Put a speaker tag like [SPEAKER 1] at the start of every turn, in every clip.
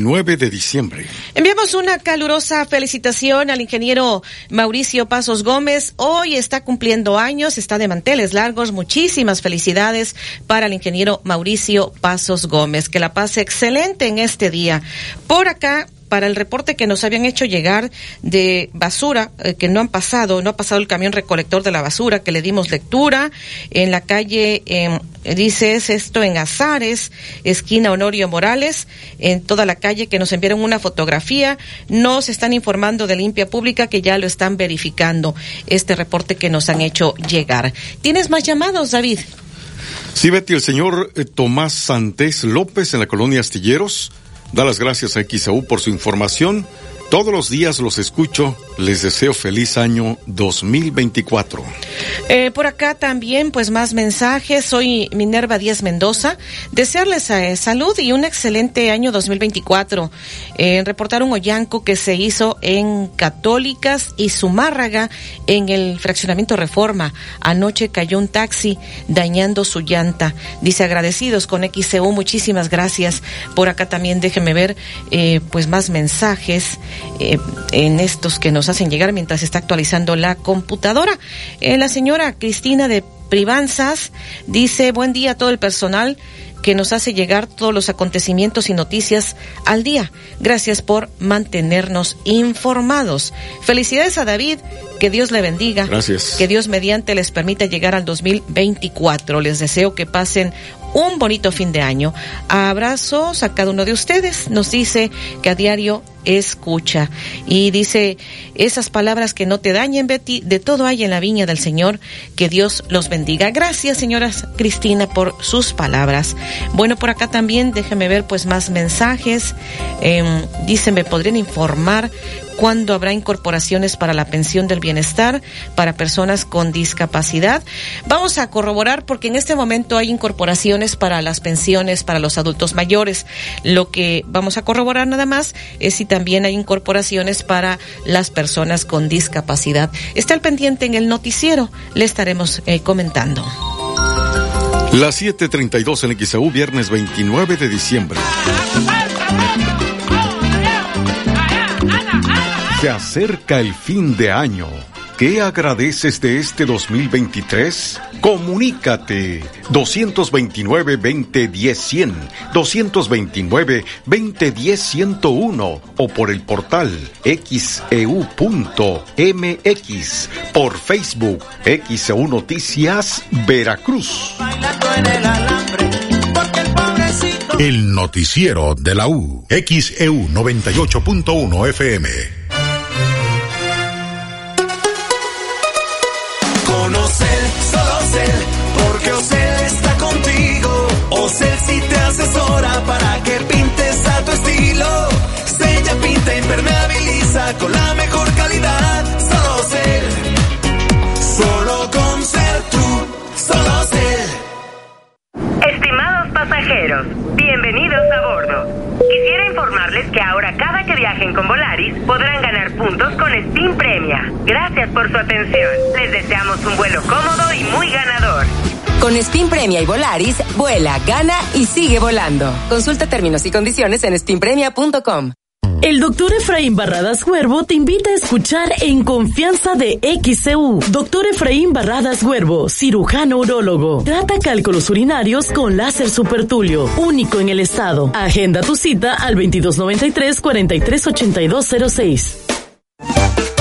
[SPEAKER 1] 9 de diciembre.
[SPEAKER 2] Enviamos una calurosa felicitación al ingeniero Mauricio Pasos Gómez. Hoy está cumpliendo años, está de manteles largos. Muchísimas felicidades para el ingeniero Mauricio Pasos Gómez. Que la pase excelente en este día. Por acá, para el reporte que nos habían hecho llegar de basura eh, que no han pasado, no ha pasado el camión recolector de la basura que le dimos lectura en la calle, eh, dice es esto en Azares, esquina Honorio Morales, en toda la calle que nos enviaron una fotografía, nos están informando de limpia pública que ya lo están verificando este reporte que nos han hecho llegar. ¿Tienes más llamados, David?
[SPEAKER 1] Sí, Betty, el señor eh, Tomás Santés López en la colonia Astilleros Da las gracias a XAU por su información. Todos los días los escucho. Les deseo feliz año 2024.
[SPEAKER 2] Eh, por acá también, pues más mensajes. Soy Minerva Díaz Mendoza. Desearles eh, salud y un excelente año 2024. Eh, reportar un hoyanco que se hizo en Católicas y Zumárraga en el fraccionamiento Reforma. Anoche cayó un taxi dañando su llanta. Dice agradecidos con XCU. Muchísimas gracias. Por acá también déjeme ver, eh, pues más mensajes. Eh, en estos que nos hacen llegar mientras está actualizando la computadora. Eh, la señora Cristina de Privanzas dice, buen día a todo el personal que nos hace llegar todos los acontecimientos y noticias al día. Gracias por mantenernos informados. Felicidades a David, que Dios le bendiga.
[SPEAKER 1] Gracias.
[SPEAKER 2] Que Dios mediante les permita llegar al 2024. Les deseo que pasen un bonito fin de año. Abrazos a cada uno de ustedes. Nos dice que a diario escucha. Y dice esas palabras que no te dañen, Betty, de todo hay en la viña del Señor. Que Dios los bendiga. Gracias, señora Cristina, por sus palabras. Bueno, por acá también déjeme ver pues más mensajes. Eh, me podrían informar cuándo habrá incorporaciones para la pensión del bienestar para personas con discapacidad. Vamos a corroborar porque en este momento hay incorporaciones para las pensiones para los adultos mayores. Lo que vamos a corroborar nada más es si también hay incorporaciones para las personas con discapacidad. Está al pendiente en el noticiero, le estaremos eh, comentando.
[SPEAKER 1] Las 7:32 en XAU, viernes 29 de diciembre. Se acerca el fin de año. ¿Qué agradeces de este 2023? Comunícate 229-2010-100, 229-2010-101 o por el portal xeu.mx, por Facebook XEU Noticias Veracruz.
[SPEAKER 3] El noticiero de la U, XEU 98.1 FM.
[SPEAKER 4] Para que pintes a tu estilo. Sella, pinta, impermeabiliza con la mejor calidad. Solo Cel, solo con Cel, tú, solo Cel.
[SPEAKER 5] Estimados pasajeros, bienvenidos a bordo. Quisiera informarles que ahora cada que viajen con Volaris podrán ganar puntos con Steam Premia. Gracias por su atención. Les deseamos un vuelo cómodo y muy ganador.
[SPEAKER 6] Con Spin Premia y Volaris, vuela, gana y sigue volando. Consulta términos y condiciones en spinpremia.com.
[SPEAKER 7] El doctor Efraín Barradas Huervo te invita a escuchar En Confianza de XCU. Doctor Efraín Barradas Huervo, cirujano urólogo. Trata cálculos urinarios con láser supertulio, único en el estado. Agenda tu cita al 2293-438206.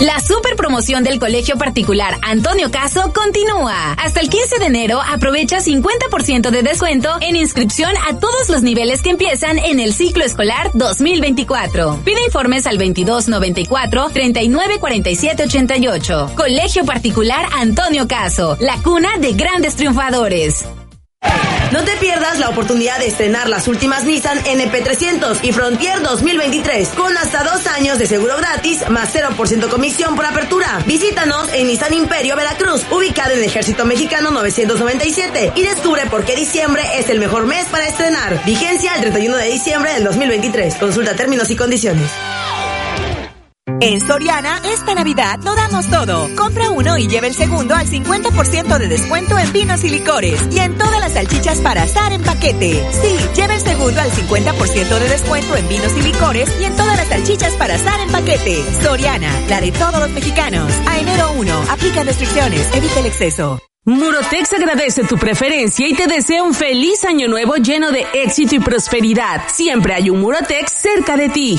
[SPEAKER 8] La super promoción del Colegio Particular Antonio Caso continúa. Hasta el 15 de enero aprovecha 50% de descuento en inscripción a todos los niveles que empiezan en el ciclo escolar 2024. Pide informes al 2294 3947 88. Colegio Particular Antonio Caso, la cuna de grandes triunfadores.
[SPEAKER 9] No te pierdas la oportunidad de estrenar las últimas Nissan NP300 y Frontier 2023 con hasta dos años de seguro gratis más 0% comisión por apertura. Visítanos en Nissan Imperio Veracruz, ubicado en Ejército Mexicano 997 y descubre por qué diciembre es el mejor mes para estrenar. Vigencia el 31 de diciembre del 2023. Consulta términos y condiciones.
[SPEAKER 10] En Soriana, esta Navidad lo damos todo. Compra uno y lleve el segundo al 50% de descuento en vinos y licores. Y en todas las salchichas para asar en paquete. Sí, lleve el segundo al 50% de descuento en vinos y licores y en todas las salchichas para asar en paquete. Soriana, la de todos los mexicanos. A enero 1, aplica restricciones, evita el exceso.
[SPEAKER 11] Murotex agradece tu preferencia y te desea un feliz año nuevo lleno de éxito y prosperidad. Siempre hay un Murotex cerca de ti.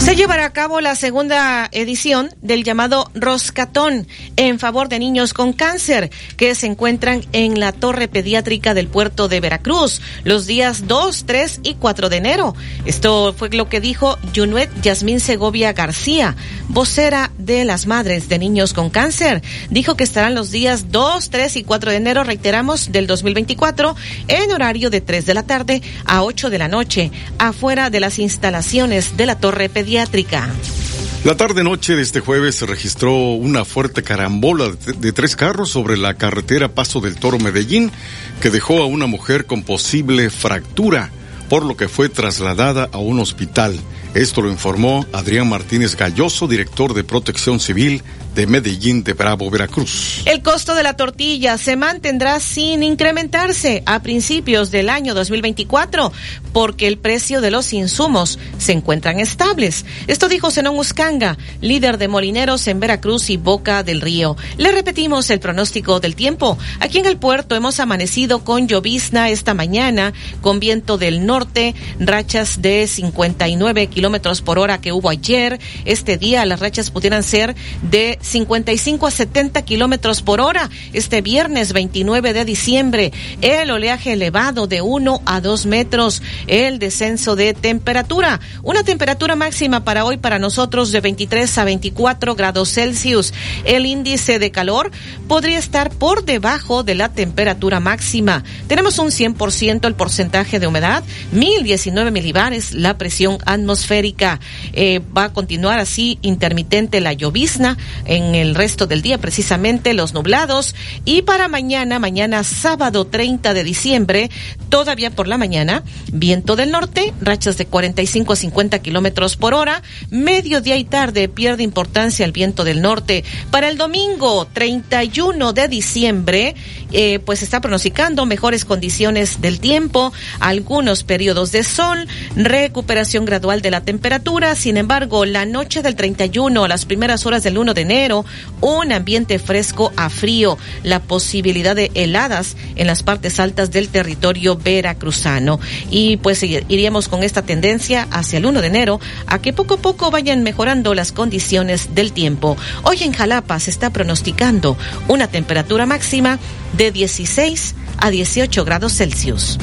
[SPEAKER 2] Se llevará a cabo la segunda edición del llamado Roscatón en favor de niños con cáncer que se encuentran en la torre pediátrica del puerto de Veracruz los días 2, 3 y 4 de enero. Esto fue lo que dijo Junuet Yasmín Segovia García, vocera de las madres de niños con cáncer. Dijo que estarán los días 2, 3 y 4 de enero, reiteramos, del 2024 en horario de 3 de la tarde a 8 de la noche afuera de las instalaciones de la torre pediátrica
[SPEAKER 1] la tarde-noche de este jueves se registró una fuerte carambola de, de, tres carros sobre la carretera Paso del Toro Medellín que dejó a una mujer con posible fractura, por lo que fue trasladada a un hospital. Esto lo informó Adrián Martínez Galloso, director de Protección Civil de Medellín de Bravo, Veracruz.
[SPEAKER 2] El costo de la tortilla se mantendrá sin incrementarse a principios del año 2024 porque el precio de los insumos se encuentran estables. Esto dijo Zenón Uscanga, líder de molineros en Veracruz y Boca del Río. Le repetimos el pronóstico del tiempo. Aquí en el puerto hemos amanecido con llovizna esta mañana, con viento del norte, rachas de 59 kilómetros por hora que hubo ayer. Este día las rachas pudieran ser de 55 a 70 kilómetros por hora. Este viernes 29 de diciembre, el oleaje elevado de 1 a 2 metros, el descenso de temperatura. Una temperatura máxima para hoy para nosotros de 23 a 24 grados Celsius. El índice de calor podría estar por debajo de la temperatura máxima. Tenemos un 100% el porcentaje de humedad, 1019 milibares la presión atmosférica. Eh, va a continuar así intermitente la llovizna en el resto del día, precisamente los nublados. Y para mañana, mañana sábado 30 de diciembre, todavía por la mañana, viento del norte, rachas de 45 a 50 kilómetros por hora. Mediodía y tarde pierde importancia el viento del norte. Para el domingo 31 de diciembre, eh, pues está pronosticando mejores condiciones del tiempo, algunos periodos de sol, recuperación gradual de la temperatura. Sin embargo, la noche del 31 a las primeras horas del 1 de enero, un ambiente fresco a frío, la posibilidad de heladas en las partes altas del territorio veracruzano. Y pues iríamos con esta tendencia hacia el 1 de enero a que poco a poco vayan mejorando las condiciones del tiempo. Hoy en Jalapa se está pronosticando una temperatura máxima de 16 a 18 grados Celsius.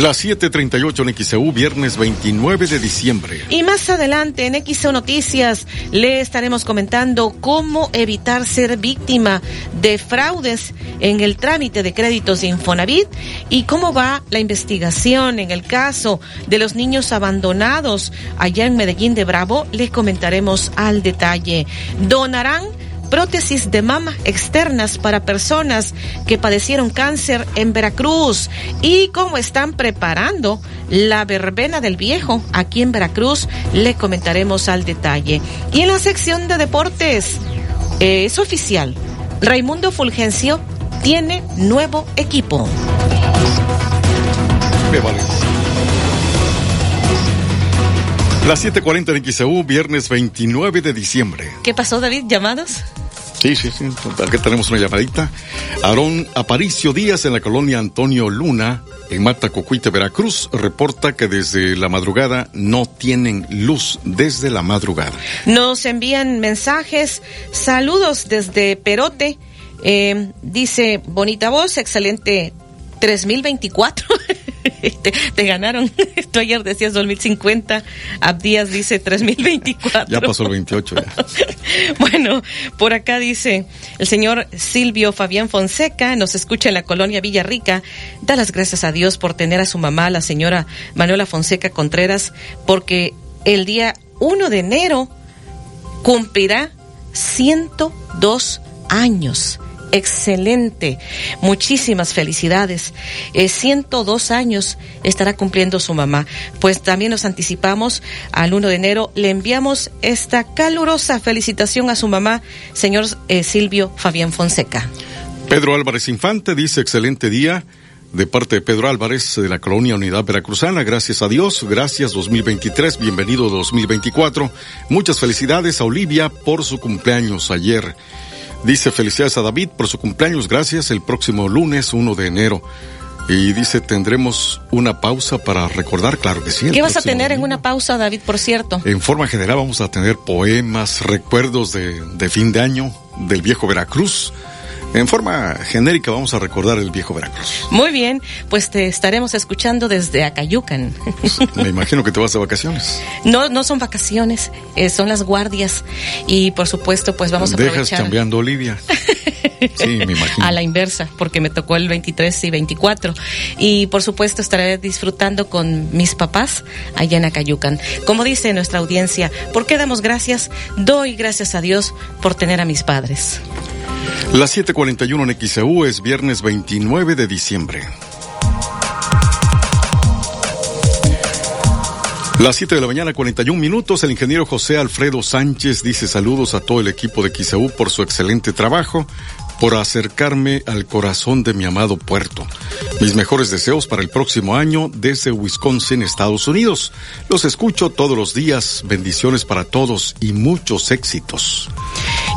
[SPEAKER 1] Las 7:38 en XEU, viernes 29 de diciembre.
[SPEAKER 2] Y más adelante en XEU Noticias le estaremos comentando cómo evitar ser víctima de fraudes en el trámite de créditos de Infonavit y cómo va la investigación en el caso de los niños abandonados allá en Medellín de Bravo. Le comentaremos al detalle. Donarán prótesis de mama externas para personas que padecieron cáncer en Veracruz y cómo están preparando la verbena del viejo aquí en Veracruz, le comentaremos al detalle. Y en la sección de deportes, eh, es oficial, Raimundo Fulgencio tiene nuevo equipo.
[SPEAKER 1] Me vale. Las 7:40 en XEU, viernes 29 de diciembre.
[SPEAKER 2] ¿Qué pasó, David? ¿Llamados?
[SPEAKER 1] Sí, sí, sí. Aquí tenemos una llamadita. Aarón Aparicio Díaz en la colonia Antonio Luna, en Matacocuite, Veracruz, reporta que desde la madrugada no tienen luz desde la madrugada.
[SPEAKER 2] Nos envían mensajes, saludos desde Perote. Eh, dice, bonita voz, excelente 3024. te, te ganaron. Tú ayer decías 2050. Abdías dice 3024.
[SPEAKER 1] Ya pasó el 28. Ya.
[SPEAKER 2] bueno, por acá dice el señor Silvio Fabián Fonseca, nos escucha en la colonia Villarrica. Da las gracias a Dios por tener a su mamá, la señora Manuela Fonseca Contreras, porque el día 1 de enero cumplirá 102 años. Excelente. Muchísimas felicidades. Eh, 102 años estará cumpliendo su mamá. Pues también nos anticipamos al 1 de enero. Le enviamos esta calurosa felicitación a su mamá, señor eh, Silvio Fabián Fonseca.
[SPEAKER 1] Pedro Álvarez Infante dice excelente día de parte de Pedro Álvarez de la Colonia Unidad Veracruzana. Gracias a Dios, gracias 2023, bienvenido 2024. Muchas felicidades a Olivia por su cumpleaños ayer. Dice felicidades a David por su cumpleaños, gracias, el próximo lunes 1 de enero. Y dice, tendremos una pausa para recordar, claro que sí.
[SPEAKER 2] ¿Qué vas a tener en una pausa, David, por cierto?
[SPEAKER 1] En forma general vamos a tener poemas, recuerdos de, de fin de año del viejo Veracruz. En forma genérica vamos a recordar el viejo Veracruz.
[SPEAKER 2] Muy bien, pues te estaremos escuchando desde Acayucan.
[SPEAKER 1] Me imagino que te vas de vacaciones.
[SPEAKER 2] No, no son vacaciones, eh, son las guardias. Y por supuesto, pues vamos a
[SPEAKER 1] Dejas
[SPEAKER 2] aprovechar
[SPEAKER 1] cambiando Olivia. Sí, me imagino.
[SPEAKER 2] a la inversa, porque me tocó el 23 y 24. Y por supuesto estaré disfrutando con mis papás allá en Acayucan. Como dice nuestra audiencia, ¿por qué damos gracias? Doy gracias a Dios por tener a mis padres.
[SPEAKER 1] Las 7:41 en XEU es viernes 29 de diciembre. Las 7 de la mañana, 41 minutos. El ingeniero José Alfredo Sánchez dice saludos a todo el equipo de XEU por su excelente trabajo, por acercarme al corazón de mi amado puerto. Mis mejores deseos para el próximo año desde Wisconsin, Estados Unidos. Los escucho todos los días. Bendiciones para todos y muchos éxitos.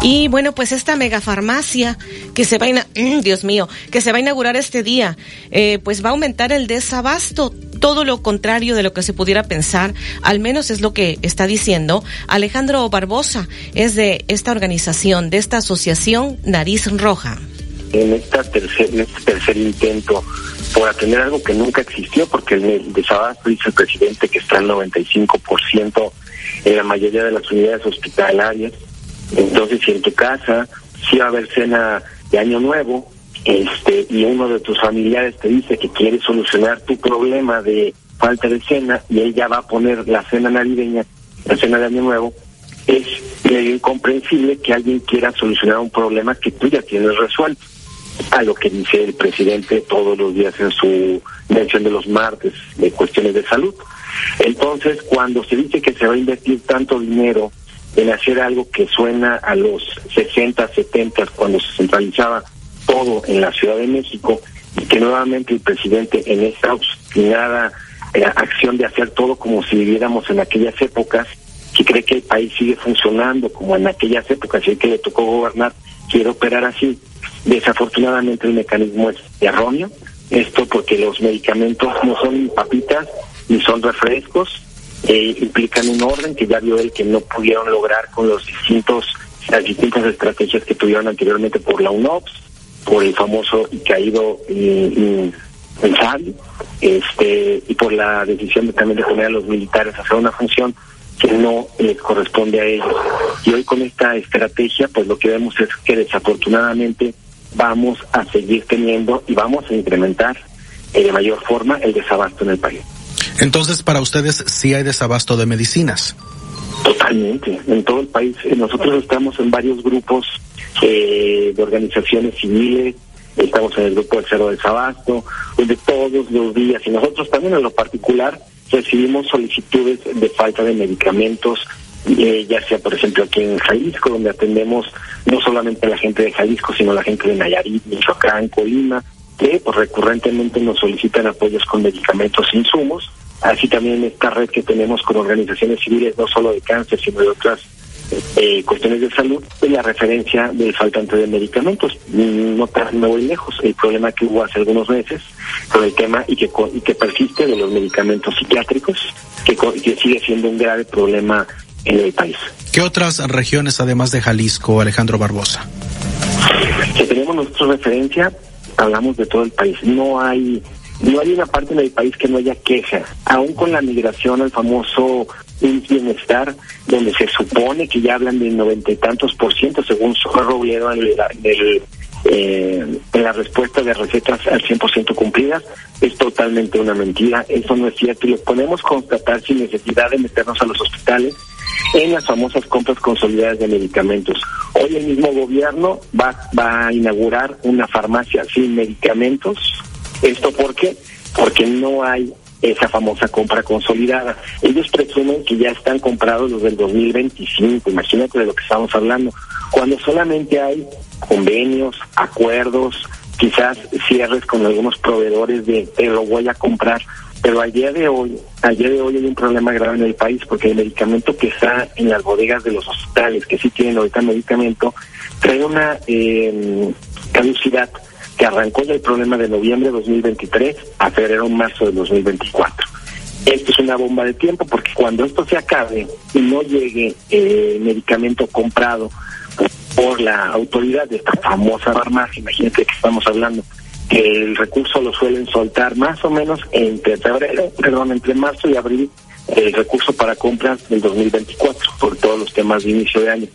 [SPEAKER 2] Y bueno, pues esta megafarmacia que se va a, Dios mío, que se va a inaugurar este día, eh, pues va a aumentar el desabasto. Todo lo contrario de lo que se pudiera pensar, al menos es lo que está diciendo Alejandro Barbosa, es de esta organización, de esta asociación Nariz Roja.
[SPEAKER 12] en esta tercer, en este tercer intento por atender algo que nunca existió, porque el desabasto, dice el presidente, que está al 95% en la mayoría de las unidades hospitalarias. Entonces, si en tu casa sí va a haber cena de Año Nuevo, este y uno de tus familiares te dice que quiere solucionar tu problema de falta de cena y él ya va a poner la cena navideña, la cena de Año Nuevo, es medio incomprensible que alguien quiera solucionar un problema que tú ya tienes resuelto. A lo que dice el presidente todos los días en su mención de los martes de cuestiones de salud. Entonces, cuando se dice que se va a invertir tanto dinero en hacer algo que suena a los 60, 70, cuando se centralizaba todo en la Ciudad de México, y que nuevamente el presidente en esta obstinada eh, acción de hacer todo como si viviéramos en aquellas épocas, que cree que el país sigue funcionando como en aquellas épocas y que le tocó gobernar, quiere operar así. Desafortunadamente el mecanismo es erróneo, esto porque los medicamentos no son papitas ni son refrescos, eh, implican un orden que ya vio él que no pudieron lograr con los distintos las distintas estrategias que tuvieron anteriormente por la UNOPS, por el famoso y caído mm, ensayo, este y por la decisión de, también de poner a los militares a hacer una función que no les corresponde a ellos. Y hoy con esta estrategia, pues lo que vemos es que desafortunadamente vamos a seguir teniendo y vamos a incrementar eh, de mayor forma el desabasto en el país.
[SPEAKER 13] Entonces, para ustedes sí hay desabasto de medicinas.
[SPEAKER 12] Totalmente, en todo el país. Eh, Nosotros estamos en varios grupos eh, de organizaciones civiles, estamos en el grupo del Cero Desabasto, donde todos los días, y nosotros también en lo particular, recibimos solicitudes de falta de medicamentos, eh, ya sea por ejemplo aquí en Jalisco, donde atendemos no solamente a la gente de Jalisco, sino a la gente de Nayarit, Michoacán, Colima, que pues recurrentemente nos solicitan apoyos con medicamentos e insumos, así también esta red que tenemos con organizaciones civiles, no solo de cáncer, sino de otras eh, cuestiones de salud, es la referencia del faltante de medicamentos. No me voy lejos, el problema que hubo hace algunos meses con el tema y que, y que persiste de los medicamentos psiquiátricos, que, que sigue siendo un grave problema en el país.
[SPEAKER 13] ¿Qué otras regiones, además de Jalisco, Alejandro Barbosa?
[SPEAKER 12] Que tenemos nuestra referencia, hablamos de todo el país. No hay no hay una parte del país que no haya queja, aún con la migración al famoso bienestar, donde se supone que ya hablan del noventa y tantos por ciento, según Soja Robledo en, el, eh, en la respuesta de recetas al 100% cumplidas, es totalmente una mentira. Eso no es cierto y lo podemos constatar sin necesidad de meternos a los hospitales en las famosas compras consolidadas de medicamentos. Hoy el mismo gobierno va, va a inaugurar una farmacia sin medicamentos ¿Esto por qué? Porque no hay esa famosa compra consolidada. Ellos presumen que ya están comprados los del 2025, imagínate de lo que estamos hablando, cuando solamente hay convenios, acuerdos, quizás cierres con algunos proveedores de te lo voy a comprar, pero al día de hoy, al día de hoy hay un problema grave en el país porque el medicamento que está en las bodegas de los hospitales, que sí tienen ahorita medicamento, trae una eh, caducidad que arrancó ya el problema de noviembre de 2023 a febrero marzo de 2024. Esto es una bomba de tiempo porque cuando esto se acabe y no llegue el medicamento comprado por la autoridad de esta famosa farmacia, imagínate que estamos hablando, que el recurso lo suelen soltar más o menos entre febrero, perdón, entre marzo y abril, el recurso para compras del 2024 por todos los temas de inicio de año.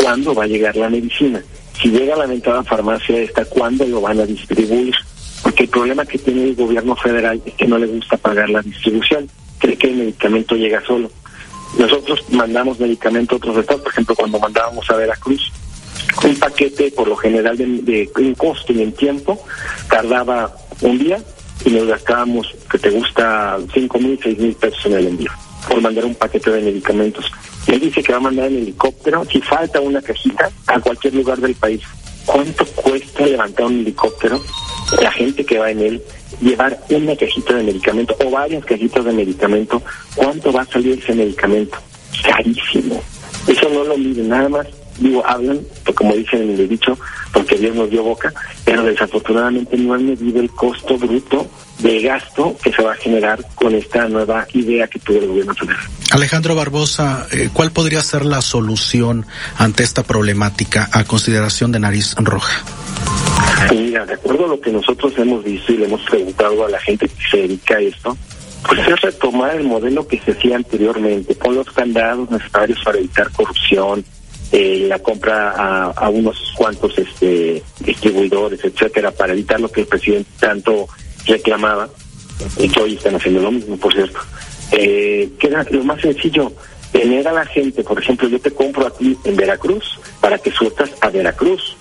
[SPEAKER 12] ¿Cuándo va a llegar la medicina? Si llega a la ventana farmacia esta, ¿cuándo lo van a distribuir? Porque el problema que tiene el gobierno federal es que no le gusta pagar la distribución, cree que el medicamento llega solo. Nosotros mandamos medicamento a otros estados, por ejemplo, cuando mandábamos a Veracruz, un paquete por lo general de, de en costo y en tiempo tardaba un día y nos gastábamos, que te gusta, cinco mil, seis mil pesos en el envío por mandar un paquete de medicamentos. Él dice que va a mandar en helicóptero, si falta una cajita, a cualquier lugar del país. ¿Cuánto cuesta levantar un helicóptero? La gente que va en él, llevar una cajita de medicamento o varias cajitas de medicamento, ¿cuánto va a salir ese medicamento? Carísimo. Eso no lo miden nada más. Digo, hablan, como dicen en el dicho, porque Dios nos dio boca, pero desafortunadamente no han medido el costo bruto de gasto que se va a generar con esta nueva idea que tuvo el gobierno federal.
[SPEAKER 13] Alejandro Barbosa, eh, ¿cuál podría ser la solución ante esta problemática a consideración de nariz roja?
[SPEAKER 12] Mira, de acuerdo a lo que nosotros hemos visto y le hemos preguntado a la gente que se dedica a esto, pues es retomar el modelo que se hacía anteriormente, con los candados necesarios para evitar corrupción, eh, la compra a, a, unos cuantos este, distribuidores, etcétera, para evitar lo que el presidente tanto reclamaba, y que hoy están haciendo lo mismo, por cierto, eh, que era lo más sencillo, tener a la gente, por ejemplo, yo te compro a ti en Veracruz para que sueltas a Veracruz,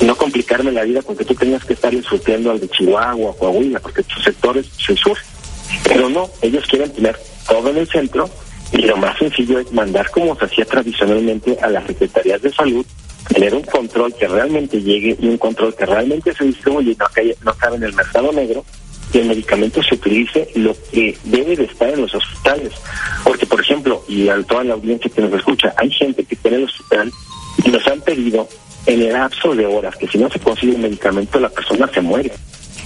[SPEAKER 12] y no complicarme la vida con que tú tengas que estar surtiendo al de Chihuahua, Coahuila, porque tus sectores se surgen. Pero no, ellos quieren tener todo en el centro y lo más sencillo es mandar como se hacía tradicionalmente a las secretarías de salud, tener un control que realmente llegue y un control que realmente se distribuye y no, no cabe en el mercado negro que el medicamento se utilice lo que debe de estar en los hospitales. Porque, por ejemplo, y a toda la audiencia que nos escucha, hay gente que tiene el hospital y nos han pedido en el lapso de horas, que si no se consigue el medicamento, la persona se muere.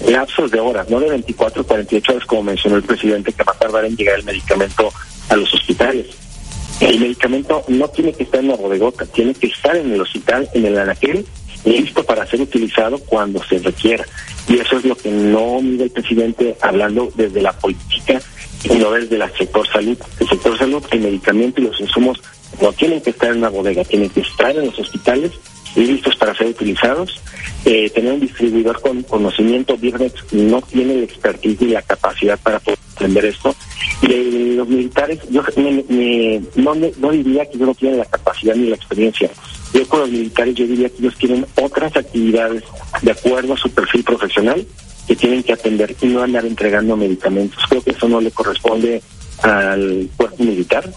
[SPEAKER 12] Lapsos de horas, no de 24 o 48 horas, como mencionó el presidente, que va a tardar en llegar el medicamento a los hospitales. El medicamento no tiene que estar en la bodegota, tiene que estar en el hospital, en el anaquel, listo para ser utilizado cuando se requiera. Y eso es lo que no mide el presidente hablando desde la política y no desde el sector salud. El sector salud, el medicamento y los insumos no tienen que estar en una bodega, tienen que estar en los hospitales y listos para ser utilizados. Eh, tener un distribuidor con conocimiento, Birnex no tiene la expertise y la capacidad para poder entender esto. Y los militares, yo no, no diría que no tienen la capacidad ni la experiencia. Yo con los militares yo diría que ellos tienen otras actividades de acuerdo a su perfil profesional que tienen que atender y no andar entregando medicamentos. Creo que eso no le corresponde al cuerpo militar.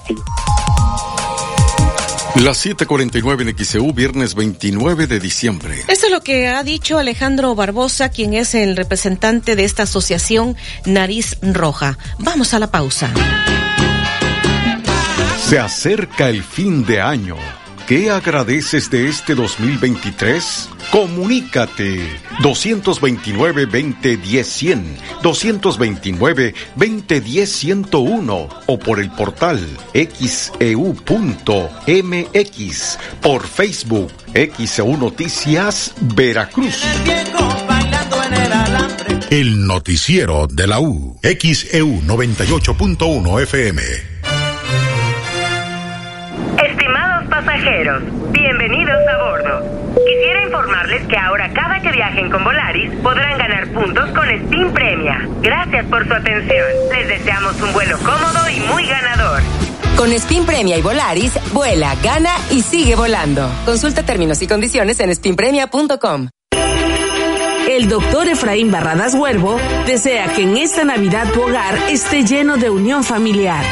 [SPEAKER 1] Las 7:49 en XEU, viernes 29 de diciembre.
[SPEAKER 14] Esto es lo que ha dicho Alejandro Barbosa, quien es el representante de esta asociación Nariz Roja. Vamos a la pausa.
[SPEAKER 1] Se acerca el fin de año ¿Qué agradeces de este 2023? Comunícate 229-2010-100, 229-2010-101 o por el portal xeu.mx, por Facebook XEU Noticias Veracruz.
[SPEAKER 3] El noticiero de la U, XEU 98.1 FM.
[SPEAKER 5] Pasajeros, bienvenidos a bordo. Quisiera informarles que ahora cada que viajen con Volaris podrán ganar puntos con Steam Premia. Gracias por su atención. Les deseamos un vuelo cómodo y muy ganador.
[SPEAKER 6] Con Spin Premia y Volaris, vuela, gana y sigue volando. Consulta términos y condiciones en spinpremia.com.
[SPEAKER 11] El doctor Efraín Barradas Huervo desea que en esta Navidad tu hogar esté lleno de unión familiar.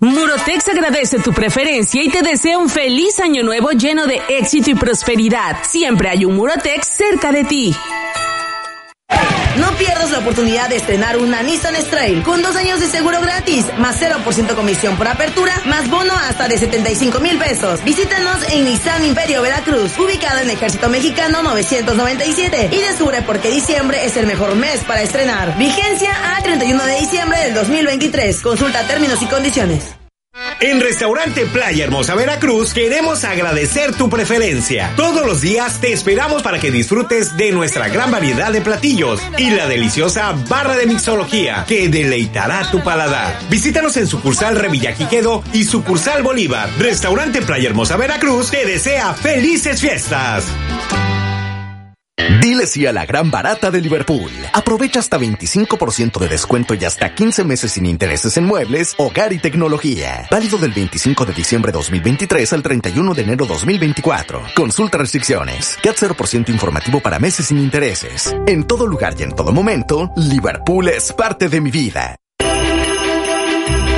[SPEAKER 11] Murotex agradece tu preferencia y te desea un feliz año nuevo lleno de éxito y prosperidad. Siempre hay un Murotex cerca de ti.
[SPEAKER 9] No pierdas la oportunidad de estrenar una Nissan Strail con dos años de seguro gratis, más 0% comisión por apertura, más bono hasta de 75 mil pesos. Visítanos en Nissan Imperio Veracruz, ubicada en Ejército Mexicano 997 y descubre por qué diciembre es el mejor mes para estrenar. Vigencia a 31 de diciembre del 2023. Consulta términos y condiciones.
[SPEAKER 15] En Restaurante Playa Hermosa Veracruz queremos agradecer tu preferencia. Todos los días te esperamos para que disfrutes de nuestra gran variedad de platillos y la deliciosa barra de mixología que deleitará tu paladar. Visítanos en sucursal Revillaquiquedo y sucursal Bolívar. Restaurante Playa Hermosa Veracruz te desea felices fiestas.
[SPEAKER 16] Dile sí a la gran barata de Liverpool. Aprovecha hasta 25% de descuento y hasta 15 meses sin intereses en muebles, hogar y tecnología. Válido del 25 de diciembre 2023 al 31 de enero 2024. Consulta restricciones. CAT 0% informativo para meses sin intereses. En todo lugar y en todo momento, Liverpool es parte de mi vida.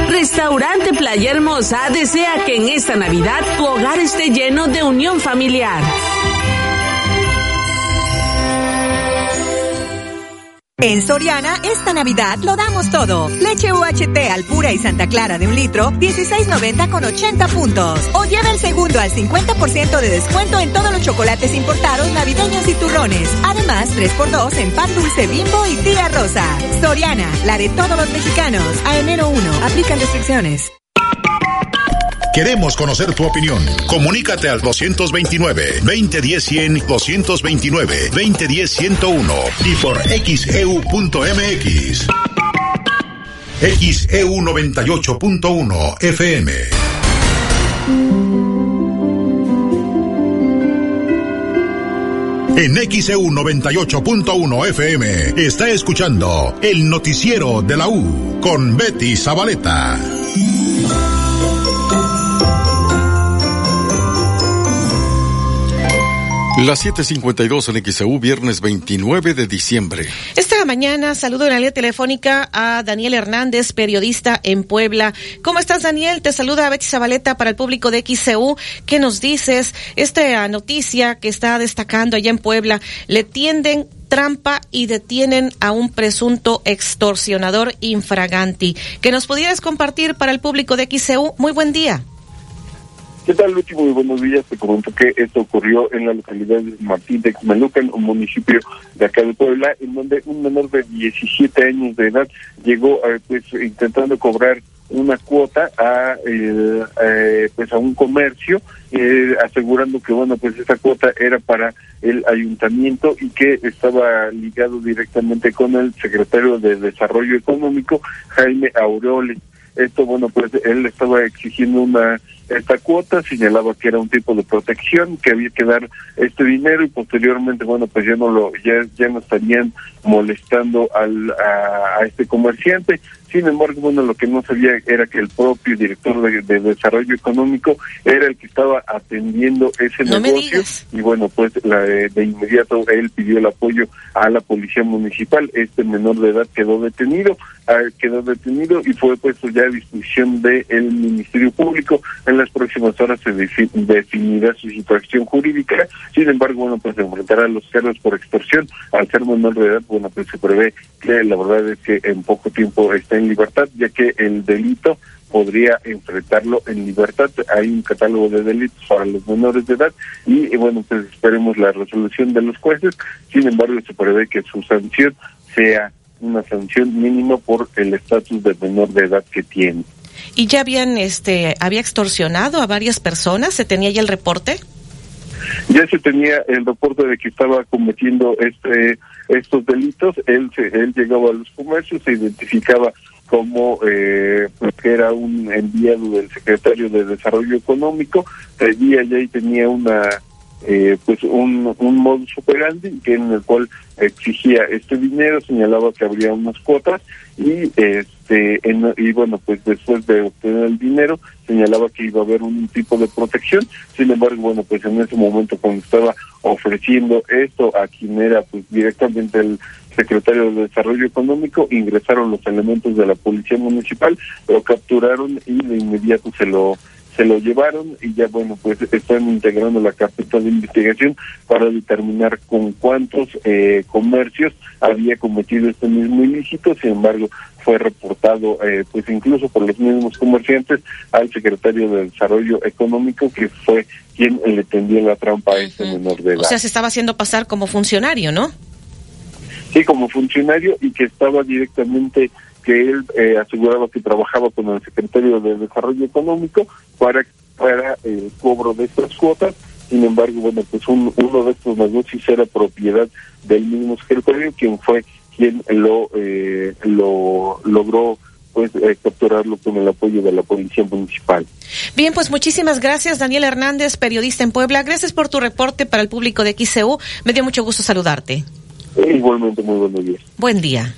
[SPEAKER 11] Restaurante Playa Hermosa desea que en esta Navidad tu hogar esté lleno de unión familiar.
[SPEAKER 10] En Soriana, esta Navidad lo damos todo. Leche UHT al pura y Santa Clara de un litro, 16.90 con 80 puntos. O lleva el segundo al 50% de descuento en todos los chocolates importados navideños y turrones. Además, 3x2 en pan dulce bimbo y tía rosa. Soriana, la de todos los mexicanos. A enero 1, aplican restricciones.
[SPEAKER 3] Queremos conocer tu opinión. Comunícate al 229-2010-100, 229-2010-101 y por xeu.mx. XEU 98.1 FM. En XEU 98.1 FM está escuchando el noticiero de la U con Betty Zabaleta.
[SPEAKER 1] Las 7:52 en XEU, viernes 29 de diciembre.
[SPEAKER 2] Esta mañana saludo en la línea telefónica a Daniel Hernández, periodista en Puebla. ¿Cómo estás, Daniel? Te saluda Betty Zabaleta para el público de XEU. ¿Qué nos dices? Esta noticia que está destacando allá en Puebla, le tienden trampa y detienen a un presunto extorsionador infraganti. Que nos pudieras compartir para el público de XEU. Muy buen día.
[SPEAKER 17] ¿Qué tal, Luchi? Muy buenos días. Te comento que esto ocurrió en la localidad de Martín de Xmelucan, un municipio de acá de Puebla, en donde un menor de 17 años de edad llegó eh, pues intentando cobrar una cuota a eh, eh, pues a un comercio eh, asegurando que bueno pues esa cuota era para el ayuntamiento y que estaba ligado directamente con el secretario de desarrollo económico Jaime Aureoles esto bueno pues él estaba exigiendo una esta cuota, señalaba que era un tipo de protección, que había que dar este dinero y posteriormente, bueno, pues ya no lo, ya, ya no estarían molestando al, a, a este comerciante. Sin embargo, bueno, lo que no sabía era que el propio director de, de desarrollo económico era el que estaba atendiendo ese
[SPEAKER 2] No
[SPEAKER 17] negocio y bueno, pues la, de, de inmediato él pidió el apoyo a la policía municipal. Este menor de edad quedó detenido, ah, quedó detenido y fue puesto ya a disposición del Ministerio Público. En las próximas horas se defi- definirá su situación jurídica. Sin embargo, bueno, pues enfrentará a los cargos por extorsión. Al ser menor de edad, bueno, pues se prevé que la verdad es que en poco tiempo está en libertad, ya que el delito podría enfrentarlo en libertad. Hay un catálogo de delitos para los menores de edad y, bueno, pues esperemos la resolución de los jueces. Sin embargo, se prevé que su sanción sea una sanción mínima por el estatus de menor de edad que tiene.
[SPEAKER 14] ¿Y ya habían, este, había extorsionado a varias personas? ¿Se tenía ya el reporte?
[SPEAKER 17] Ya se tenía el reporte de que estaba cometiendo este estos delitos. Él se, él llegaba a los comercios, se identificaba como eh, pues que era un enviado del secretario de Desarrollo Económico, pedía ya y tenía una eh, pues un, un modus operandi en el cual exigía este dinero, señalaba que habría unas cuotas y este y bueno pues después de obtener el dinero señalaba que iba a haber un tipo de protección, sin embargo bueno pues en ese momento cuando estaba ofreciendo esto a quien era pues directamente el secretario de Desarrollo Económico, ingresaron los elementos de la Policía Municipal, lo capturaron y de inmediato se lo se lo llevaron y ya bueno pues están integrando la carpeta de investigación para determinar con cuántos eh, comercios había cometido este mismo ilícito. Sin embargo fue reportado eh, pues incluso por los mismos comerciantes al secretario de desarrollo económico que fue quien le tendió la trampa a ese menor de edad
[SPEAKER 14] O sea, se estaba haciendo pasar como funcionario, ¿no?
[SPEAKER 17] sí como funcionario y que estaba directamente que él eh, aseguraba que trabajaba con el secretario de Desarrollo Económico para, para el cobro de estas cuotas. Sin embargo, bueno, pues un, uno de estos negocios era propiedad del mismo secretario, quien fue quien lo, eh, lo logró pues eh, capturarlo con el apoyo de la policía municipal.
[SPEAKER 14] Bien, pues muchísimas gracias, Daniel Hernández, periodista en Puebla. Gracias por tu reporte para el público de XCU. Me dio mucho gusto saludarte.
[SPEAKER 17] igualmente, muy buenos días.
[SPEAKER 14] Buen día.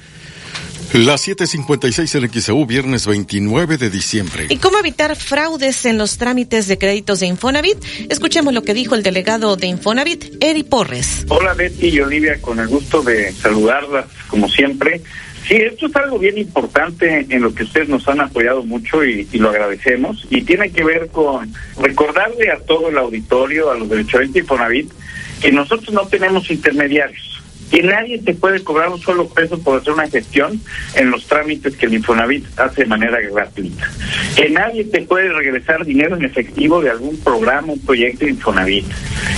[SPEAKER 1] Las 7:56 en XEU, viernes 29 de diciembre.
[SPEAKER 14] ¿Y cómo evitar fraudes en los trámites de créditos de Infonavit? Escuchemos lo que dijo el delegado de Infonavit, Eri Porres.
[SPEAKER 18] Hola Betty y Olivia, con el gusto de saludarlas como siempre. Sí, esto es algo bien importante en lo que ustedes nos han apoyado mucho y, y lo agradecemos. Y tiene que ver con recordarle a todo el auditorio, a los derechos de Infonavit, que nosotros no tenemos intermediarios que nadie te puede cobrar un solo peso por hacer una gestión en los trámites que el Infonavit hace de manera gratuita. Que nadie te puede regresar dinero en efectivo de algún programa, un proyecto de Infonavit.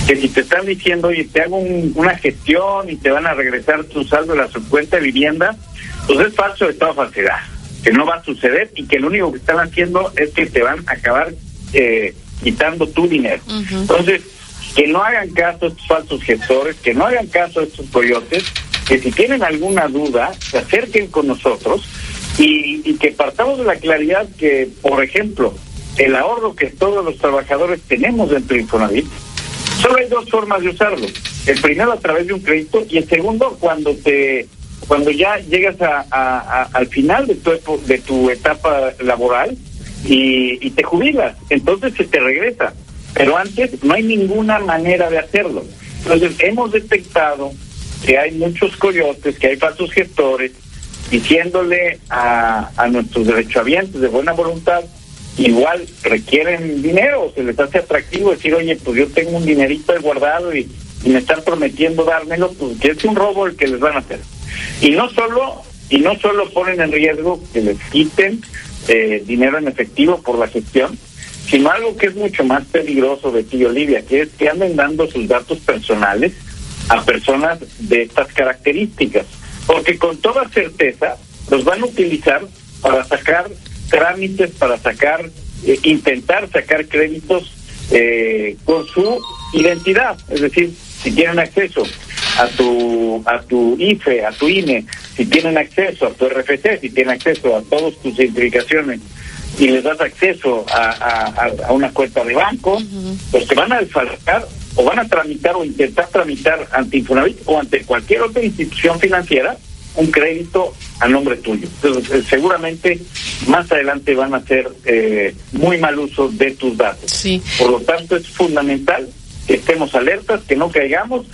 [SPEAKER 18] Que si te están diciendo, oye, te hago un, una gestión y te van a regresar tu saldo de la subcuenta de vivienda, pues es falso de toda falsedad. Que no va a suceder y que lo único que están haciendo es que te van a acabar eh, quitando tu dinero. Entonces, que no hagan caso a estos falsos gestores, que no hagan caso a estos coyotes, que si tienen alguna duda, se acerquen con nosotros y, y que partamos de la claridad que, por ejemplo, el ahorro que todos los trabajadores tenemos dentro de Infonavit, solo hay dos formas de usarlo. El primero a través de un crédito y el segundo cuando te cuando ya llegas a, a- a- al final de tu, de tu etapa laboral y te jubilas, entonces se te regresa. Pero antes no hay ninguna manera de hacerlo. Entonces hemos detectado que hay muchos coyotes, que hay falsos gestores, diciéndole a, a nuestros derechohabientes de buena voluntad, igual requieren dinero, se les hace atractivo decir, oye, pues yo tengo un dinerito ahí guardado y, me están prometiendo dármelo, pues que es un robo el que les van a hacer. Y no solo, y no solo ponen en riesgo que les quiten eh, dinero en efectivo por la gestión, sino algo que es mucho más peligroso de ti, Olivia, que es que anden dando sus datos personales a personas de estas características, porque con toda certeza los van a utilizar para sacar trámites, para sacar, eh, intentar sacar créditos eh, con su identidad, es decir, si tienen acceso a tu a tu IFE, a tu INE, si tienen acceso a tu RFC, si tienen acceso a todas tus identificaciones y les das acceso a, a- a- una cuenta de banco, pues te van a desfalcar o van a tramitar o intentar tramitar ante Infonavit o ante cualquier otra institución financiera un crédito a nombre tuyo. Entonces, eh, seguramente más adelante van a hacer eh, muy mal uso de tus datos. Por lo tanto, es fundamental que estemos alertas, que no caigamos,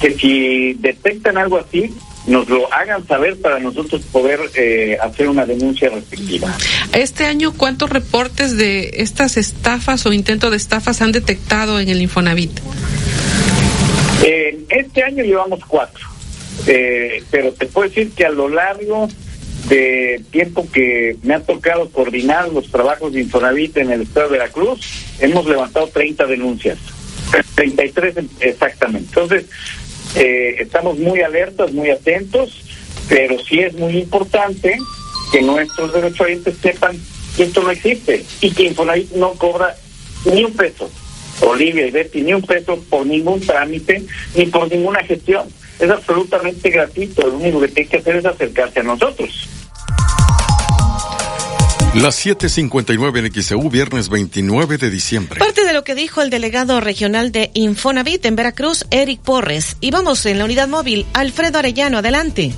[SPEAKER 18] que si detectan algo así, nos lo hagan saber para nosotros poder eh, hacer una denuncia respectiva.
[SPEAKER 19] Este año, ¿cuántos reportes de estas estafas o intentos de estafas han detectado en el Infonavit?
[SPEAKER 18] Eh, este año llevamos cuatro, Eh, pero te puedo decir que a lo largo de tiempo que me ha tocado coordinar los trabajos de Infonavit en el estado de Veracruz, hemos levantado 30 denuncias, 33 exactamente. Entonces, eh, estamos muy alertas, muy atentos, pero sí es muy importante que nuestros derechohabientes sepan que esto no existe y que Infonavit no cobra ni un peso. Olivia y Betty, ni un peso por ningún trámite ni por ninguna gestión. Es absolutamente gratuito. Lo único que tiene que hacer es acercarse a nosotros.
[SPEAKER 1] Las 7:59 en XEU, viernes 29 de diciembre.
[SPEAKER 2] Parte de lo que dijo el delegado regional de Infonavit en Veracruz, Eric Porres. Y vamos en la unidad móvil, Alfredo Arellano, adelante.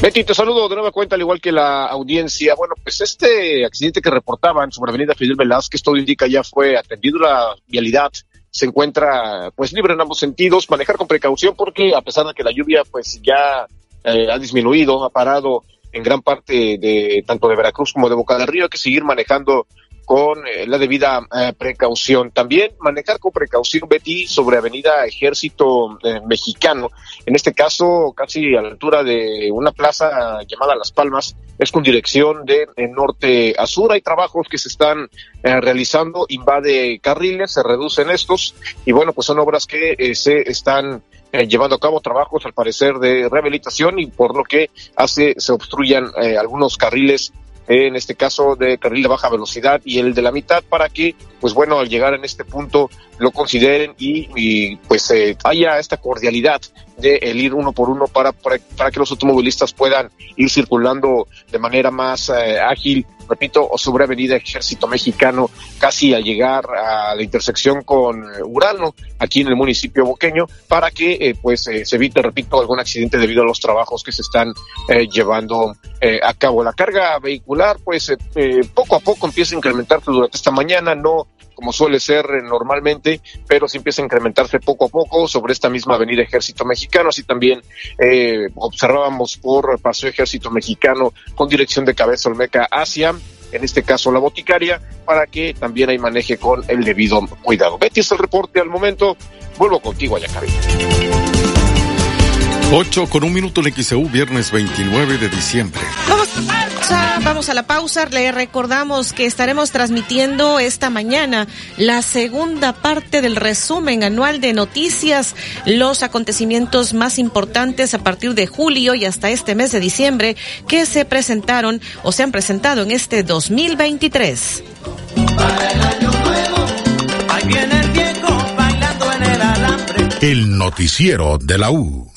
[SPEAKER 20] Betty, te saludo de nueva cuenta, al igual que la audiencia. Bueno, pues este accidente que reportaban sobre Avenida Fidel Velázquez, todo indica ya fue atendido la vialidad se encuentra pues libre en ambos sentidos, manejar con precaución porque a pesar de que la lluvia pues ya eh, ha disminuido, ha parado en gran parte de tanto de Veracruz como de Boca del Río, hay que seguir manejando con eh, la debida eh, precaución. También manejar con precaución, Betty, sobre Avenida Ejército eh, Mexicano. En este caso, casi a la altura de una plaza llamada Las Palmas, es con dirección de, norte a sur. Hay trabajos que se están realizando, invade carriles, se reducen estos, y bueno, pues son obras que se están llevando a cabo trabajos al parecer de rehabilitación y por lo que hace se obstruyan algunos carriles en este caso de carril de baja velocidad y el de la mitad para que, pues bueno, al llegar en este punto lo consideren y, pues eh, haya esta cordialidad de el ir uno por uno para, para, que los automovilistas puedan ir circulando de manera más eh, ágil, repito, o sobre Avenida Ejército Mexicano, casi al llegar a la intersección con eh, Urano, aquí en el municipio boqueño, para que pues se evite, repito, algún accidente debido a los trabajos que se están llevando a cabo. La carga vehicular, pues poco a poco empieza a incrementarse durante esta mañana, no como suele ser eh, normalmente, pero sí empieza a incrementarse poco a poco sobre esta misma avenida Ejército Mexicano, así también eh, observábamos por Paseo Ejército Mexicano con dirección de Cabeza Olmeca hacia en este caso la boticaria, para que también hay maneje con el debido cuidado. Betty es el reporte al momento. Vuelvo contigo allá, Caribe.
[SPEAKER 1] 8 con un minuto en XEU, viernes 29 de diciembre.
[SPEAKER 2] Vamos a, vamos a la pausa. Le recordamos que estaremos transmitiendo esta mañana la segunda parte del resumen anual de noticias, los acontecimientos más importantes a partir de julio y hasta este mes de diciembre que se presentaron o se han presentado en este 2023. Para el año nuevo,
[SPEAKER 3] ahí viene el viejo bailando en el alambre. El noticiero de la U.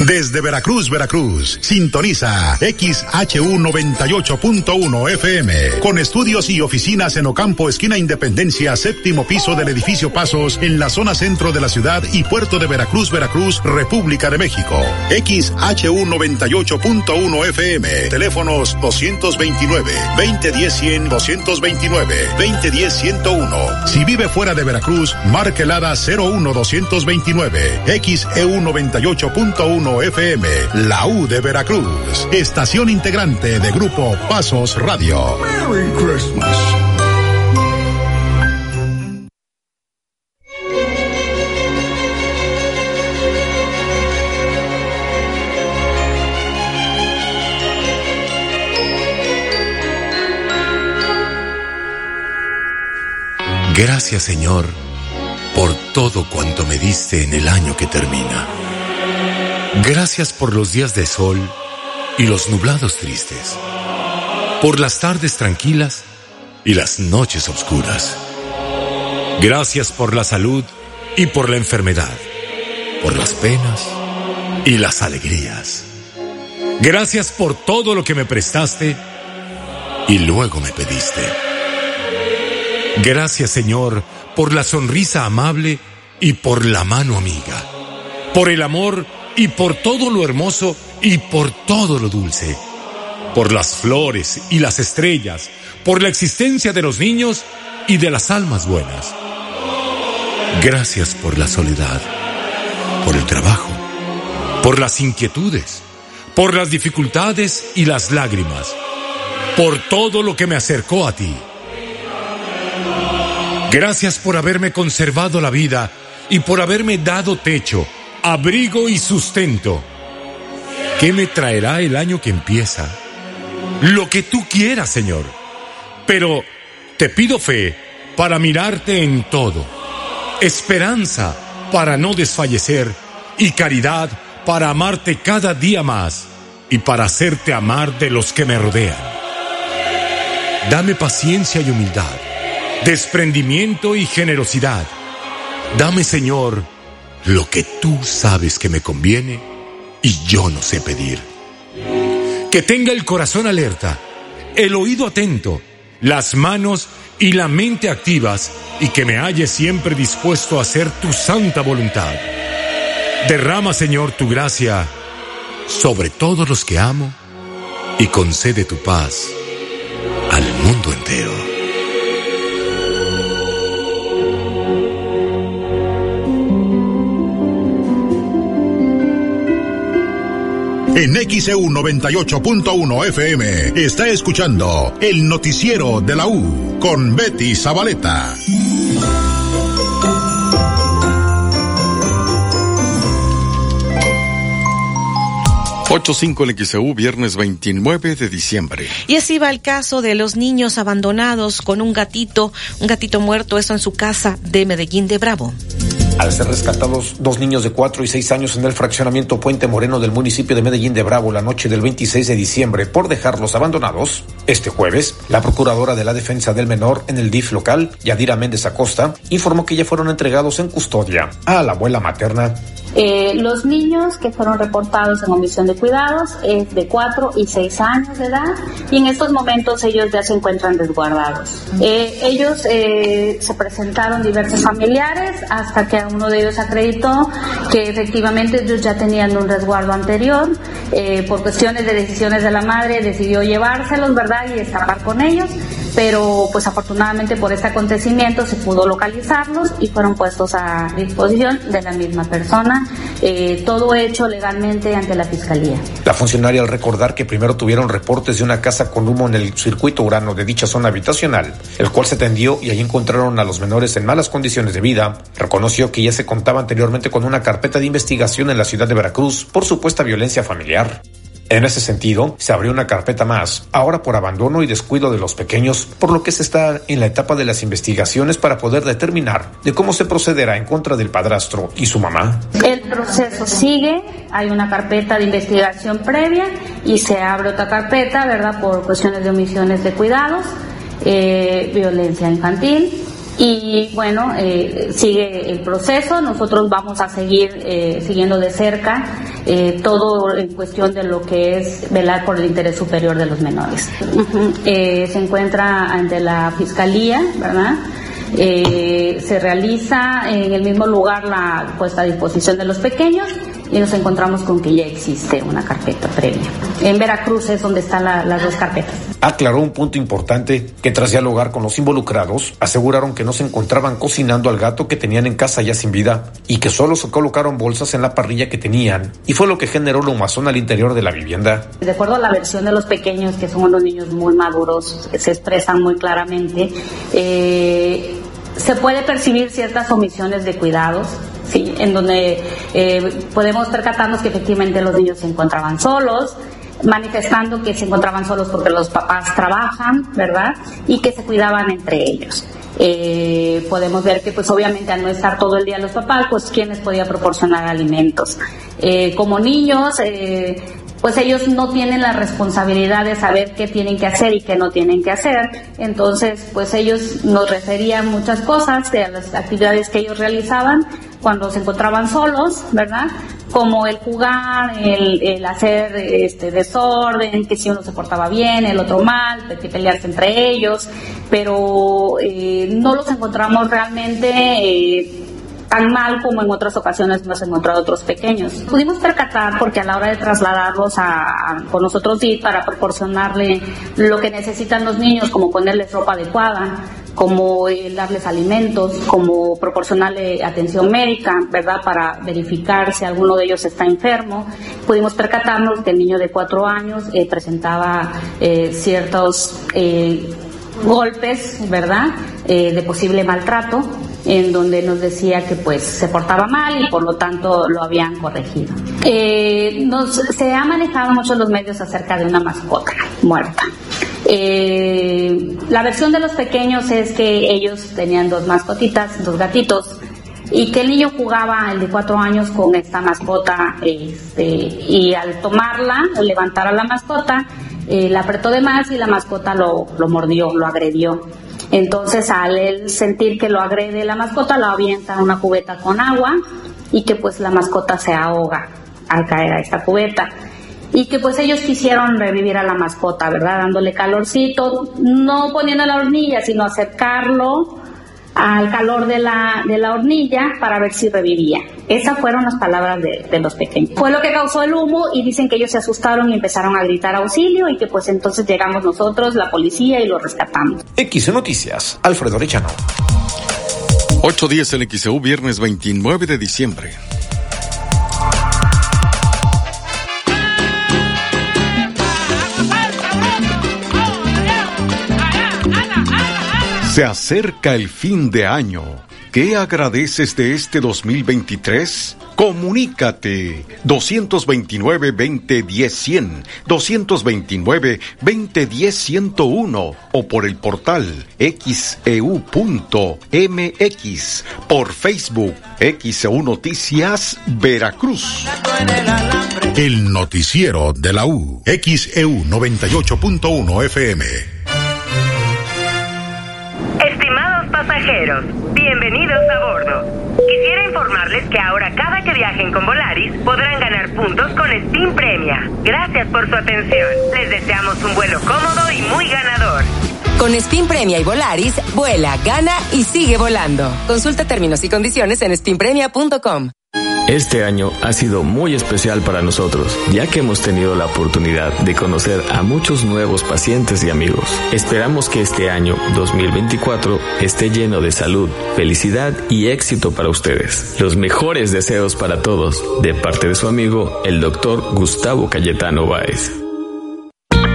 [SPEAKER 3] Desde Veracruz, Veracruz, sintoniza XHU 98.1 FM, con estudios y oficinas en Ocampo, esquina Independencia, séptimo piso del edificio Pasos, en la zona centro de la ciudad y puerto de Veracruz, Veracruz, República de México. XHU 98.1 FM, teléfonos 229, 2010 100, 229, 2010 101. Si vive fuera de Veracruz, marque el 01 229, XEU 98.1 FM, la U de Veracruz, estación integrante de Grupo Pasos Radio. Merry Christmas.
[SPEAKER 21] Gracias Señor por todo cuanto me diste en el año que termina. Gracias por los días de sol y los nublados tristes, por las tardes tranquilas y las noches oscuras. Gracias por la salud y por la enfermedad, por las penas y las alegrías. Gracias por todo lo que me prestaste y luego me pediste. Gracias Señor por la sonrisa amable y por la mano amiga, por el amor y por todo lo hermoso y por todo lo dulce, por las flores y las estrellas, por la existencia de los niños y de las almas buenas. Gracias por la soledad, por el trabajo, por las inquietudes, por las dificultades y las lágrimas, por todo lo que me acercó a ti. Gracias por haberme conservado la vida y por haberme dado techo abrigo y sustento. ¿Qué me traerá el año que empieza? Lo que tú quieras, Señor. Pero te pido fe para mirarte en todo, esperanza para no desfallecer y caridad para amarte cada día más y para hacerte amar de los que me rodean. Dame paciencia y humildad, desprendimiento y generosidad. Dame, Señor, lo que tú sabes que me conviene y yo no sé pedir. Que tenga el corazón alerta, el oído atento, las manos y la mente activas y que me halle siempre dispuesto a hacer tu santa voluntad. Derrama, Señor, tu gracia sobre todos los que amo y concede tu paz al mundo
[SPEAKER 3] En XEU 98.1 FM está escuchando el noticiero de la U con Betty Zabaleta.
[SPEAKER 1] 8.5 en XEU, viernes 29 de diciembre.
[SPEAKER 2] Y así va el caso de los niños abandonados con un gatito, un gatito muerto, eso en su casa de Medellín de Bravo.
[SPEAKER 22] Al ser rescatados dos niños de 4 y 6 años en el fraccionamiento Puente Moreno del municipio de Medellín de Bravo la noche del 26 de diciembre por dejarlos abandonados, este jueves, la procuradora de la defensa del menor en el DIF local, Yadira Méndez Acosta, informó que ya fueron entregados en custodia a la abuela materna
[SPEAKER 23] eh, los niños que fueron reportados en omisión de cuidados es de 4 y 6 años de edad y en estos momentos ellos ya se encuentran resguardados. Eh, ellos eh, se presentaron diversos familiares hasta que uno de ellos acreditó que efectivamente ellos ya tenían un resguardo anterior. por cuestiones de decisiones de la madre decidió llevárselos, ¿verdad? Y escapar con ellos pero pues afortunadamente por este acontecimiento se pudo localizarlos y fueron puestos a disposición de la misma persona, eh, todo hecho legalmente ante la Fiscalía.
[SPEAKER 22] La funcionaria al recordar que primero tuvieron reportes de una casa con humo en el circuito urano de dicha zona habitacional, el cual se tendió y ahí encontraron a los menores en malas condiciones de vida, reconoció que ya se contaba anteriormente con una carpeta de investigación en la ciudad de Veracruz por supuesta violencia familiar. En ese sentido, se abrió una carpeta más, ahora por abandono y descuido de los pequeños, por lo que se está en la etapa de las investigaciones para poder determinar de cómo se procederá en contra del padrastro y su mamá.
[SPEAKER 23] El proceso sigue, hay una carpeta de investigación previa y se abre otra carpeta, ¿verdad?, por cuestiones de omisiones de cuidados, eh, violencia infantil y bueno, eh, sigue el proceso, nosotros vamos a seguir eh, siguiendo de cerca eh, todo en cuestión de lo que es velar por el interés superior de los menores. se encuentra ante la Fiscalía, ¿verdad? se realiza en el mismo lugar la puesta a disposición de los pequeños y nos encontramos con que ya existe una carpeta previa. En Veracruz es donde están las dos carpetas.
[SPEAKER 22] Aclaró un punto importante que tras dialogar con los involucrados, aseguraron que no se encontraban cocinando al gato que tenían en casa ya sin vida y que solo se colocaron bolsas en la parrilla que tenían y fue lo que generó la humazón al interior de la vivienda.
[SPEAKER 23] De acuerdo a la versión de los pequeños, que son unos niños muy maduros, se expresan muy claramente, eh, se puede percibir ciertas omisiones de cuidados, ¿sí? en donde eh, podemos percatarnos que efectivamente los niños se encontraban solos, manifestando que se encontraban solos porque los papás trabajan, ¿verdad? Y que se cuidaban entre ellos. Eh, podemos ver que pues obviamente al no estar todo el día los papás, pues quienes podía proporcionar alimentos. Eh, como niños, pues ellos no tienen la responsabilidad de saber qué tienen que hacer y qué no tienen que hacer. Entonces, pues ellos nos referían muchas cosas de las actividades que ellos realizaban cuando se encontraban solos, ¿verdad? Como el jugar, el, hacer este desorden, que si uno se portaba bien, el otro mal, que pelearse entre ellos, pero eh, no los encontramos realmente eh, tan mal como en otras ocasiones hemos encontrado otros pequeños. Pudimos percatar porque a la hora de trasladarlos a, con nosotros para proporcionarle lo que necesitan los niños, como ponerles ropa adecuada, como darles alimentos, como proporcionarle atención médica, ¿verdad? Para verificar si alguno de ellos está enfermo. Pudimos percatarnos que el niño de cuatro años eh, presentaba eh, ciertos eh, golpes, ¿verdad? de posible maltrato en donde nos decía que pues se portaba mal y por lo tanto lo habían corregido. Eh, nos, se ha manejado mucho los medios acerca de una mascota muerta. Eh, la versión de los pequeños es que ellos tenían dos mascotitas, dos gatitos, y que el niño jugaba, el de cuatro años, con esta mascota, este, y al tomarla, levantar a la mascota, eh, la apretó de más y la mascota lo mordió, lo agredió. Entonces, al él sentir que lo agrede la mascota, lo avienta en una cubeta con agua y que pues la mascota se ahoga al caer a esta cubeta. Y que pues ellos quisieron revivir a la mascota, ¿verdad? Dándole calorcito, no poniendo la hornilla, sino acercarlo al calor de la, de la hornilla para ver si revivía. Esas fueron las palabras de, de, los pequeños. Fue lo que causó el humo y dicen que ellos se asustaron y empezaron a gritar auxilio y que pues entonces llegamos nosotros, la policía, y los rescatamos.
[SPEAKER 24] X Noticias, Alfredo Rechano.
[SPEAKER 1] 8.10 en XEU, viernes 29 de diciembre. Se acerca el fin de año. ¿Qué agradeces de este 2023? Comunícate 229-2010-100, 229-2010-101 o por el portal xeu.mx, por Facebook XEU Noticias Veracruz.
[SPEAKER 3] El noticiero de la U, XEU 98.1 FM.
[SPEAKER 5] Bienvenidos a bordo. Quisiera informarles que ahora cada que viajen con Volaris podrán ganar puntos con Steam Premia. Gracias por su atención. Les deseamos un vuelo cómodo y muy ganador.
[SPEAKER 6] Con Spin Premia y Volaris, vuela, gana y sigue volando. Consulta términos y condiciones en spinpremia.com.
[SPEAKER 25] Este año ha sido muy especial para nosotros, ya que hemos tenido la oportunidad de conocer a muchos nuevos pacientes y amigos. Esperamos que este año 2024 esté lleno de salud, felicidad y éxito para ustedes. Los mejores deseos para todos, de parte de su amigo, el doctor Gustavo Cayetano Báez.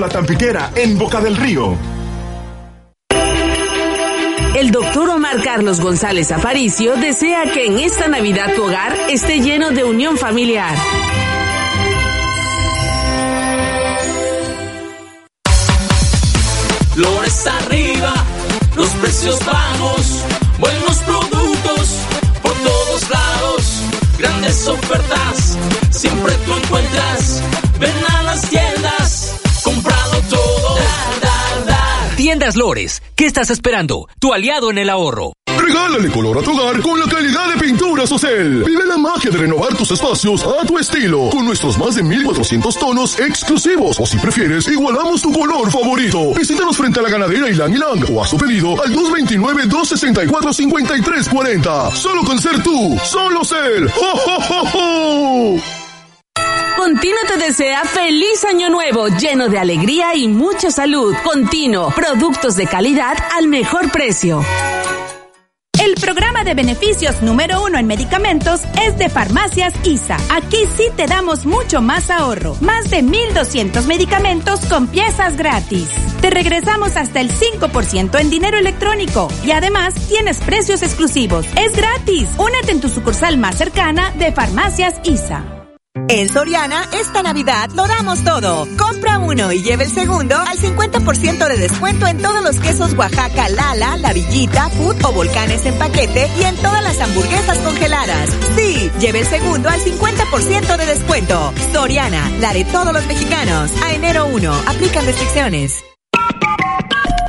[SPEAKER 26] La Tampiquera, en Boca del Río.
[SPEAKER 11] El doctor Omar Carlos González Aparicio desea que en esta Navidad tu hogar esté lleno de unión familiar.
[SPEAKER 4] Flores arriba, los precios bajos, buenos productos por todos lados, grandes ofertas, siempre tú encuentras. Ven a las tiendas, comprado todo. Dar, dar, dar.
[SPEAKER 27] Tiendas Lores, ¿qué estás esperando? Tu aliado en el ahorro.
[SPEAKER 22] Regálale color a tu hogar con la calidad de Pinturas Ocel. Vive la magia de renovar tus espacios a tu estilo con nuestros más de 1400 tonos exclusivos. O si prefieres, igualamos tu color favorito. Visítanos frente a la ganadera Ilang Ilang o a su pedido al 229-264-5340. Solo con ser tú, solo Cel. ¡Oh, oh, oh, oh!
[SPEAKER 11] Continuo te desea feliz año nuevo, lleno de alegría y mucha salud. Continuo, productos de calidad al mejor precio.
[SPEAKER 28] El programa de beneficios número uno en medicamentos es de Farmacias ISA. Aquí sí te damos mucho más ahorro. Más de 1.200 medicamentos con piezas gratis. Te regresamos hasta el 5% en dinero electrónico. Y además tienes precios exclusivos. Es gratis. Únete en tu sucursal más cercana de Farmacias ISA.
[SPEAKER 10] En Soriana, esta Navidad lo damos todo. Compra uno y lleve el segundo al 50% de descuento en todos los quesos Oaxaca, Lala, La Villita, Food o Volcanes en paquete y en todas las hamburguesas congeladas. Sí, lleve el segundo al 50% de descuento. Soriana, la de todos los mexicanos. A enero 1, aplican restricciones.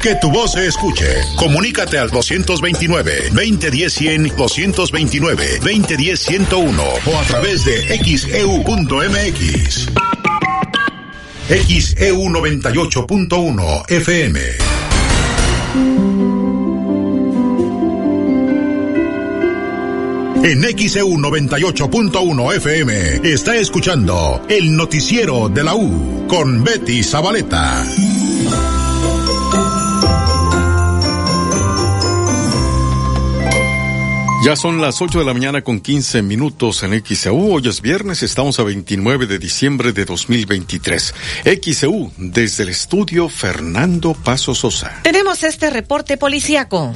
[SPEAKER 3] Que tu voz se escuche. Comunícate al 229-2010-100, 229-2010-101 o a través de xeu.mx. XEU 98.1 FM. En XEU 98.1 FM está escuchando el noticiero de la U con Betty Zabaleta.
[SPEAKER 1] Ya son las 8 de la mañana con 15 minutos en XEU. Hoy es viernes, estamos a 29 de diciembre de 2023. XEU, desde el estudio Fernando Paso Sosa.
[SPEAKER 14] Tenemos este reporte policíaco.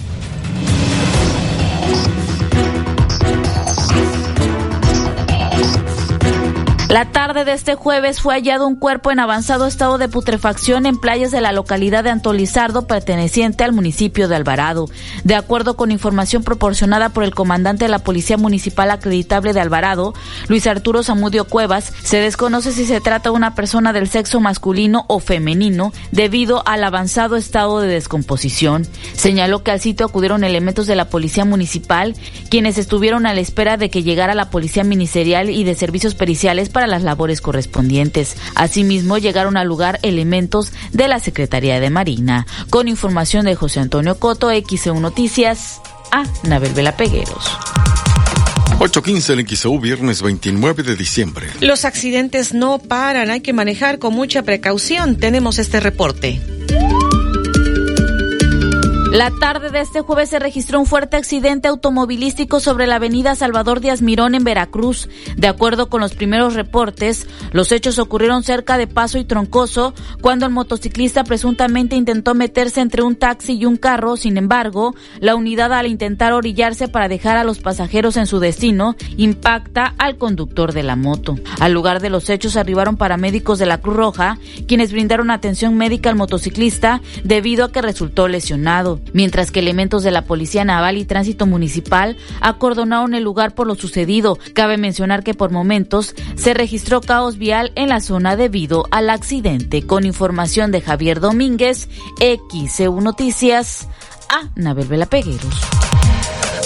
[SPEAKER 29] La tarde de este jueves fue hallado un cuerpo en avanzado estado de putrefacción en playas de la localidad de Antolizardo, perteneciente al municipio de Alvarado. De acuerdo con información proporcionada por el comandante de la Policía Municipal Acreditable de Alvarado, Luis Arturo Zamudio Cuevas, se desconoce si se trata de una persona del sexo masculino o femenino debido al avanzado estado de descomposición. Señaló que al sitio acudieron elementos de la Policía Municipal, quienes estuvieron a la espera de que llegara la Policía Ministerial y de Servicios Periciales para las labores correspondientes. Asimismo, llegaron al lugar elementos de la Secretaría de Marina. Con información de José Antonio Coto, XEU Noticias, a Nabel Vela Pegueros.
[SPEAKER 1] 8.15 en XEU, viernes 29 de diciembre.
[SPEAKER 14] Los accidentes no paran, hay que manejar con mucha precaución. Tenemos este reporte.
[SPEAKER 29] La tarde de este jueves se registró un fuerte accidente automovilístico sobre la avenida Salvador Díaz Mirón en Veracruz. De acuerdo con los primeros reportes, los hechos ocurrieron cerca de Paso y Troncoso cuando el motociclista presuntamente intentó meterse entre un taxi y un carro. Sin embargo, la unidad al intentar orillarse para dejar a los pasajeros en su destino impacta al conductor de la moto. Al lugar de los hechos arribaron paramédicos de la Cruz Roja, quienes brindaron atención médica al motociclista debido a que resultó lesionado mientras que elementos de la Policía Naval y Tránsito Municipal acordonaron el lugar por lo sucedido. Cabe mencionar que por momentos se registró caos vial en la zona debido al accidente. Con información de Javier Domínguez, XEU Noticias, a Nabel Vela Pegueros.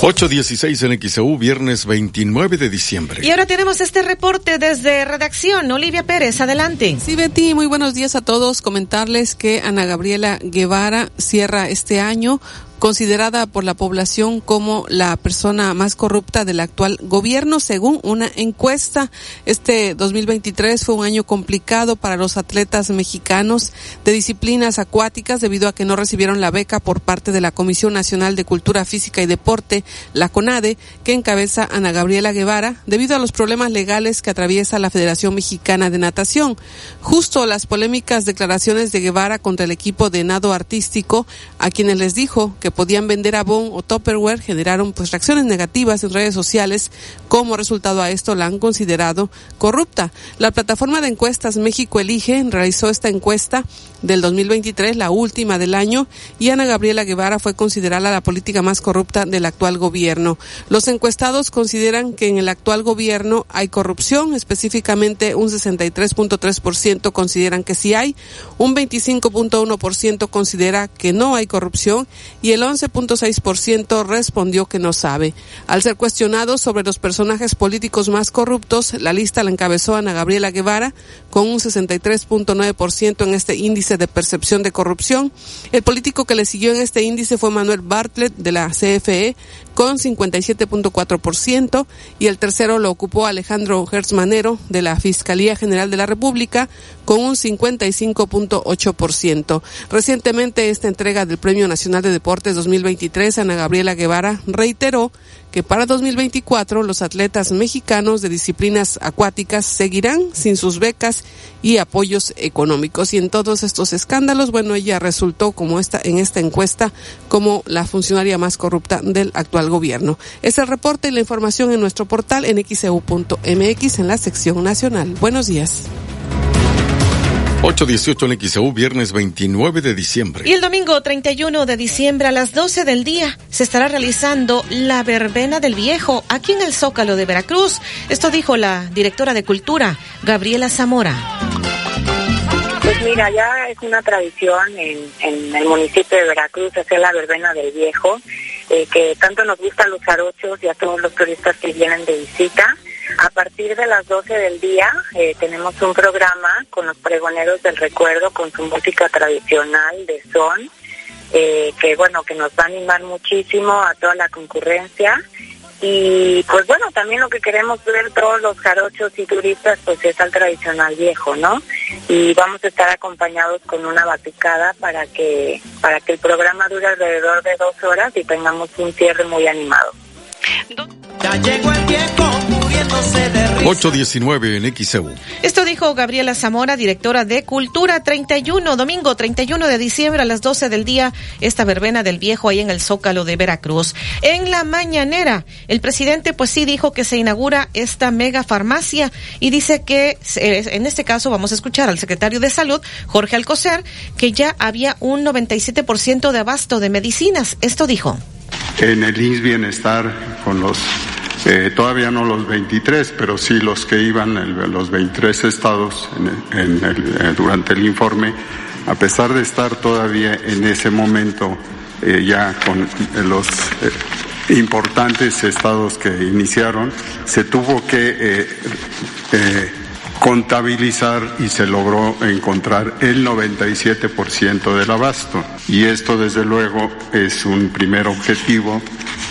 [SPEAKER 1] 8.16 en XEU, viernes 29 de diciembre.
[SPEAKER 14] Y ahora tenemos este reporte desde redacción. Olivia Pérez, adelante.
[SPEAKER 19] Sí, Betty, muy buenos días a todos. Comentarles que Ana Gabriela Guevara cierra este año considerada por la población como la persona más corrupta del actual gobierno, según una encuesta. Este 2023 fue un año complicado para los atletas mexicanos de disciplinas acuáticas debido a que no recibieron la beca por parte de la Comisión Nacional de Cultura Física y Deporte, la CONADE, que encabeza Ana Gabriela Guevara, debido a los problemas legales que atraviesa la Federación Mexicana de Natación. Justo las polémicas declaraciones de Guevara contra el equipo de nado artístico, a quienes les dijo que podían vender Avon o Tupperware generaron pues reacciones negativas en redes sociales. Como resultado a esto la han considerado corrupta. La plataforma de encuestas México Elige realizó esta encuesta del 2023, la última del año, y Ana Gabriela Guevara fue considerada la política más corrupta del actual gobierno. Los encuestados consideran que en el actual gobierno hay corrupción, específicamente un 63.3% consideran que sí hay, un 25.1% considera que no hay corrupción y el 11.6% respondió que no sabe. Al ser cuestionado sobre los personajes políticos más corruptos, la lista la encabezó Ana Gabriela Guevara con un 63.9% en este índice de percepción de corrupción. El político que le siguió en este índice fue Manuel Bartlett de la CFE con 57.4% y el tercero lo ocupó Alejandro Manero de la Fiscalía General de la República con un 55.8%. Recientemente esta entrega del Premio Nacional de Deportes 2023 Ana Gabriela Guevara reiteró que para 2024 los atletas mexicanos de disciplinas acuáticas seguirán sin sus becas y apoyos económicos. Y en todos estos escándalos, bueno, ella resultó como esta en esta encuesta como la funcionaria más corrupta del actual gobierno. Es el reporte y la información en nuestro portal en xeu.mx en la sección nacional. Buenos días.
[SPEAKER 1] 8.18 en XEU, viernes 29 de diciembre.
[SPEAKER 14] Y el domingo 31 de diciembre a las 12 del día se estará realizando la verbena del viejo aquí en el Zócalo de Veracruz. Esto dijo la directora de Cultura, Gabriela Zamora.
[SPEAKER 30] Pues mira, ya es una tradición en, el municipio de Veracruz hacer la verbena del viejo, eh, que tanto nos gusta a los jarochos y a todos los turistas que vienen de visita. A partir de las 12 del día eh, tenemos un programa con los pregoneros del recuerdo con su música tradicional de son, eh, que bueno, que nos va a animar muchísimo a toda la concurrencia y pues bueno, también lo que queremos ver todos los jarochos y turistas pues es al tradicional viejo, ¿no? Y vamos a estar acompañados con una batucada para que, para que el programa dure alrededor de dos horas y tengamos un cierre muy animado.
[SPEAKER 4] Ya llegó el viejo muriéndose de risa.
[SPEAKER 1] 819 en XEU.
[SPEAKER 2] Esto dijo Gabriela Zamora, directora de Cultura 31, domingo 31 de diciembre a las 12 del día, esta verbena del viejo ahí en el Zócalo de Veracruz. En la mañanera, el presidente pues sí dijo que se inaugura esta mega farmacia y dice que eh, en este caso vamos a escuchar al secretario de Salud, Jorge Alcocer, que ya había un 97% de abasto de medicinas. Esto dijo.
[SPEAKER 22] En el INS Bienestar con los eh, todavía no los 23, pero sí los que iban, los 23 estados en, en el, eh, durante el informe, a pesar de estar todavía en ese momento eh, ya con los eh, importantes estados que iniciaron, se tuvo que contabilizar y se logró encontrar el 97% del abasto. Y esto desde luego es un primer objetivo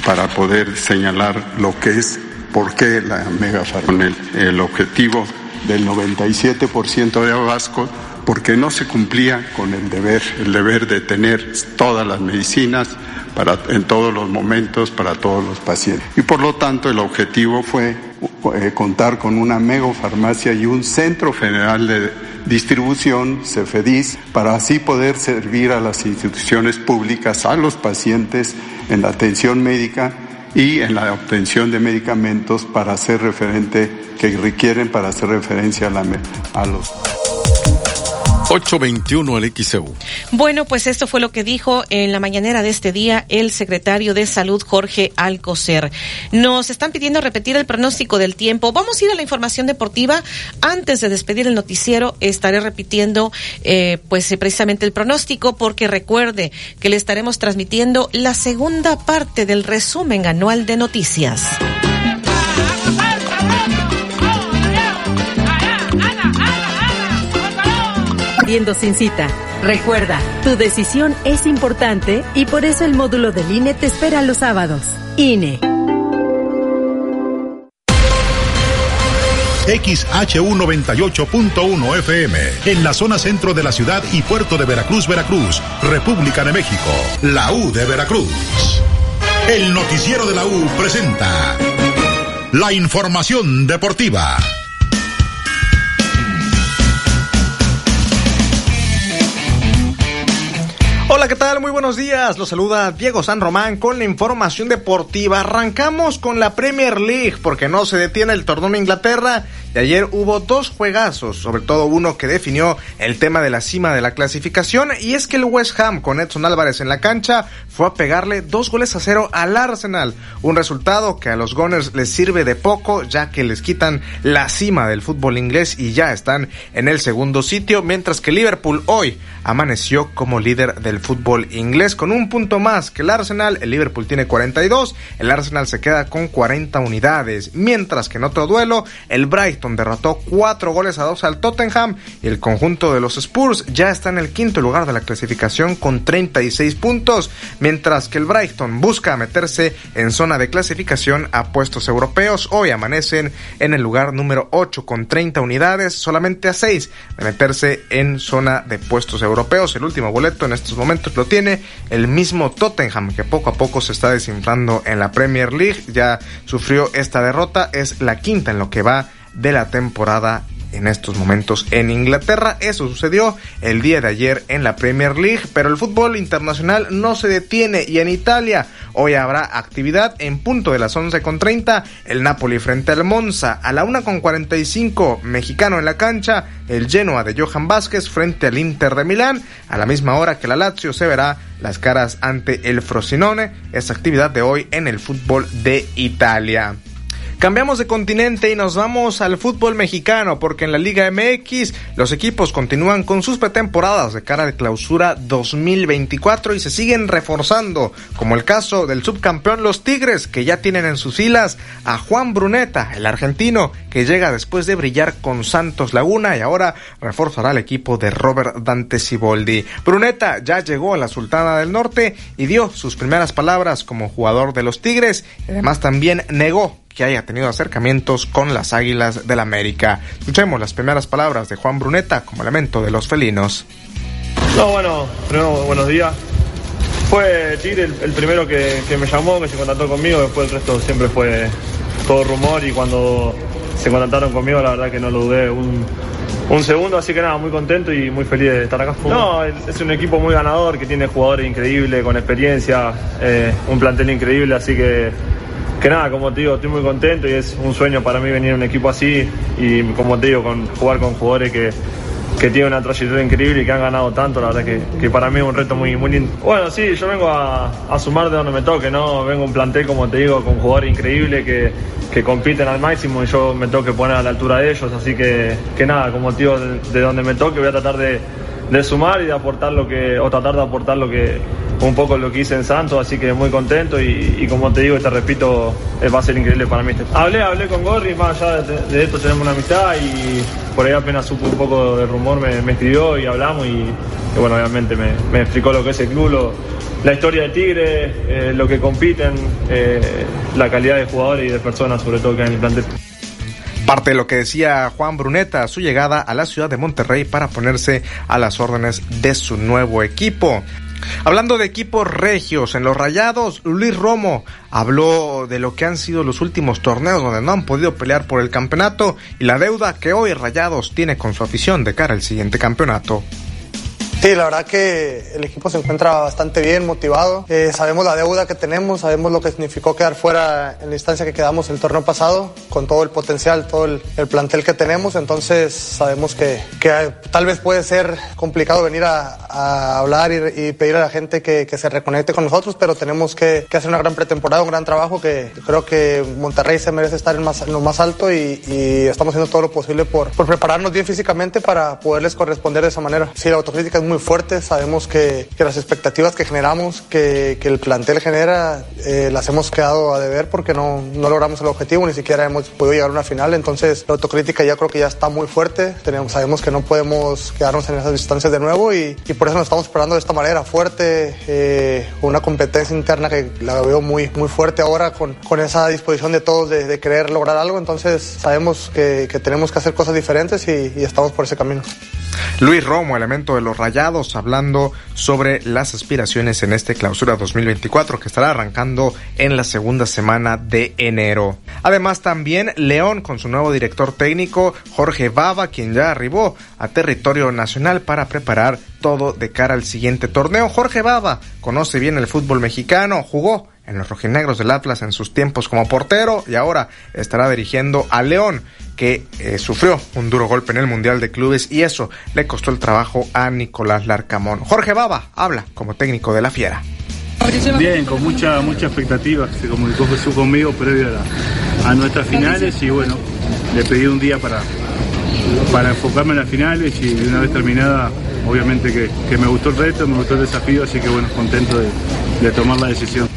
[SPEAKER 22] para poder señalar lo que es, por qué la megafarma, el, el objetivo del 97% de abasto, porque no se cumplía con el deber, el deber de tener todas las medicinas para, en todos los momentos para todos los pacientes. Y por lo tanto el objetivo fue eh, contar con una megafarmacia y un centro general de distribución, CEFEDIS, para así poder servir a las instituciones públicas, a los pacientes en la atención médica y en la obtención de medicamentos para hacer referente, que requieren para hacer referencia a, la, a los
[SPEAKER 1] 821 el XEU.
[SPEAKER 2] Bueno, pues esto fue lo que dijo en la mañanera de este día el secretario de Salud, Jorge Alcocer. Nos están pidiendo repetir el pronóstico del tiempo. Vamos a ir a la información deportiva. Antes de despedir el noticiero, estaré repitiendo, eh, pues, precisamente el pronóstico, porque recuerde que le estaremos transmitiendo la segunda parte del resumen anual de noticias.
[SPEAKER 31] Sin cita. Recuerda, tu decisión es importante y por eso el módulo del INE te espera los sábados. INE.
[SPEAKER 3] XHU 98.1 FM, en la zona centro de la ciudad y puerto de Veracruz, Veracruz, República de México, la U de Veracruz. El noticiero de la U presenta la información deportiva.
[SPEAKER 32] Hola, ¿qué tal? Muy buenos días. Los saluda Diego San Román con la información deportiva. Arrancamos con la Premier League porque no se detiene el torneo en Inglaterra y ayer hubo dos juegazos, sobre todo uno que definió el tema de la cima de la clasificación y es que el West Ham con Edson Álvarez en la cancha fue a pegarle dos goles a cero al Arsenal, un resultado que a los Gunners les sirve de poco ya que les quitan la cima del fútbol inglés y ya están en el segundo sitio, mientras que Liverpool hoy amaneció como líder del fútbol inglés con un punto más que el Arsenal, el Liverpool tiene 42, el Arsenal se queda con 40 unidades, mientras que en otro duelo el Brighton derrotó cuatro goles a dos al Tottenham y el conjunto de los Spurs ya está en el quinto lugar de la clasificación con 36 puntos, mientras que el Brighton busca meterse en zona de clasificación a puestos europeos. Hoy amanecen en el lugar número 8 con 30 unidades, solamente a 6 de meterse en zona de puestos europeos. El último boleto en estos momentos lo tiene el mismo Tottenham que poco a poco se está desinflando en la Premier League. Ya sufrió esta derrota, es la quinta en lo que va de la temporada en estos momentos en Inglaterra. Eso sucedió el día de ayer en la Premier League, pero el fútbol internacional no se detiene y en Italia hoy habrá actividad en punto de las 11.30 el Napoli frente al Monza, a la 1.45 mexicano en la cancha, el Genoa de Johan Vázquez frente al Inter de Milán, a la misma hora que la Lazio se verá las caras ante el Frosinone, esta actividad de hoy en el fútbol de Italia. Cambiamos de continente y nos vamos al fútbol mexicano porque en la Liga MX los equipos continúan con sus pretemporadas de cara de clausura 2024 y se siguen reforzando, como el caso del subcampeón Los Tigres que ya tienen en sus filas a Juan Bruneta, el argentino, que llega después de brillar con Santos Laguna y ahora reforzará el equipo de Robert Dante Siboldi. Bruneta ya llegó a la Sultana del Norte y dio sus primeras palabras como jugador de los Tigres además también negó que haya tenido acercamientos con las Águilas del América. Escuchemos las primeras palabras de Juan Bruneta como elemento de los felinos.
[SPEAKER 33] No, bueno, primero buenos días. Fue Tigre el, primero que, me llamó, que se contactó conmigo, después el resto siempre fue todo rumor y cuando se contactaron conmigo la verdad que no lo dudé un, segundo, así que nada, muy contento y muy feliz de estar acá. No, es un equipo muy ganador que tiene jugadores increíbles, con experiencia, eh, un plantel increíble, así que que nada, como te digo, estoy muy contento y es un sueño para mí venir a un equipo así y como te digo, con, jugar con jugadores que, que tienen una trayectoria increíble y que han ganado tanto, la verdad que, que para mí es un reto muy, lindo. Bueno, sí, yo vengo a, sumar de donde me toque, ¿no? Vengo a un plantel, como te digo, con jugadores increíbles que, que compiten al máximo y yo me toque poner a la altura de ellos, así que, que nada, como te digo, de donde me toque voy a tratar de, de sumar y de aportar lo que, o tratar de aportar lo que, un poco lo que hice en Santos, así que muy contento y, como te digo, te repito, va a ser increíble para mí. Hablé, hablé con Gorri, más allá de, esto tenemos una amistad y por ahí apenas supo un poco del rumor, me, escribió y hablamos y, bueno, obviamente me, explicó lo que es el club, la historia de Tigre, eh, lo que compiten, eh, la calidad de jugadores y de personas sobre todo que hay en el plantel.
[SPEAKER 32] Parte de lo que decía Juan Bruneta, su llegada a la ciudad de Monterrey para ponerse a las órdenes de su nuevo equipo. Hablando de equipos regios, en los Rayados, Luis Romo habló de lo que han sido los últimos torneos donde no han podido pelear por el campeonato y la deuda que hoy Rayados tiene con su afición de cara al siguiente campeonato.
[SPEAKER 34] Sí, la verdad que el equipo se encuentra bastante bien, motivado. Eh, sabemos la deuda que tenemos, sabemos lo que significó quedar fuera en la instancia que quedamos el torneo pasado, con todo el potencial, todo el, plantel que tenemos. Entonces sabemos que, que, tal vez puede ser complicado venir a, hablar y, pedir a la gente que, que, se reconecte con nosotros, pero tenemos que, hacer una gran pretemporada, un gran trabajo que creo que Monterrey se merece estar en, lo más alto y, y, estamos haciendo todo lo posible por, por prepararnos bien físicamente para poderles corresponder de esa manera. Sí, la autocrítica es muy fuerte. Sabemos que, que las expectativas que generamos, que, que el plantel genera, eh, las hemos quedado a deber porque no, no, logramos el objetivo, ni siquiera hemos podido llegar a una final. Entonces, la autocrítica ya creo que ya está muy fuerte. Tenemos, sabemos que no podemos quedarnos en esas distancias de nuevo y, y por eso nos estamos esperando de esta manera fuerte, eh, una competencia interna que la veo muy, muy fuerte ahora con, con esa disposición de todos de, de querer lograr algo. Entonces, sabemos que, que tenemos que hacer cosas diferentes y, y estamos por ese camino.
[SPEAKER 32] Luis Romo, elemento de los Rayados, hablando sobre las aspiraciones en este clausura 2024 que estará arrancando en la segunda semana de enero. Además también León con su nuevo director técnico Jorge Baba, quien ya arribó a territorio nacional para preparar todo de cara al siguiente torneo. Jorge Baba conoce bien el fútbol mexicano, jugó en los rojinegros del Atlas en sus tiempos como portero y ahora estará dirigiendo a León, que eh, sufrió un duro golpe en el Mundial de Clubes y eso le costó el trabajo a Nicolás Larcamón. Jorge Baba habla como técnico de la Fiera.
[SPEAKER 35] Bien, con mucha mucha expectativa. Se comunicó Jesús conmigo previo a, nuestras finales y bueno, le pedí un día para, para enfocarme en las finales y una vez terminada, obviamente que, me gustó el reto, me gustó el desafío, así que bueno, contento de tomar la decisión.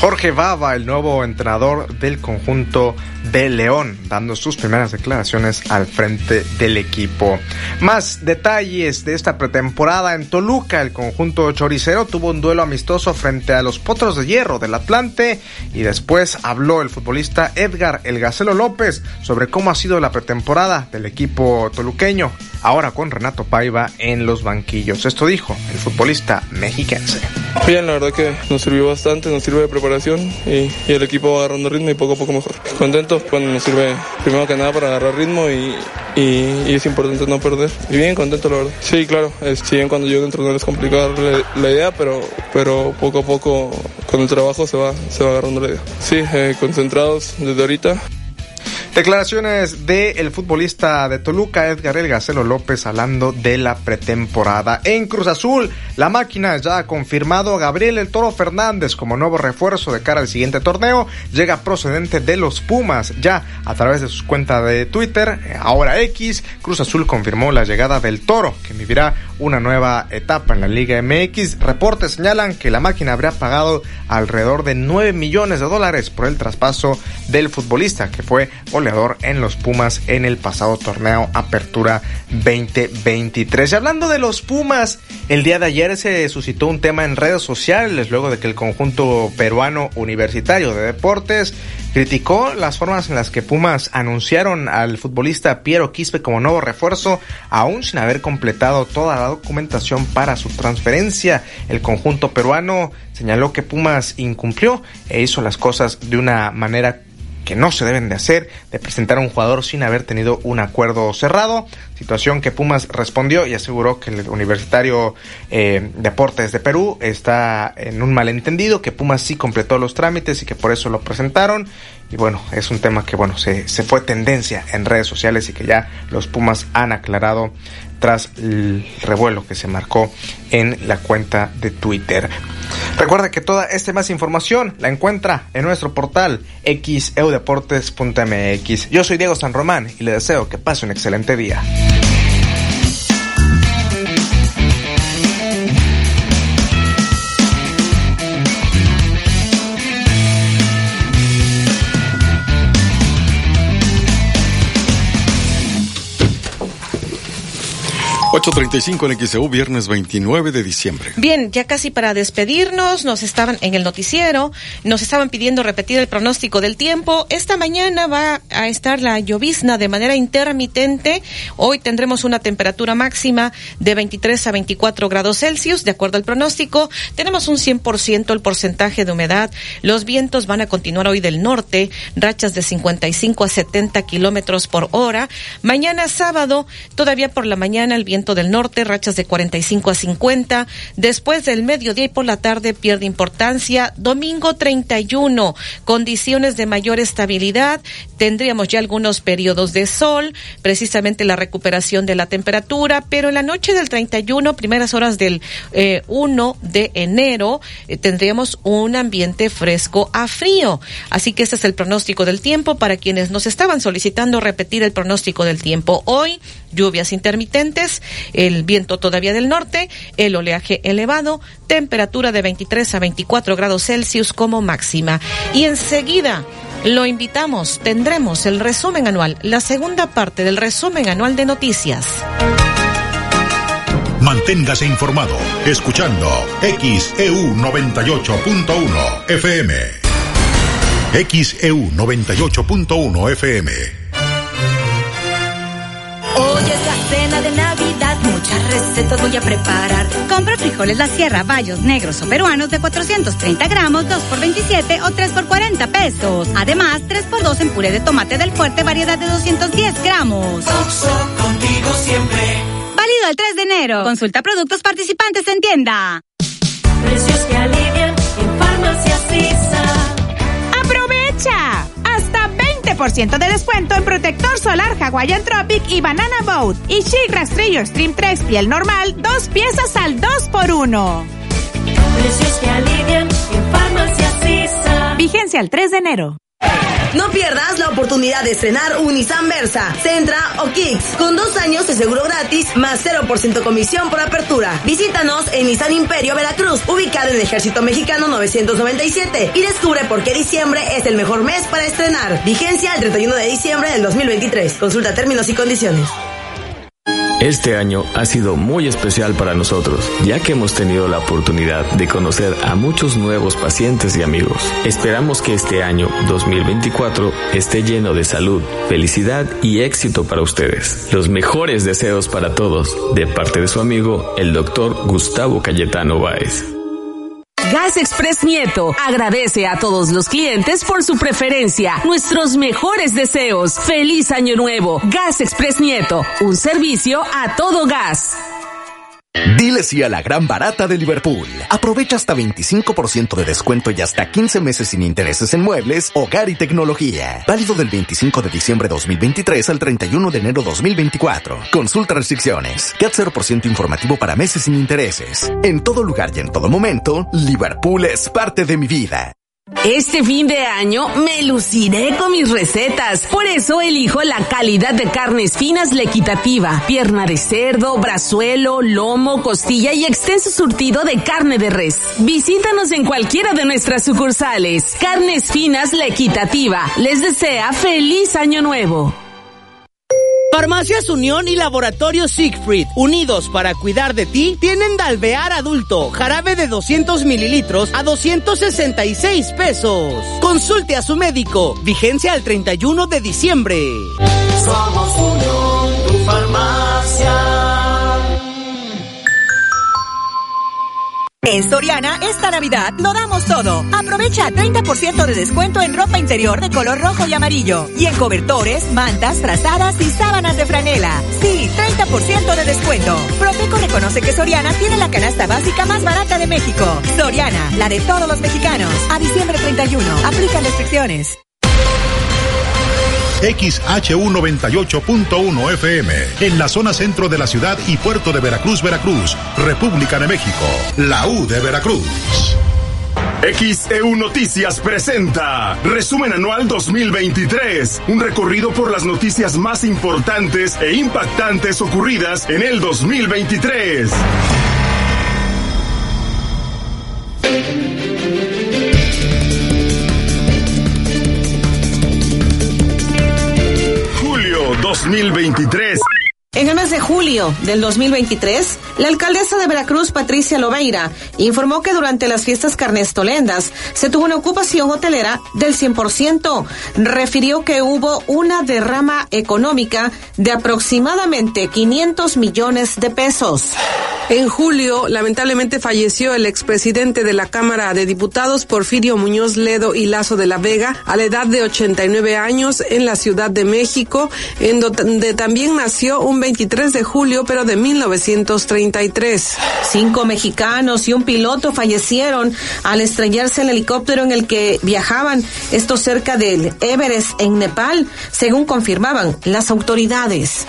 [SPEAKER 32] Jorge Baba, el nuevo entrenador del conjunto de León, dando sus primeras declaraciones al frente del equipo. Más detalles de esta pretemporada en Toluca. El conjunto choricero tuvo un duelo amistoso frente a los Potros de Hierro del Atlante y después habló el futbolista Edgar El Gacelo López sobre cómo ha sido la pretemporada del equipo toluqueño ahora con Renato Paiva en los banquillos. Esto dijo el futbolista mexiquense.
[SPEAKER 36] Bien, la verdad que nos sirvió bastante, nos sirve de preparación y, el equipo va agarrando ritmo y poco a poco mejor. Contento, bueno, nos sirve primero que nada para agarrar ritmo y, es importante no perder. Y bien, contento la verdad. Sí, claro, si bien cuando yo dentro no es complicado la, idea, pero, pero poco a poco con el trabajo se va, se va agarrando la idea. Sí, eh, concentrados desde ahorita
[SPEAKER 32] Declaraciones del futbolista de Toluca, Edgar El Gacelo López, hablando de la pretemporada. En Cruz Azul, la máquina ya ha confirmado a Gabriel El Toro Fernández como nuevo refuerzo de cara al siguiente torneo. Llega procedente de los Pumas. Ya a través de sus cuentas de Twitter, ahora X, Cruz Azul confirmó la llegada del Toro, que vivirá una nueva etapa en la Liga MX. Reportes señalan que la máquina habría pagado alrededor de 9 millones de dólares por el traspaso del futbolista, que fue en los Pumas en el pasado torneo Apertura 2023. Y hablando de los Pumas, el día de ayer se suscitó un tema en redes sociales luego de que el conjunto peruano universitario de deportes criticó las formas en las que Pumas anunciaron al futbolista Piero Quispe como nuevo refuerzo, aún sin haber completado toda la documentación para su transferencia. El conjunto peruano señaló que Pumas incumplió e hizo las cosas de una manera que no se deben de hacer, de presentar a un jugador sin haber tenido un acuerdo cerrado, situación que Pumas respondió y aseguró que el Universitario eh, Deportes de Perú está en un malentendido, que Pumas sí completó los trámites y que por eso lo presentaron. Y bueno, es un tema que bueno, se, se fue tendencia en redes sociales y que ya los Pumas han aclarado tras el revuelo que se marcó en la cuenta de Twitter. Recuerda que toda esta más información la encuentra en nuestro portal xeudeportes.mx. Yo soy Diego San Román y le deseo que pase un excelente día.
[SPEAKER 1] 8.35 en XEU, viernes 29 de diciembre.
[SPEAKER 2] Bien, ya casi para despedirnos, nos estaban en el noticiero, nos estaban pidiendo repetir el pronóstico del tiempo. Esta mañana va a estar la llovizna de manera intermitente. Hoy tendremos una temperatura máxima de 23 a 24 grados Celsius, de acuerdo al pronóstico. Tenemos un 100% el porcentaje de humedad. Los vientos van a continuar hoy del norte, rachas de 55 a 70 kilómetros por hora. Mañana sábado, todavía por la mañana, el viento del norte, rachas de 45 a 50. Después del mediodía y por la tarde pierde importancia. Domingo 31, condiciones de mayor estabilidad. Tendríamos ya algunos periodos de sol, precisamente la recuperación de la temperatura, pero en la noche del 31, primeras horas del eh, 1 de enero, eh, tendríamos un ambiente fresco a frío. Así que este es el pronóstico del tiempo para quienes nos estaban solicitando repetir el pronóstico del tiempo. Hoy, lluvias intermitentes, el viento todavía del norte, el oleaje elevado, temperatura de 23 a 24 grados Celsius como máxima. Y enseguida lo invitamos, tendremos el resumen anual, la segunda parte del resumen anual de noticias.
[SPEAKER 3] Manténgase informado escuchando XEU 98.1 FM. XEU 98.1 FM.
[SPEAKER 28] Muchas recetas voy a preparar. Compra frijoles La Sierra, bayos negros o peruanos de 430 gramos, 2 por 27 o 3 por 40 pesos. Además, 3 por 2 en puré de tomate del fuerte, variedad de 210 gramos.
[SPEAKER 4] contigo siempre.
[SPEAKER 28] Válido el 3 de enero. Consulta productos participantes en tienda.
[SPEAKER 4] Precios que
[SPEAKER 28] 10% de descuento en protector solar Hawaiian Tropic y Banana Boat. Y Chic Rastrillo Stream 3 piel normal, dos piezas al 2x1.
[SPEAKER 4] Precios que alivian en
[SPEAKER 28] Vigencia al 3 de enero.
[SPEAKER 9] No pierdas la oportunidad de estrenar un Nissan Versa, Centra o Kicks, con dos años de seguro gratis, más 0% comisión por apertura. Visítanos en Nissan Imperio Veracruz, ubicado en Ejército Mexicano 997, y descubre por qué diciembre es el mejor mes para estrenar. Vigencia el 31 de diciembre del 2023. Consulta términos y condiciones.
[SPEAKER 25] Este año ha sido muy especial para nosotros, ya que hemos tenido la oportunidad de conocer a muchos nuevos pacientes y amigos. Esperamos que este año 2024 esté lleno de salud, felicidad y éxito para ustedes. Los mejores deseos para todos, de parte de su amigo, el doctor Gustavo Cayetano Báez.
[SPEAKER 11] Gas Express Nieto agradece a todos los clientes por su preferencia. Nuestros mejores deseos. Feliz Año Nuevo. Gas Express Nieto, un servicio a todo gas.
[SPEAKER 16] Dile sí a la gran barata de Liverpool. Aprovecha hasta 25% de descuento y hasta 15 meses sin intereses en muebles, hogar y tecnología. Válido del 25 de diciembre 2023 al 31 de enero 2024. Consulta restricciones. CAT 0% informativo para meses sin intereses. En todo lugar y en todo momento, Liverpool es parte de mi vida.
[SPEAKER 11] Este fin de año me luciré con mis recetas. Por eso elijo la calidad de carnes finas La Equitativa. Pierna de cerdo, brazuelo, lomo, costilla y extenso surtido de carne de res. Visítanos en cualquiera de nuestras sucursales. Carnes finas La Equitativa. Les desea feliz año nuevo.
[SPEAKER 37] Farmacias Unión y Laboratorio Siegfried, unidos para cuidar de ti, tienen Dalvear adulto, jarabe de 200 mililitros a 266 pesos. Consulte a su médico, vigencia al 31 de diciembre.
[SPEAKER 4] Somos Unión, tu farmacia.
[SPEAKER 10] En Soriana, esta Navidad lo damos todo. Aprovecha 30% de descuento en ropa interior de color rojo y amarillo. Y en cobertores, mantas, frazadas y sábanas de franela. Sí, 30% de descuento. Profeco reconoce que Soriana tiene la canasta básica más barata de México. Soriana, la de todos los mexicanos. A diciembre 31, aplica restricciones.
[SPEAKER 3] XHU98.1 FM, en la zona centro de la ciudad y puerto de Veracruz, Veracruz, República de México, la U de Veracruz.
[SPEAKER 26] XEU Noticias presenta Resumen Anual 2023, un recorrido por las noticias más importantes e impactantes ocurridas en el 2023. 2023.
[SPEAKER 2] En el mes de julio del 2023, la alcaldesa de Veracruz, Patricia Loveira, informó que durante las fiestas carnestolendas se tuvo una ocupación hotelera del 100%. Refirió que hubo una derrama económica de aproximadamente 500 millones de pesos.
[SPEAKER 19] En julio, lamentablemente falleció el expresidente de la Cámara de Diputados, Porfirio Muñoz Ledo y Lazo de la Vega, a la edad de 89 años en la Ciudad de México, en donde también nació un 23 de julio, pero de 1933.
[SPEAKER 2] Cinco mexicanos y un piloto fallecieron al estrellarse el helicóptero en el que viajaban, esto cerca del Everest en Nepal, según confirmaban las autoridades.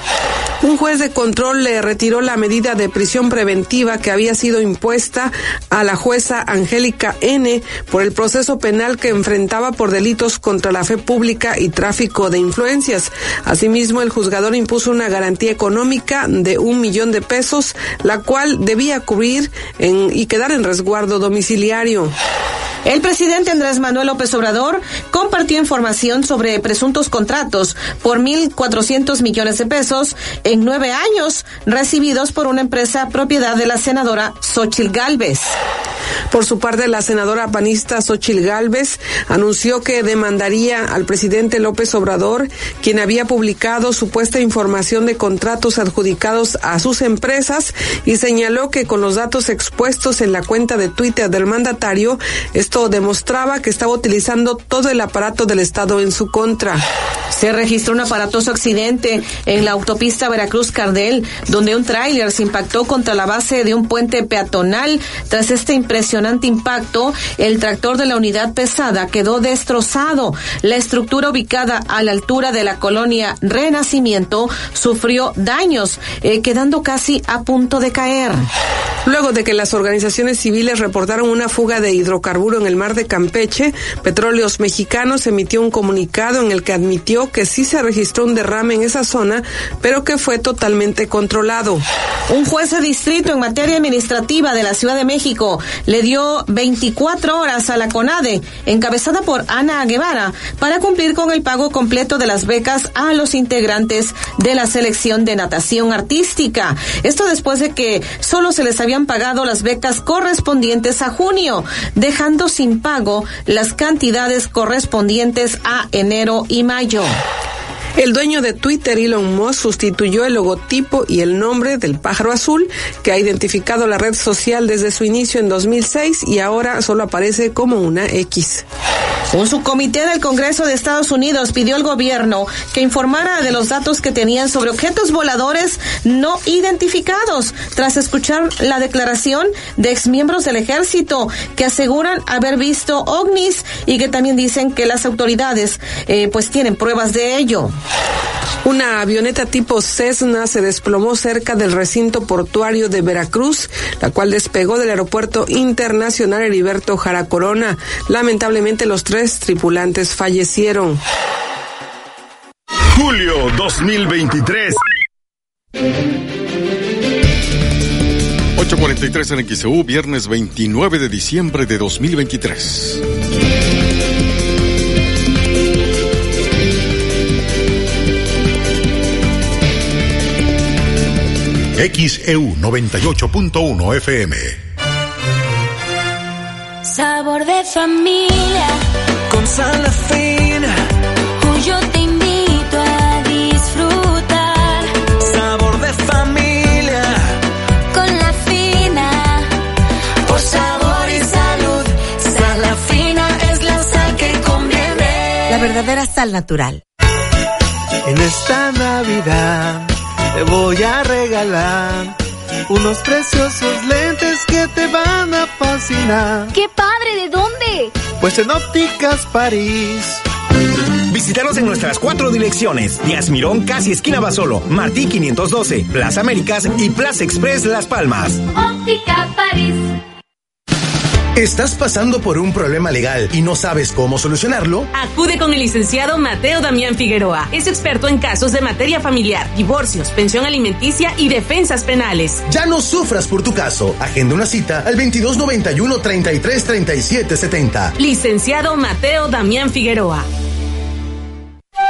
[SPEAKER 19] Un juez de control le retiró la medida de prisión preventiva que había sido impuesta a la jueza Angélica N por el proceso penal que enfrentaba por delitos contra la fe pública y tráfico de influencias. Asimismo, el juzgador impuso una garantía económica de un millón de pesos, la cual debía cubrir y quedar en resguardo domiciliario.
[SPEAKER 2] El presidente Andrés Manuel López Obrador compartió información sobre presuntos contratos por 1.400 millones de pesos en nueve años recibidos por una empresa propiedad de la senadora Xochil Gálvez.
[SPEAKER 19] Por su parte, la senadora panista Xochil Gálvez anunció que demandaría al presidente López Obrador, quien había publicado supuesta información de contratos adjudicados a sus empresas y señaló que con los datos expuestos en la cuenta de Twitter del mandatario, esto demostraba que estaba utilizando todo el aparato del Estado en su contra.
[SPEAKER 2] Se registró un aparatoso accidente en la autopista Veracruz-Cardel, donde un tráiler se impactó contra la base de un puente peatonal. Tras este impresionante impacto, el tractor de la unidad pesada quedó destrozado. La estructura ubicada a la altura de la colonia Renacimiento sufrió daños, eh, quedando casi a punto de caer.
[SPEAKER 19] Luego de que las organizaciones civiles reportaron una fuga de hidrocarburo en el mar de Campeche, Petróleos Mexicanos emitió un comunicado en el que admitió que sí se registró un derrame en esa zona, pero que fue totalmente controlado.
[SPEAKER 2] Un juez de distrito en materia administrativa de la Ciudad de México le dio 24 horas a la CONADE, encabezada por Ana Guevara, para cumplir con el pago completo de las becas a los integrantes de la selección de natación artística. Esto después de que solo se les habían pagado las becas correspondientes a junio, dejando sin pago las cantidades correspondientes a enero y mayo.
[SPEAKER 19] El dueño de Twitter, Elon Musk, sustituyó el logotipo y el nombre del pájaro azul que ha identificado la red social desde su inicio en 2006 y ahora solo aparece como una X.
[SPEAKER 2] Un subcomité del Congreso de Estados Unidos pidió al gobierno que informara de los datos que tenían sobre objetos voladores no identificados tras escuchar la declaración de exmiembros del ejército que aseguran haber visto ovnis y que también dicen que las autoridades eh, pues tienen pruebas de ello.
[SPEAKER 19] Una avioneta tipo Cessna se desplomó cerca del recinto portuario de Veracruz, la cual despegó del aeropuerto internacional Heriberto Jara Corona. Lamentablemente los tres tripulantes fallecieron.
[SPEAKER 26] Julio 2023.
[SPEAKER 1] 8.43 en XEU, viernes 29 de diciembre de 2023.
[SPEAKER 3] XEU 98.1 FM.
[SPEAKER 38] Sabor de familia.
[SPEAKER 4] Con Salafina.
[SPEAKER 38] Yo te invito a disfrutar.
[SPEAKER 4] Sabor de familia.
[SPEAKER 38] Con la fina.
[SPEAKER 4] Por sabor y salud. Salafina es la sal que conviene.
[SPEAKER 39] La verdadera sal natural.
[SPEAKER 4] En esta Navidad te voy a regalar unos preciosos lentes que te van a fascinar.
[SPEAKER 38] ¡Qué padre! ¿De dónde?
[SPEAKER 4] Pues en Ópticas París.
[SPEAKER 40] Visítanos en nuestras cuatro direcciones: Díaz Mirón, casi esquina Basolo, Martí 512, Plaza Américas y Plaza Express Las Palmas.
[SPEAKER 38] Óptica París.
[SPEAKER 40] ¿Estás pasando por un problema legal y no sabes cómo solucionarlo?
[SPEAKER 11] Acude con el licenciado Mateo Damián Figueroa. Es experto en casos de materia familiar, divorcios, pensión alimenticia y defensas penales.
[SPEAKER 40] Ya no sufras por tu caso. Agenda una cita al 2291 33 37 70.
[SPEAKER 11] Licenciado Mateo Damián Figueroa.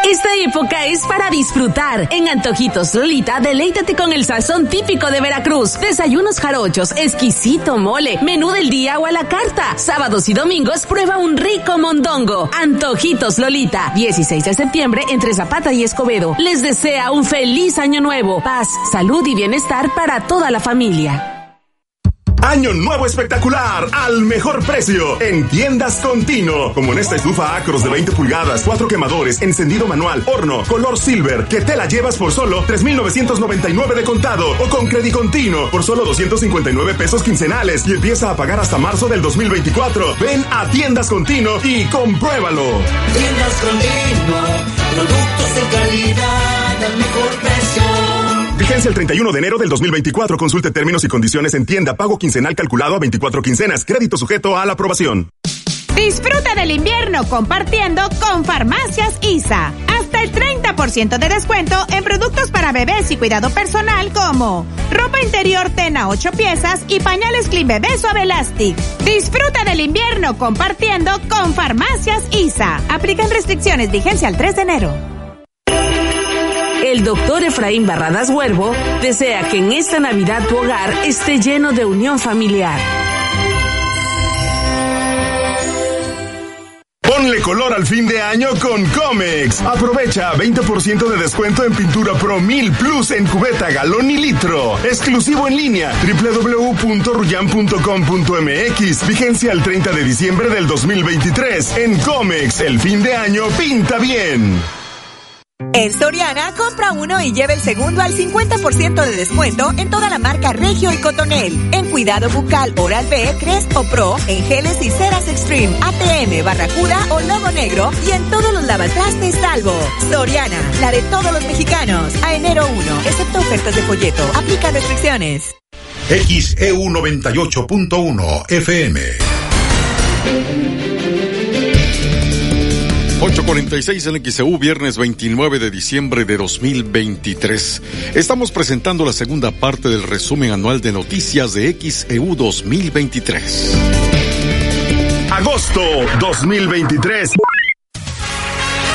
[SPEAKER 11] Esta época es para disfrutar. En Antojitos Lolita, deleítate con el sazón típico de Veracruz. Desayunos jarochos, exquisito mole, menú del día o a la carta. Sábados y domingos prueba un rico mondongo. Antojitos Lolita, 16 de septiembre entre Zapata y Escobedo. Les desea un feliz año nuevo, paz, salud y bienestar para toda la familia.
[SPEAKER 26] Año nuevo espectacular al mejor precio en tiendas Contino. Como en esta estufa Acros de 20 pulgadas, cuatro quemadores, encendido manual, horno, color silver, que te la llevas por solo 3,999 de contado o con crédito Contino por solo 259 pesos quincenales y empieza a pagar hasta marzo del 2024. Ven a tiendas Contino y compruébalo.
[SPEAKER 4] Tiendas Contino. Productos de calidad al mejor precio.
[SPEAKER 26] Vigencia el 31 de enero del 2024. Consulte términos y condiciones en tienda. Pago quincenal calculado a 24 quincenas. Crédito sujeto a la aprobación.
[SPEAKER 28] Disfruta del invierno compartiendo con Farmacias ISA. Hasta el 30% de descuento en productos para bebés y cuidado personal como ropa interior Tena 8 piezas y pañales Clean Bebé Suave Elastic. Disfruta del invierno compartiendo con Farmacias ISA. Aplican restricciones, vigencia al 3 de enero.
[SPEAKER 11] El doctor Efraín Barradas Huervo desea que en esta Navidad tu hogar esté lleno de unión familiar.
[SPEAKER 26] Ponle color al fin de año con Comex. Aprovecha 20% de descuento en pintura Pro 1000 Plus en cubeta, galón y litro. Exclusivo en línea www.ruyan.com.mx. Vigencia el 30 de diciembre del 2023. En Comex, el fin de año pinta bien.
[SPEAKER 10] En Soriana, compra uno y lleve el segundo al 50% de descuento en toda la marca Regio y Cotonel. En cuidado bucal Oral B, Crespo Pro, en geles y ceras Extreme, ATM, Barracuda o Logo Negro y en todos los lavatrastes Salvo. Soriana, la de todos los mexicanos. A enero 1, excepto ofertas de folleto. Aplica restricciones.
[SPEAKER 3] XEU 98.1 FM.
[SPEAKER 1] 846 en XEU, viernes 29 de diciembre de 2023. Estamos presentando la segunda parte del resumen anual de noticias de XEU 2023.
[SPEAKER 26] Agosto 2023.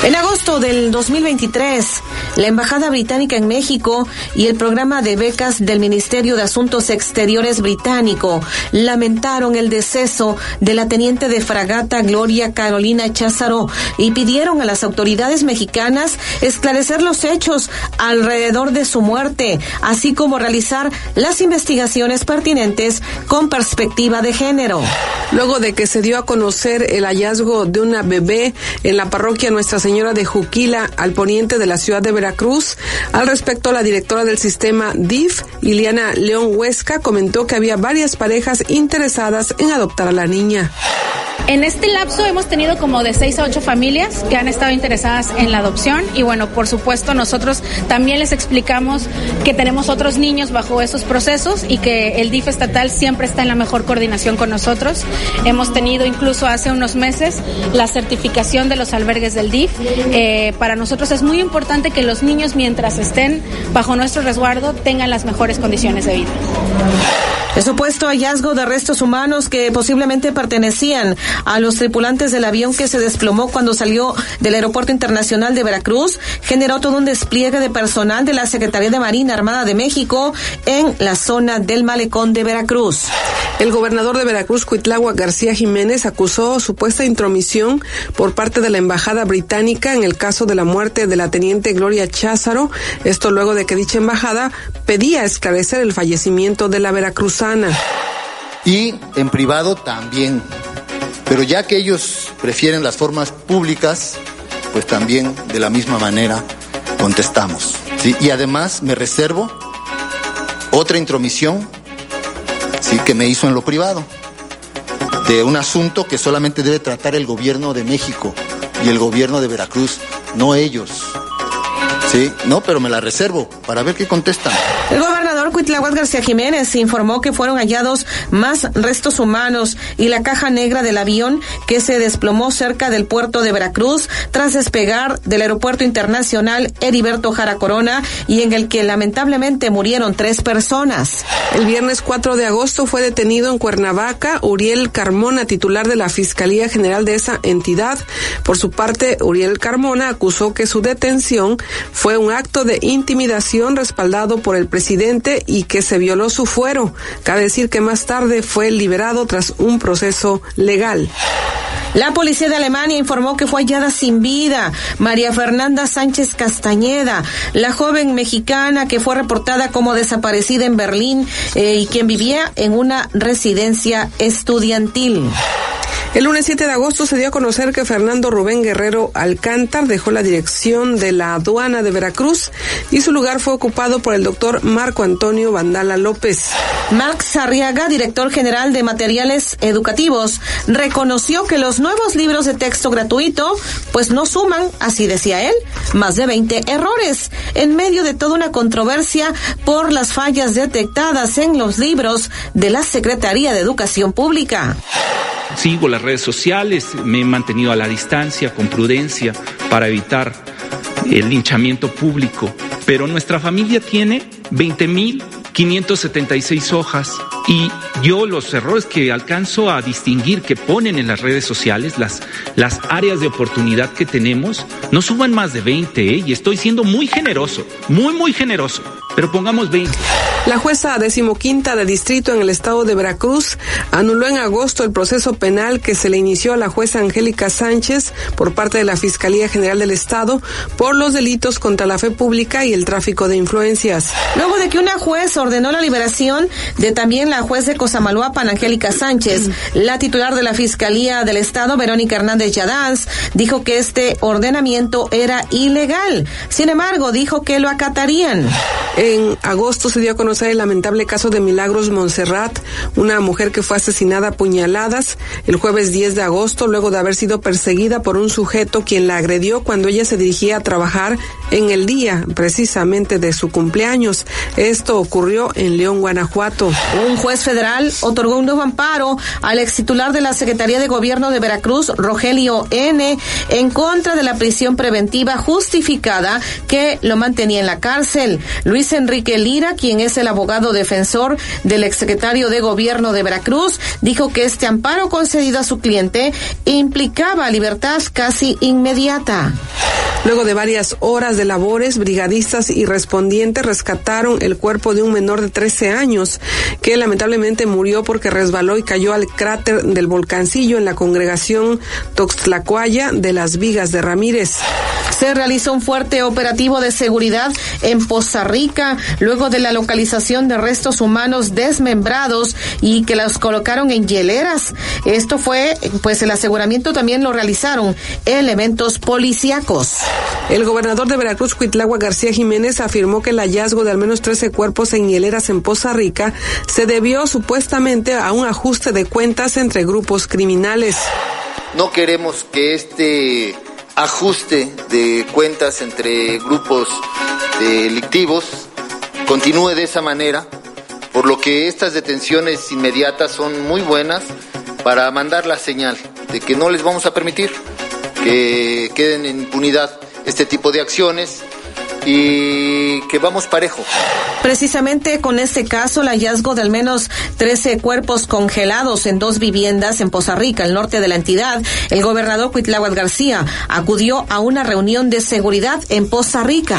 [SPEAKER 2] En agosto del 2023, La Embajada Británica en México y el programa de becas del Ministerio de Asuntos Exteriores británico lamentaron el deceso de la teniente de fragata Gloria Carolina Cházaro y pidieron a las autoridades mexicanas esclarecer los hechos alrededor de su muerte, así como realizar las investigaciones pertinentes con perspectiva de género.
[SPEAKER 19] Luego de que se dio a conocer el hallazgo de una bebé en la parroquia Nuestra Señora de Juquila, al poniente de la ciudad de al respecto la directora del sistema DIF, Iliana León Huesca, comentó que había varias parejas interesadas en adoptar a la niña.
[SPEAKER 41] En este lapso hemos tenido como de seis a ocho familias que han estado interesadas en la adopción y bueno, por supuesto nosotros también les explicamos que tenemos otros niños bajo esos procesos y que el DIF estatal siempre está en la mejor coordinación con nosotros. Hemos tenido incluso hace unos meses la certificación de los albergues del DIF. Eh, para nosotros es muy importante que los niños mientras estén bajo nuestro resguardo tengan las mejores condiciones de vida.
[SPEAKER 2] El supuesto hallazgo de restos humanos que posiblemente pertenecían a los tripulantes del avión que se desplomó cuando salió del Aeropuerto Internacional de Veracruz generó todo un despliegue de personal de la Secretaría de Marina Armada de México en la zona del malecón de Veracruz.
[SPEAKER 19] El gobernador de Veracruz, Cuitlagua García Jiménez, acusó supuesta intromisión por parte de la embajada británica en el caso de la muerte de la teniente Gloria Cházaro. Esto luego de que dicha embajada pedía esclarecer el fallecimiento de la veracruzana.
[SPEAKER 42] Y en privado también. Pero ya que ellos prefieren las formas públicas, pues también de la misma manera contestamos. Y además me reservo otra intromisión ¿sí? que me hizo en lo privado, de un asunto que solamente debe tratar el gobierno de México y el gobierno de Veracruz, no ellos. Sí, no, pero me la reservo para ver qué
[SPEAKER 2] gobernador Cuitláhuac García Jiménez informó que fueron hallados más restos humanos y la caja negra del avión que se desplomó cerca del puerto de Veracruz tras despegar del aeropuerto internacional Heriberto Jara Corona y en el que lamentablemente murieron tres personas.
[SPEAKER 19] El viernes 4 de agosto fue detenido en Cuernavaca Uriel Carmona, titular de la Fiscalía General de esa entidad. Por su parte, Uriel Carmona acusó que su detención fue un acto de intimidación respaldado por el presidente y que se violó su fuero. Cabe decir que más tarde fue liberado tras un proceso legal.
[SPEAKER 2] La policía de Alemania informó que fue hallada sin vida María Fernanda Sánchez Castañeda, la joven mexicana que fue reportada como desaparecida en Berlín eh, y quien vivía en una residencia estudiantil.
[SPEAKER 19] El lunes 7 de agosto se dio a conocer que Fernando Rubén Guerrero Alcántar dejó la dirección de la aduana de Veracruz y su lugar fue ocupado por el doctor Marco Antonio Vandala López.
[SPEAKER 2] Marx Sarriaga, director general de materiales educativos, reconoció que los nuevos libros de texto gratuito pues no suman, así decía él, más de 20 errores en medio de toda una controversia por las fallas detectadas en los libros de la Secretaría de Educación Pública.
[SPEAKER 43] Sigo redes sociales, me he mantenido a la distancia con prudencia para evitar el linchamiento público, pero nuestra familia tiene 20.576 hojas y yo los errores que alcanzo a distinguir que ponen en las redes sociales, las, las áreas de oportunidad que tenemos, no suban más de 20 ¿eh? y estoy siendo muy generoso, muy, muy generoso, pero pongamos 20.
[SPEAKER 19] La jueza decimoquinta de distrito en el estado de Veracruz anuló en agosto el proceso penal que se le inició a la jueza Angélica Sánchez por parte de la Fiscalía General del Estado por los delitos contra la fe pública y el tráfico de influencias.
[SPEAKER 2] Luego de que una juez ordenó la liberación de también la juez de Cosamaloapan, Angélica Sánchez, la titular de la Fiscalía del Estado, Verónica Hernández Yadanz, dijo que este ordenamiento era ilegal. Sin embargo, dijo que lo acatarían.
[SPEAKER 19] En agosto se dio a conocer el lamentable caso de Milagros Montserrat, una mujer que fue asesinada a puñaladas el jueves 10 de agosto luego de haber sido perseguida por un sujeto quien la agredió cuando ella se dirigía a trabajar en el día precisamente de su cumpleaños. Esto ocurrió en León, Guanajuato.
[SPEAKER 2] Un juez federal otorgó un nuevo amparo al ex titular de la Secretaría de Gobierno de Veracruz, Rogelio N., en contra de la prisión preventiva justificada que lo mantenía en la cárcel. Luis Enrique Lira, quien es el abogado defensor del exsecretario de Gobierno de Veracruz, dijo que este amparo concedido a su cliente implicaba libertad casi inmediata.
[SPEAKER 19] Luego de varias horas de labores, brigadistas y respondientes rescataron el cuerpo de un menor de 13 años que lamentablemente murió porque resbaló y cayó al cráter del volcancillo en la congregación Toxtlacuaya de las Vigas de Ramírez.
[SPEAKER 2] Se realizó un fuerte operativo de seguridad en Poza Rica luego de la localización de restos humanos desmembrados y que los colocaron en hieleras. Esto fue, pues el aseguramiento también lo realizaron elementos policíacos.
[SPEAKER 19] El gobernador de Veracruz, Cuitlagua García Jiménez, afirmó que el hallazgo de al menos 13 cuerpos en hieleras en Poza Rica se supuestamente a un ajuste de cuentas entre grupos criminales.
[SPEAKER 42] No queremos que este ajuste de cuentas entre grupos delictivos continúe de esa manera, por lo que estas detenciones inmediatas son muy buenas para mandar la señal de que no les vamos a permitir que queden en impunidad este tipo de acciones y que vamos parejo.
[SPEAKER 2] Precisamente con este caso, el hallazgo de al menos 13 cuerpos congelados en dos viviendas en Poza Rica, el norte de la entidad, el gobernador Cuitláhuac García acudió a una reunión de seguridad en Poza Rica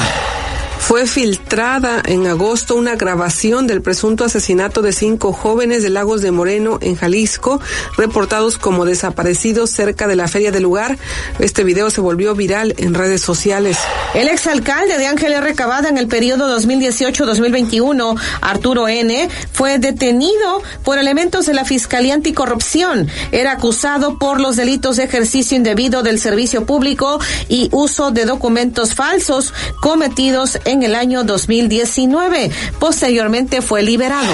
[SPEAKER 19] fue filtrada en agosto una grabación del presunto asesinato de cinco jóvenes de Lagos de Moreno en Jalisco, reportados como desaparecidos cerca de la feria del lugar. Este video se volvió viral en redes sociales.
[SPEAKER 2] El exalcalde de Ángel R. Cavada en el periodo 2018-2021, Arturo N., fue detenido por elementos de la Fiscalía Anticorrupción. Era acusado por los delitos de ejercicio indebido del servicio público y uso de documentos falsos cometidos en el año 2019. Posteriormente fue liberado.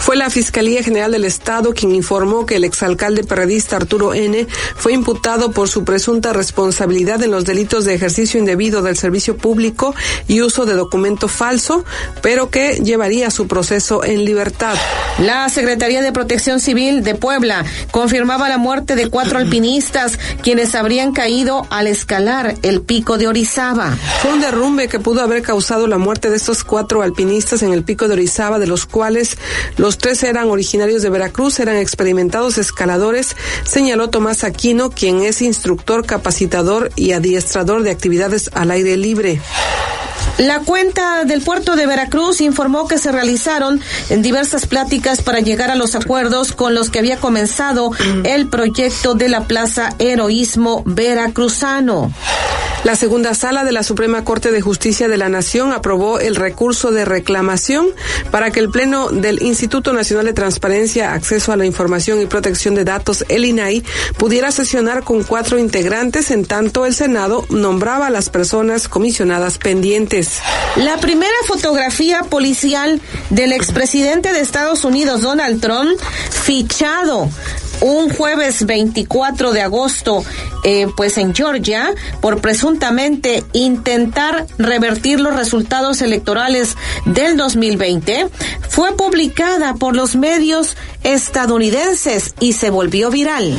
[SPEAKER 19] Fue la Fiscalía General del Estado quien informó que el exalcalde periodista Arturo N. fue imputado por su presunta responsabilidad en los delitos de ejercicio indebido del servicio público y uso de documento falso, pero que llevaría su proceso en libertad.
[SPEAKER 2] La Secretaría de Protección Civil de Puebla confirmaba la muerte de cuatro alpinistas quienes habrían caído al escalar el pico de Orizaba.
[SPEAKER 19] Fue un derrumbe que pudo haber causado la muerte de estos cuatro alpinistas en el pico de Orizaba, de los cuales los tres eran originarios de Veracruz, eran experimentados escaladores, señaló Tomás Aquino, quien es instructor, capacitador y adiestrador de actividades al aire libre.
[SPEAKER 2] La cuenta del puerto de Veracruz informó que se realizaron diversas pláticas para llegar a los acuerdos con los que había comenzado el proyecto de la Plaza Heroísmo Veracruzano.
[SPEAKER 19] La segunda sala de la Suprema Corte de Justicia de la Nación aprobó el recurso de reclamación para que el Pleno del Instituto Nacional de Transparencia, Acceso a la Información y Protección de Datos, el INAI, pudiera sesionar con cuatro integrantes, en tanto el Senado nombraba a las personas comisionadas pendientes.
[SPEAKER 2] La primera fotografía policial del expresidente de Estados Unidos, Donald Trump, fichado un jueves 24 de agosto, eh, pues en Georgia, por presuntamente intentar revertir los resultados electorales del 2020, fue publicada por los medios estadounidenses y se volvió viral.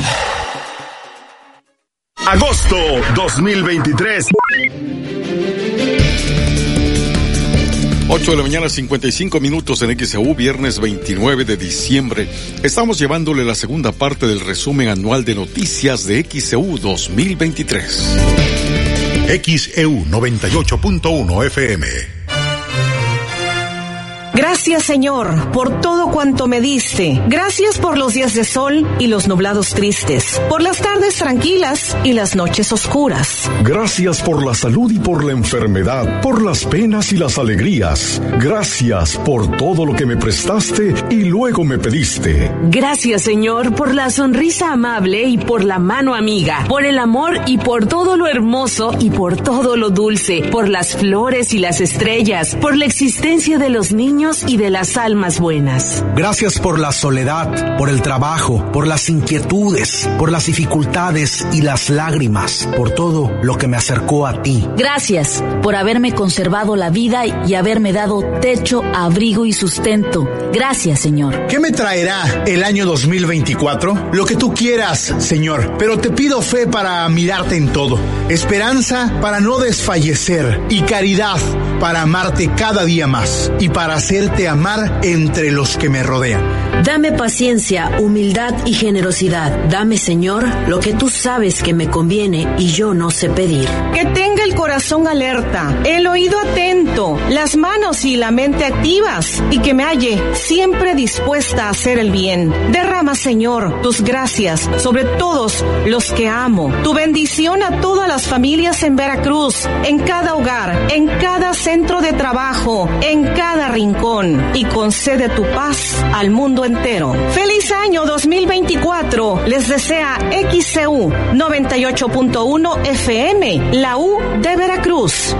[SPEAKER 26] Agosto 2023.
[SPEAKER 1] 8 de la mañana, 55 minutos en XEU, viernes 29 de diciembre. Estamos llevándole la segunda parte del resumen anual de noticias de XEU 2023.
[SPEAKER 3] XEU 98.1 FM.
[SPEAKER 2] Gracias Señor por todo cuanto me diste. Gracias por los días de sol y los nublados tristes, por las tardes tranquilas y las noches oscuras.
[SPEAKER 44] Gracias por la salud y por la enfermedad, por las penas y las alegrías. Gracias por todo lo que me prestaste y luego me pediste.
[SPEAKER 11] Gracias Señor por la sonrisa amable y por la mano amiga, por el amor y por todo lo hermoso y por todo lo dulce, por las flores y las estrellas, por la existencia de los niños sueños y de las almas buenas.
[SPEAKER 45] Gracias por la soledad, por el trabajo, por las inquietudes, por las dificultades y las lágrimas, por todo lo que me acercó a ti.
[SPEAKER 29] Gracias por haberme conservado la vida y haberme dado techo, abrigo y sustento. Gracias, Señor.
[SPEAKER 4] ¿Qué me traerá el año 2024? Lo que tú quieras, Señor, pero te pido fe para mirarte en todo, esperanza para no desfallecer y caridad para amarte cada día más y para hacerte amar entre los que me rodean.
[SPEAKER 29] Dame paciencia, humildad y generosidad. Dame, Señor, lo que tú sabes que me conviene y yo no sé pedir.
[SPEAKER 2] Que tenga el corazón alerta, el oído atento, las manos y la mente activas y que me halle siempre dispuesta a hacer el bien. Derrama, Señor, tus gracias sobre todos los que amo. Tu bendición a todas las familias en Veracruz, en cada hogar, en cada centro de trabajo, en cada rincón y concede tu paz al mundo entero. Feliz año 2024. Les desea XCU 98.1 FM, la U de Veracruz.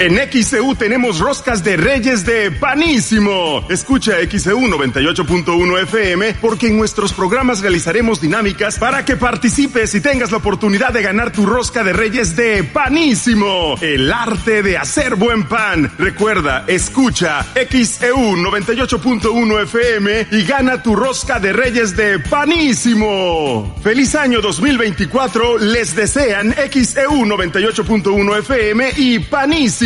[SPEAKER 26] En XCU tenemos roscas de reyes de panísimo. Escucha XCU 98.1 FM porque en nuestros programas realizaremos dinámicas para que participes y tengas la oportunidad de ganar tu rosca de reyes de panísimo. El arte de hacer buen pan. Recuerda, escucha XEU 98.1 FM y gana tu rosca de reyes de panísimo. Feliz año 2024. Les desean XEU 98.1 FM y panísimo.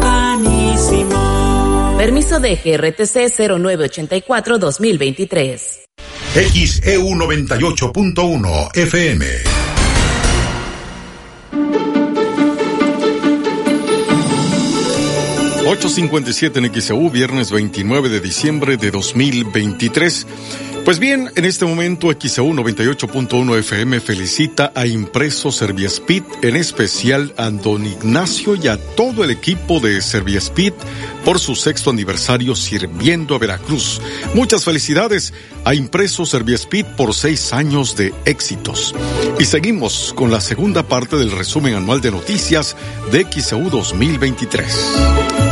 [SPEAKER 11] Panísimo. Permiso de GRTC 0984-2023.
[SPEAKER 3] XEU 98.1 FM.
[SPEAKER 1] ...8.57 en XEU, viernes 29 de diciembre de 2023... Pues bien, en este momento XEU 98.1 FM felicita a Impreso Serviaspit, en especial a Don Ignacio y a todo el equipo de Serviaspit por su sexto aniversario sirviendo a Veracruz. Muchas felicidades a Impreso Serviaspit por seis años de éxitos. Y seguimos con la segunda parte del resumen anual de noticias de XEU 2023.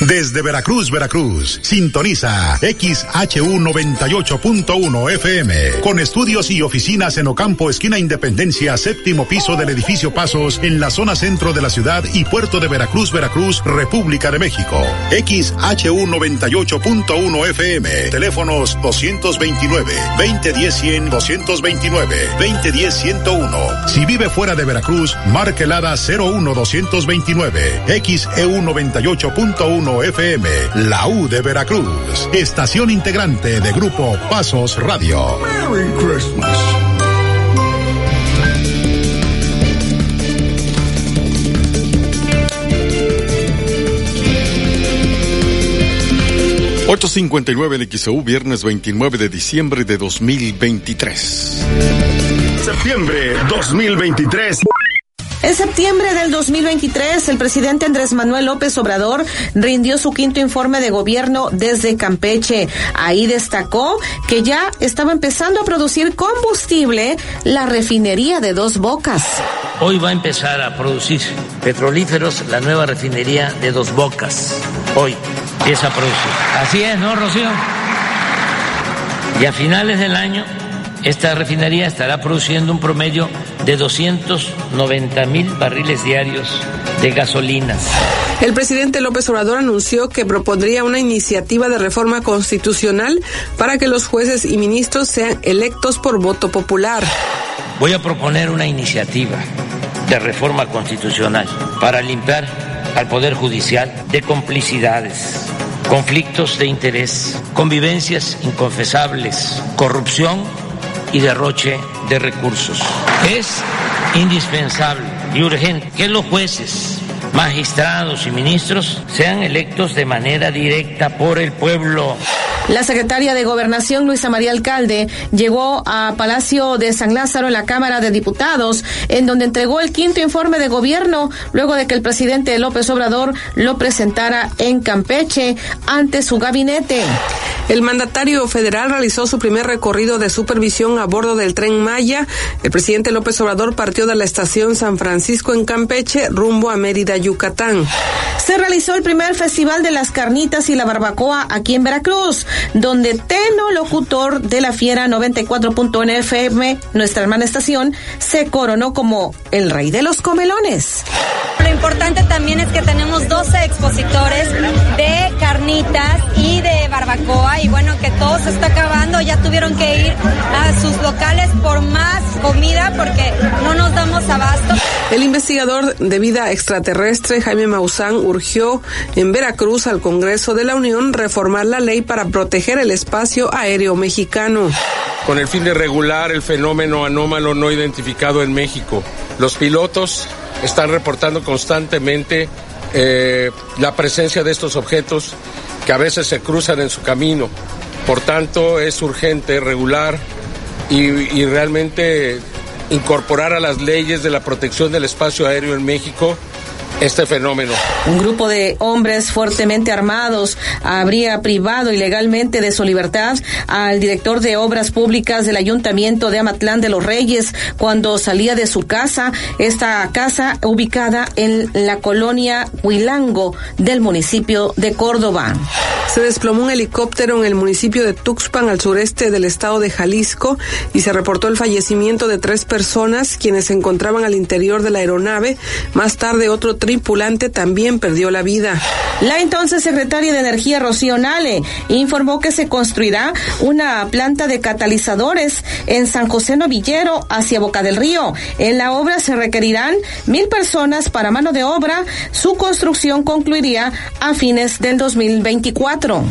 [SPEAKER 3] Desde Veracruz, Veracruz, sintoniza XHU 98.1 FM, con estudios y oficinas en Ocampo, esquina Independencia, séptimo piso del edificio Pasos, en la zona centro de la ciudad y puerto de Veracruz, Veracruz, República de México. XHU 98.1 FM, teléfonos 229, 2010 100, 229, 2010 101. Si vive fuera de Veracruz, marque el ADA 01 229, XEU 98.1 FM, la U de Veracruz, estación integrante de Grupo Pasos Radio. Merry Christmas.
[SPEAKER 1] ...8.59 en XEU, viernes 29 de diciembre de 2023.
[SPEAKER 26] Septiembre 2023.
[SPEAKER 2] En septiembre del 2023, el presidente Andrés Manuel López Obrador rindió su quinto informe de gobierno desde Campeche. Ahí destacó que ya estaba empezando a producir combustible la refinería de Dos Bocas.
[SPEAKER 46] Hoy va a empezar a producir petrolíferos la nueva refinería de Dos Bocas. Hoy empieza a producir. Así es, ¿no, Rocío? Y a finales del año esta refinería estará produciendo un promedio de 290 mil barriles diarios de gasolinas.
[SPEAKER 19] El presidente López Obrador anunció que propondría una iniciativa de reforma constitucional para que los jueces y ministros sean electos por voto popular.
[SPEAKER 46] Voy a proponer una iniciativa de reforma constitucional para limpiar al Poder Judicial de complicidades, conflictos de interés, convivencias inconfesables, corrupción y derroche de recursos. Es indispensable y urgente que los jueces, magistrados y ministros sean electos de manera directa por el pueblo.
[SPEAKER 2] La secretaria de Gobernación, Luisa María Alcalde, llegó a Palacio de San Lázaro en la Cámara de Diputados, en donde entregó el quinto informe de gobierno, luego de que el presidente López Obrador lo presentara en Campeche ante su gabinete.
[SPEAKER 19] El mandatario federal realizó su primer recorrido de supervisión a bordo del tren Maya. El presidente López Obrador partió de la estación San Francisco en Campeche rumbo a Mérida, Yucatán.
[SPEAKER 2] Se realizó el primer Festival de las Carnitas y la Barbacoa aquí en Veracruz, donde Teno, locutor de la Fiera 94.1 FM, nuestra hermana estación, se coronó como el rey de los comelones.
[SPEAKER 47] Lo importante también es que tenemos 12 expositores de carnitas y de barbacoa y bueno, que todo se está acabando, ya tuvieron que ir a sus locales por más comida porque no nos damos abasto.
[SPEAKER 19] El investigador de vida extraterrestre Jaime Maussan urgió en Veracruz al Congreso de la Unión reformar la ley para proteger el espacio aéreo mexicano.
[SPEAKER 48] Con el fin de regular el fenómeno anómalo no identificado en México. Los pilotos están reportando constantemente eh, la presencia de estos objetos que a veces se cruzan en su camino. Por tanto, es urgente regular y, y realmente incorporar a las leyes de la protección del espacio aéreo en México este fenómeno.
[SPEAKER 2] Un grupo de hombres fuertemente armados habría privado ilegalmente de su libertad al director de obras públicas del Ayuntamiento de Amatlán de los Reyes cuando salía de su casa, esta casa ubicada en la colonia Huilango del municipio de Córdoba.
[SPEAKER 19] Se desplomó un helicóptero en el municipio de Tuxpan, al sureste del estado de Jalisco, y se reportó el fallecimiento de tres personas quienes se encontraban al interior de la aeronave. Más tarde, otro tripulante también perdió la vida.
[SPEAKER 2] La entonces secretaria de Energía, Rocío Nale, informó que se construirá una planta de catalizadores en San José Novillero hacia Boca del Río. En la obra se requerirán mil personas para mano de obra. Su construcción concluiría a fines del 2024.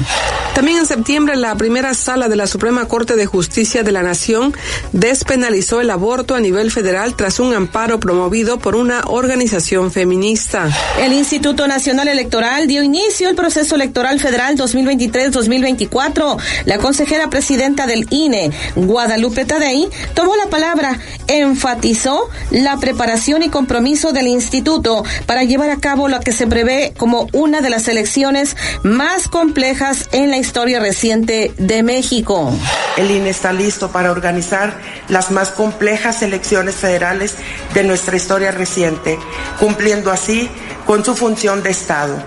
[SPEAKER 19] También en septiembre, la primera sala de la Suprema Corte de Justicia de la Nación despenalizó el aborto a nivel federal tras un amparo promovido por una organización feminista.
[SPEAKER 2] El Instituto Nacional Electoral dio inicio al proceso electoral federal 2023-2024. La consejera presidenta del INE, Guadalupe Tadei, tomó la palabra, enfatizó la preparación y compromiso del instituto para llevar a cabo lo que se prevé como una de las elecciones más complejas en la historia reciente de México.
[SPEAKER 49] El INE está listo para organizar las más complejas elecciones federales de nuestra historia reciente, cumpliendo así con su función de Estado.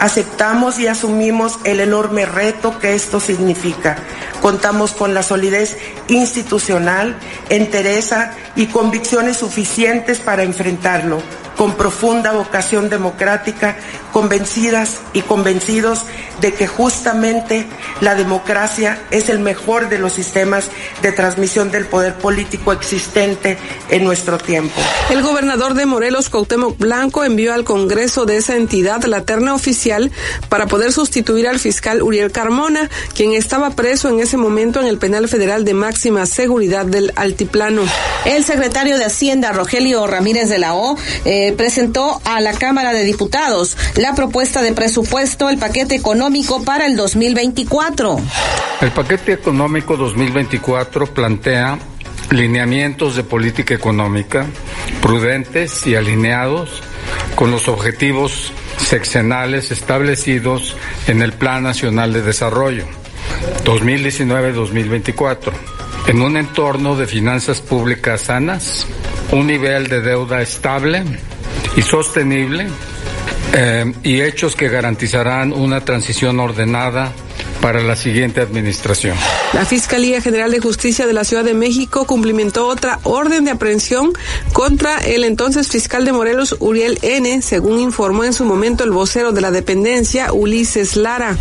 [SPEAKER 49] Aceptamos y asumimos el enorme reto que esto significa. Contamos con la solidez institucional, entereza y convicciones suficientes para enfrentarlo, con profunda vocación democrática, convencidas y convencidos de que justamente la democracia es el mejor de los sistemas de transmisión del poder político existente en nuestro tiempo.
[SPEAKER 19] El gobernador de Morelos, Cuauhtémoc Blanco, envió al Congreso de esa entidad la terna oficial para poder sustituir al fiscal Uriel Carmona, quien estaba preso en ese momento en el penal federal de máxima seguridad del Altiplano.
[SPEAKER 2] El secretario de Hacienda, Rogelio Ramírez de la O, eh, presentó a la Cámara de Diputados la propuesta de presupuesto, el paquete económico para el 2024.
[SPEAKER 50] El paquete económico 2024 plantea lineamientos de política económica prudentes y alineados con los objetivos seccionales establecidos en el Plan Nacional de Desarrollo 2019-2024, en un entorno de finanzas públicas sanas, un nivel de deuda estable y sostenible eh, y hechos que garantizarán una transición ordenada para la siguiente administración.
[SPEAKER 19] La Fiscalía General de Justicia de la Ciudad de México cumplimentó otra orden de aprehensión contra el entonces fiscal de Morelos, Uriel N., según informó en su momento el vocero de la dependencia, Ulises Lara.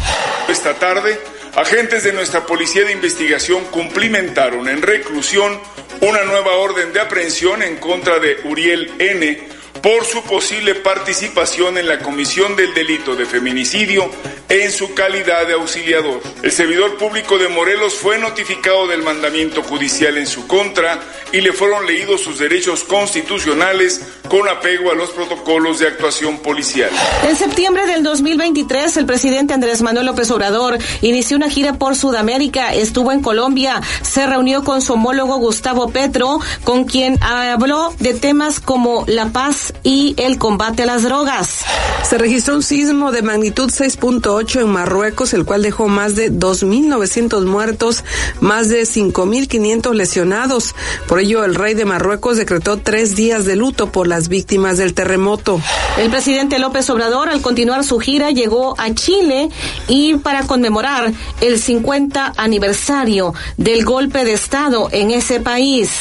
[SPEAKER 51] Esta tarde, agentes de nuestra Policía de Investigación cumplimentaron en reclusión una nueva orden de aprehensión en contra de Uriel N., por su posible participación en la comisión del delito de feminicidio en su calidad de auxiliador. El servidor público de Morelos fue notificado del mandamiento judicial en su contra y le fueron leídos sus derechos constitucionales con apego a los protocolos de actuación policial.
[SPEAKER 2] En septiembre del 2023, el presidente Andrés Manuel López Obrador inició una gira por Sudamérica, estuvo en Colombia, se reunió con su homólogo Gustavo Petro, con quien habló de temas como la paz y el combate a las drogas.
[SPEAKER 19] Se registró un sismo de magnitud 6.8 en Marruecos, el cual dejó más de 2.900 muertos, más de 5.500 lesionados. Por ello, el rey de Marruecos decretó tres días de luto por las víctimas del terremoto.
[SPEAKER 2] El presidente López Obrador, al continuar su gira, llegó a Chile y para conmemorar el 50 aniversario del golpe de Estado en ese país.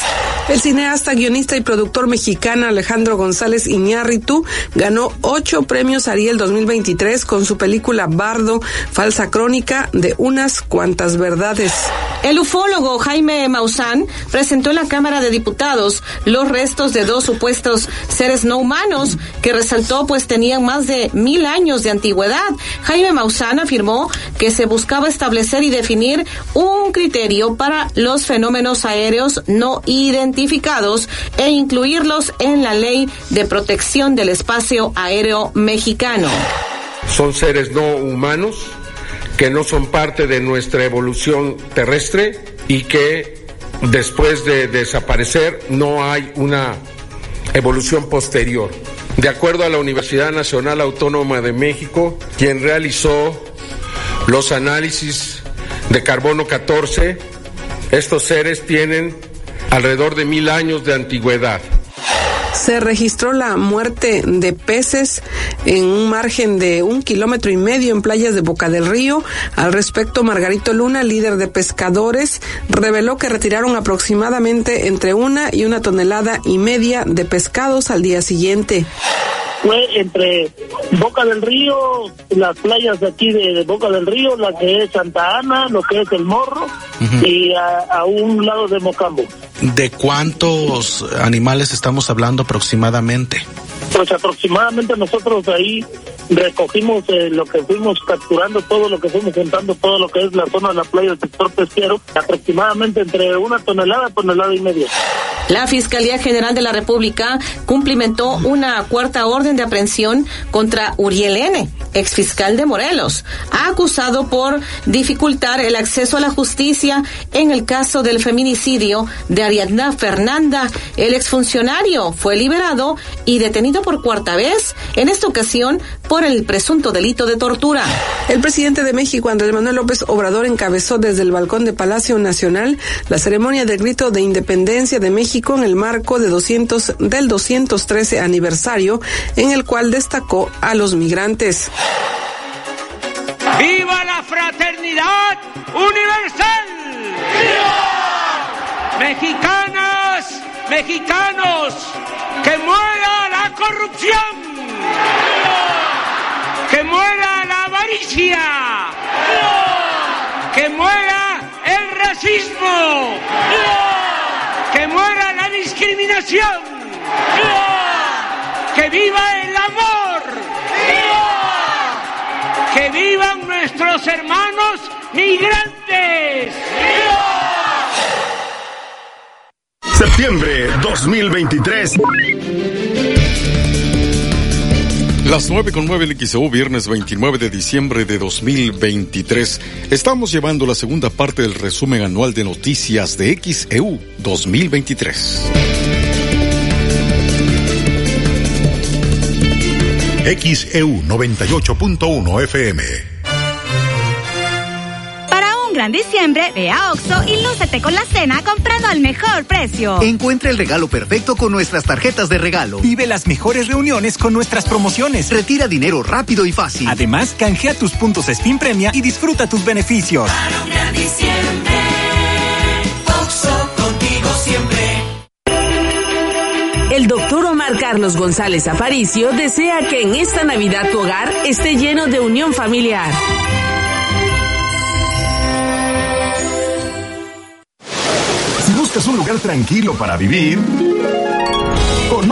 [SPEAKER 19] El cineasta, guionista y productor mexicano Alejandro González Iñárritu ganó ocho premios Ariel 2023 con su película Bardo, falsa crónica de unas cuantas verdades.
[SPEAKER 2] El ufólogo Jaime Maussan presentó en la Cámara de Diputados los restos de dos supuestos seres no humanos que resaltó pues tenían más de mil años de antigüedad. Jaime Maussan afirmó que se buscaba establecer y definir un criterio para los fenómenos aéreos no identificados e incluirlos en la ley de protección del espacio aéreo mexicano.
[SPEAKER 48] Son seres no humanos que no son parte de nuestra evolución terrestre y que después de desaparecer no hay una evolución posterior. De acuerdo a la Universidad Nacional Autónoma de México, quien realizó los análisis de carbono 14, estos seres tienen alrededor de mil años de antigüedad
[SPEAKER 19] se registró la muerte de peces en un margen de un kilómetro y medio en playas de Boca del Río. Al respecto, Margarito Luna, líder de pescadores, reveló que retiraron aproximadamente entre una y una tonelada y media de pescados al día siguiente
[SPEAKER 52] fue entre Boca del Río, las playas de aquí de, Boca del Río, la que es Santa Ana, lo que es el Morro, y a, un lado de Mocambo.
[SPEAKER 53] ¿De cuántos animales estamos hablando aproximadamente?
[SPEAKER 52] Pues aproximadamente nosotros ahí recogimos eh, lo que fuimos capturando, todo lo que fuimos juntando, todo lo que es la zona de la playa del sector pesquero, aproximadamente entre una tonelada, tonelada y media.
[SPEAKER 2] La Fiscalía General de la República cumplimentó una cuarta orden de aprehensión contra Uriel N., exfiscal de Morelos, acusado por dificultar el acceso a la justicia en el caso del feminicidio de Ariadna Fernanda. El exfuncionario fue liberado y detenido por cuarta vez, en esta ocasión por el presunto delito de tortura.
[SPEAKER 19] El presidente de México, Andrés Manuel López Obrador, encabezó desde el balcón de Palacio Nacional la ceremonia del grito de independencia de México en el marco de 200, del 213 aniversario, en el cual destacó a los migrantes.
[SPEAKER 54] ¡Viva la fraternidad universal! ¡Viva! Mexicanas, mexicanos, que muera la corrupción. Que muera la avaricia. Que muera el racismo. Que muera la discriminación. Que viva el amor. Que vivan nuestros hermanos migrantes.
[SPEAKER 26] Septiembre 2023.
[SPEAKER 1] Las 9 con 9 en XEU, viernes 29 de diciembre de 2023. Estamos llevando la segunda parte del resumen anual de noticias de XEU 2023.
[SPEAKER 3] XEU 98.1 FM
[SPEAKER 55] gran diciembre, ve a Oxo y lúcete con la cena comprando al mejor precio.
[SPEAKER 56] Encuentra el regalo perfecto con nuestras tarjetas de regalo.
[SPEAKER 57] Vive las mejores reuniones con nuestras promociones.
[SPEAKER 56] Retira dinero rápido y fácil.
[SPEAKER 57] Además, canjea tus puntos Spin Premia y disfruta tus beneficios.
[SPEAKER 55] Para un gran diciembre, Oxo contigo siempre.
[SPEAKER 11] El doctor Omar Carlos González Aparicio desea que en esta Navidad tu hogar esté lleno de unión familiar.
[SPEAKER 26] Buscas un lugar tranquilo para vivir,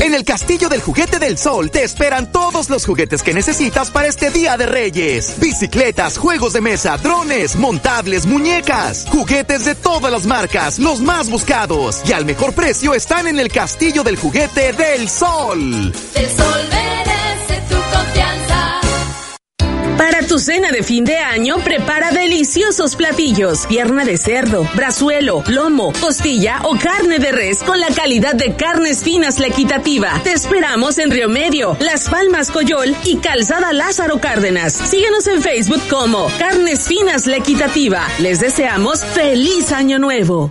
[SPEAKER 58] En el Castillo del Juguete del Sol te esperan todos los juguetes que necesitas para este Día de Reyes. Bicicletas, juegos de mesa, drones, montables, muñecas, juguetes de todas las marcas, los más buscados. Y al mejor precio están en el Castillo del Juguete del Sol.
[SPEAKER 59] El sol confianza.
[SPEAKER 11] Para tu cena de fin de año, prepara deliciosos platillos. Pierna de cerdo, brazuelo, lomo, costilla o carne de res con la calidad de carnes finas la equitativa. Te esperamos en Río Medio, Las Palmas Coyol y Calzada Lázaro Cárdenas. Síguenos en Facebook como Carnes Finas la equitativa. Les deseamos feliz año nuevo.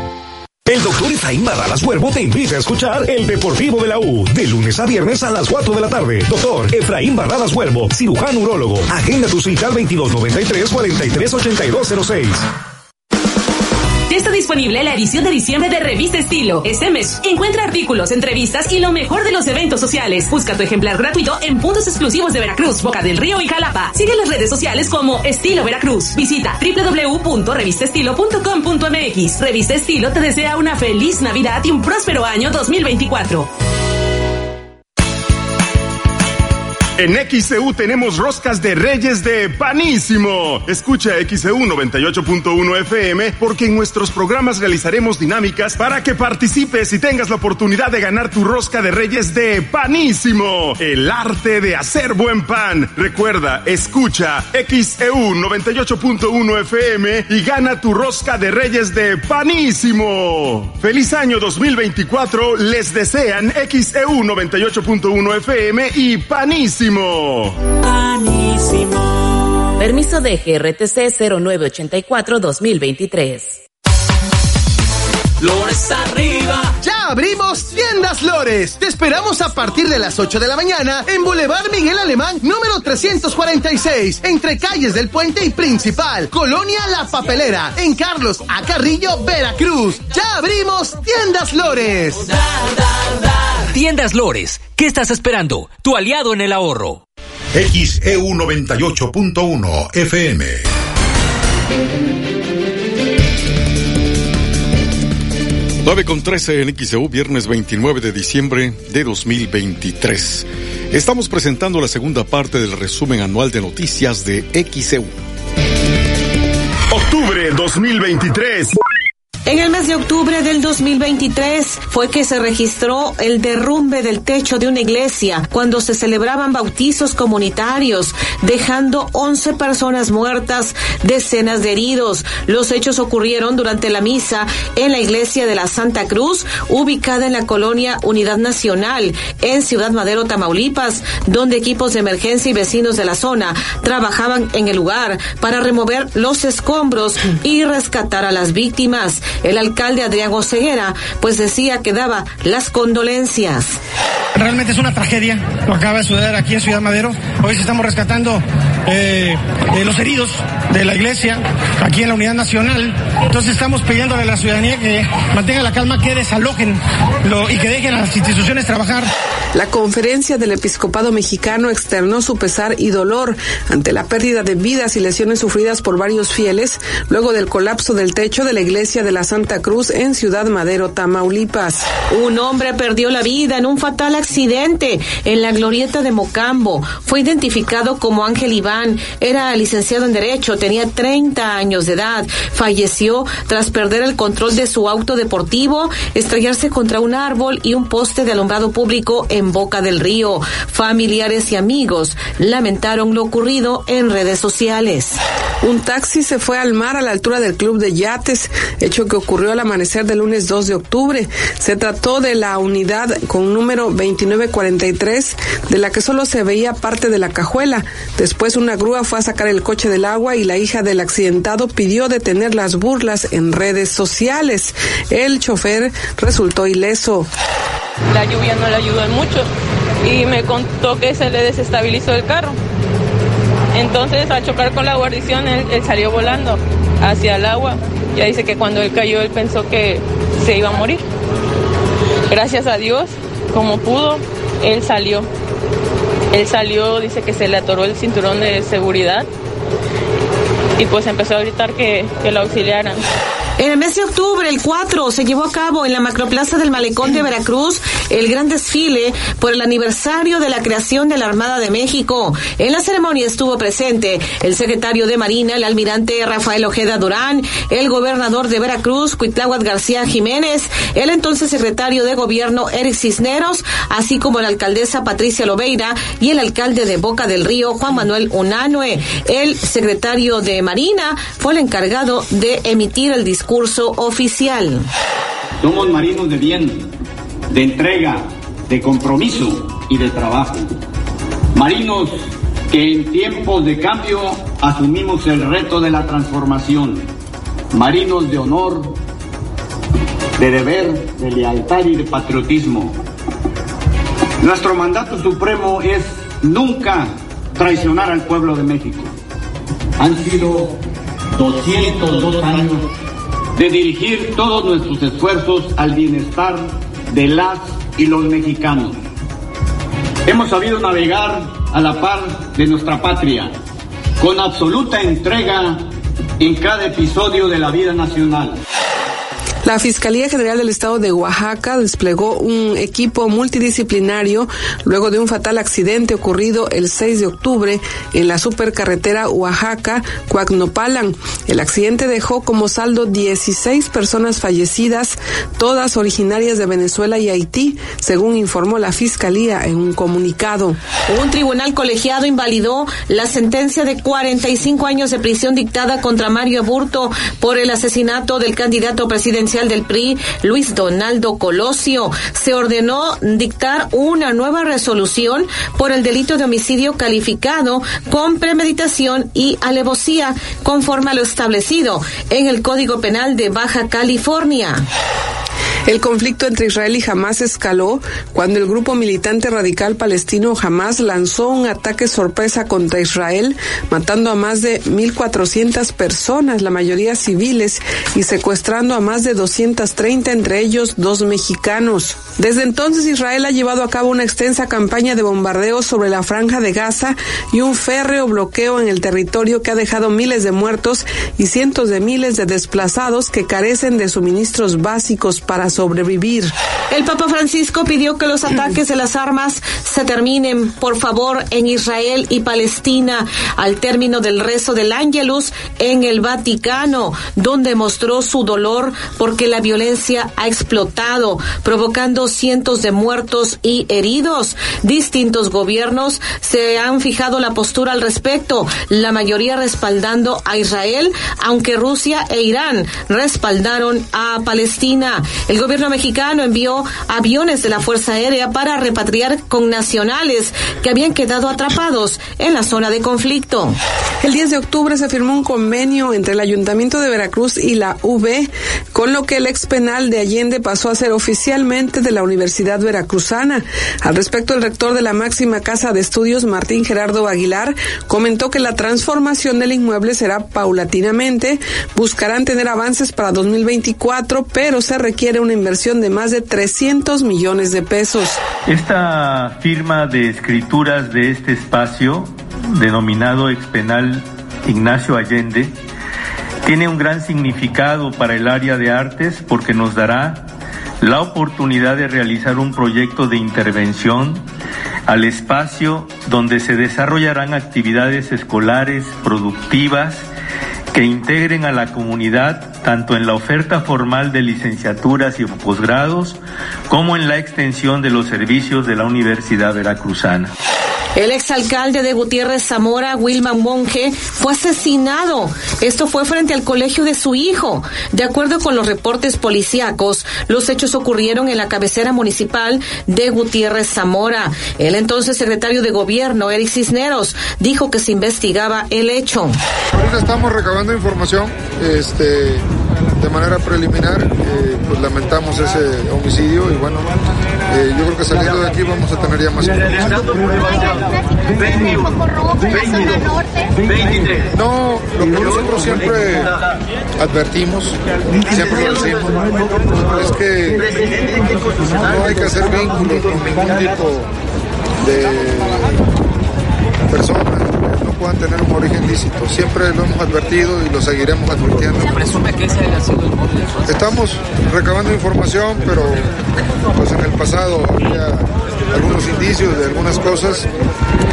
[SPEAKER 60] El doctor Efraín Barralas Huervo te invita a escuchar El Deportivo de la U, de lunes a viernes a las 4 de la tarde. Doctor Efraín Barralas Huervo, cirujano urólogo. Agenda tu cita al 2293-438206.
[SPEAKER 11] Ya está disponible la edición de diciembre de Revista Estilo. Este mes encuentra artículos, entrevistas y lo mejor de los eventos sociales. Busca tu ejemplar gratuito en puntos exclusivos de Veracruz, Boca del Río y Jalapa. Sigue las redes sociales como Estilo Veracruz. Visita www.revistaestilo.com.mx. Revista Estilo te desea una feliz Navidad y un próspero año 2024.
[SPEAKER 26] En XCU tenemos roscas de reyes de panísimo. Escucha XCU 98.1 FM porque en nuestros programas realizaremos dinámicas para que participes y tengas la oportunidad de ganar tu rosca de reyes de panísimo. El arte de hacer buen pan. Recuerda, escucha XEU 98.1 FM y gana tu rosca de reyes de panísimo. Feliz año 2024. Les desean XEU 98.1 FM y panísimo.
[SPEAKER 11] Panísimo. Permiso de GRTC 0984-2023.
[SPEAKER 61] Lores arriba.
[SPEAKER 62] Ya abrimos Tiendas Lores. Te esperamos a partir de las 8 de la mañana en Boulevard Miguel Alemán, número 346, entre calles del Puente y Principal, Colonia La Papelera, en Carlos A. Carrillo, Veracruz. Ya abrimos Tiendas Lores.
[SPEAKER 63] Tiendas Lores, ¿qué estás esperando? Tu aliado en el ahorro.
[SPEAKER 3] XEU 98.1 FM.
[SPEAKER 1] 9 con 13 en XEU, viernes 29 de diciembre de 2023. Estamos presentando la segunda parte del resumen anual de noticias de XEU.
[SPEAKER 26] Octubre 2023.
[SPEAKER 2] En el mes de octubre del 2023 fue que se registró el derrumbe del techo de una iglesia cuando se celebraban bautizos comunitarios, dejando 11 personas muertas, decenas de heridos. Los hechos ocurrieron durante la misa en la iglesia de la Santa Cruz, ubicada en la colonia Unidad Nacional, en Ciudad Madero, Tamaulipas, donde equipos de emergencia y vecinos de la zona trabajaban en el lugar para remover los escombros y rescatar a las víctimas. El alcalde Adrián Oseguera pues decía que daba las condolencias.
[SPEAKER 64] Realmente es una tragedia lo acaba de suceder aquí en Ciudad Madero. Hoy estamos rescatando eh, eh, los heridos de la iglesia aquí en la Unidad Nacional. Entonces estamos pidiéndole a la ciudadanía que mantenga la calma, que desalojen lo, y que dejen a las instituciones trabajar.
[SPEAKER 19] La conferencia del episcopado mexicano externó su pesar y dolor ante la pérdida de vidas y lesiones sufridas por varios fieles luego del colapso del techo de la iglesia de la Santa Cruz en Ciudad Madero, Tamaulipas.
[SPEAKER 2] Un hombre perdió la vida en un fatal accidente en la glorieta de Mocambo. Fue identificado como Ángel Iván. Era licenciado en Derecho, tenía 30 años de edad. Falleció tras perder el control de su auto deportivo, estrellarse contra un árbol y un poste de alumbrado público en en Boca del Río. Familiares y amigos lamentaron lo ocurrido en redes sociales.
[SPEAKER 19] Un taxi se fue al mar a la altura del club de yates, hecho que ocurrió al amanecer del lunes 2 de octubre. Se trató de la unidad con número 2943, de la que solo se veía parte de la cajuela. Después una grúa fue a sacar el coche del agua y la hija del accidentado pidió detener las burlas en redes sociales. El chofer resultó ileso.
[SPEAKER 65] La lluvia no le ayudó en mucho y me contó que se le desestabilizó el carro. Entonces, al chocar con la guarnición, él, salió volando hacia el agua. Ya dice que cuando él cayó, él pensó que se iba a morir. Gracias a Dios, como pudo, él salió. Él salió, dice que se le atoró el cinturón de seguridad y pues empezó a gritar que, que lo auxiliaran.
[SPEAKER 2] En el mes de octubre, el 4, se llevó a cabo en la Macroplaza del Malecón de Veracruz el gran desfile por el aniversario de la creación de la Armada de México. En la ceremonia estuvo presente el secretario de Marina, el almirante Rafael Ojeda Durán, el gobernador de Veracruz, Cuitláhuac García Jiménez, el entonces secretario de Gobierno, Eric Cisneros, así como la alcaldesa Patricia Lobeira y el alcalde de Boca del Río, Juan Manuel Unanue. El secretario de Marina fue el encargado de emitir el discurso oficial.
[SPEAKER 66] Somos marinos de bien, de entrega, de compromiso y de trabajo. Marinos que en tiempos de cambio asumimos el reto de la transformación. Marinos de honor, de deber, de lealtad y de patriotismo. Nuestro mandato supremo es nunca traicionar al pueblo de México. Han sido 202 años de dirigir todos nuestros esfuerzos al bienestar de las y los mexicanos. Hemos sabido navegar a la par de nuestra patria, con absoluta entrega en cada episodio de la vida nacional.
[SPEAKER 19] La Fiscalía General del Estado de Oaxaca desplegó un equipo multidisciplinario luego de un fatal accidente ocurrido el 6 de octubre en la supercarretera Oaxaca-Cuacnopalan. El accidente dejó como saldo 16 personas fallecidas, todas originarias de Venezuela y Haití, según informó la Fiscalía en un comunicado.
[SPEAKER 2] Un tribunal colegiado invalidó la sentencia de 45 años de prisión dictada contra Mario Aburto por el asesinato del candidato presidencial del PRI, Luis Donaldo Colosio, se ordenó dictar una nueva resolución por el delito de homicidio calificado con premeditación y alevosía, conforme a lo establecido en el Código Penal de Baja California.
[SPEAKER 19] El conflicto entre Israel y Hamas escaló cuando el grupo militante radical palestino Hamas lanzó un ataque sorpresa contra Israel, matando a más de 1.400 personas, la mayoría civiles, y secuestrando a más de 230, entre ellos dos mexicanos. Desde entonces Israel ha llevado a cabo una extensa campaña de bombardeos sobre la franja de Gaza y un férreo bloqueo en el territorio que ha dejado miles de muertos y cientos de miles de desplazados que carecen de suministros básicos para sobrevivir.
[SPEAKER 2] El Papa Francisco pidió que los ataques de las armas se terminen, por favor, en Israel y Palestina al término del rezo del Ángelus en el Vaticano, donde mostró su dolor porque la violencia ha explotado, provocando cientos de muertos y heridos. Distintos gobiernos se han fijado la postura al respecto, la mayoría respaldando a Israel, aunque Rusia e Irán respaldaron a Palestina. El gobierno mexicano envió aviones de la Fuerza Aérea para repatriar con nacionales que habían quedado atrapados en la zona de conflicto.
[SPEAKER 19] El 10 de octubre se firmó un convenio entre el Ayuntamiento de Veracruz y la UB, con lo que el ex penal de Allende pasó a ser oficialmente de la Universidad Veracruzana. Al respecto, el rector de la máxima casa de estudios, Martín Gerardo Aguilar, comentó que la transformación del inmueble será paulatinamente, buscarán tener avances para 2024, pero se requiere una inversión de más de 300 millones de pesos.
[SPEAKER 67] Esta firma de escrituras de este espacio, denominado expenal Ignacio Allende, tiene un gran significado para el área de artes porque nos dará la oportunidad de realizar un proyecto de intervención al espacio donde se desarrollarán actividades escolares productivas que integren a la comunidad tanto en la oferta formal de licenciaturas y posgrados como en la extensión de los servicios de la Universidad Veracruzana.
[SPEAKER 2] El exalcalde de Gutiérrez Zamora, Wilman Monge, fue asesinado. Esto fue frente al colegio de su hijo. De acuerdo con los reportes policíacos, los hechos ocurrieron en la cabecera municipal de Gutiérrez Zamora. El entonces secretario de gobierno, Eric Cisneros, dijo que se investigaba el hecho.
[SPEAKER 34] Ahorita estamos recabando información este, de manera preliminar. Eh, pues lamentamos ese homicidio y bueno, eh, yo creo que saliendo de aquí vamos a tener ya más. No, lo que nosotros siempre advertimos, siempre lo decimos, es que no hay que hacer vínculos con ningún tipo de personas puedan tener un origen lícito. Siempre lo hemos advertido y lo seguiremos advirtiendo.
[SPEAKER 68] ¿Se presume que ese haya sido el móvil?
[SPEAKER 34] Estamos recabando información, pero pues en el pasado había algunos indicios de algunas cosas.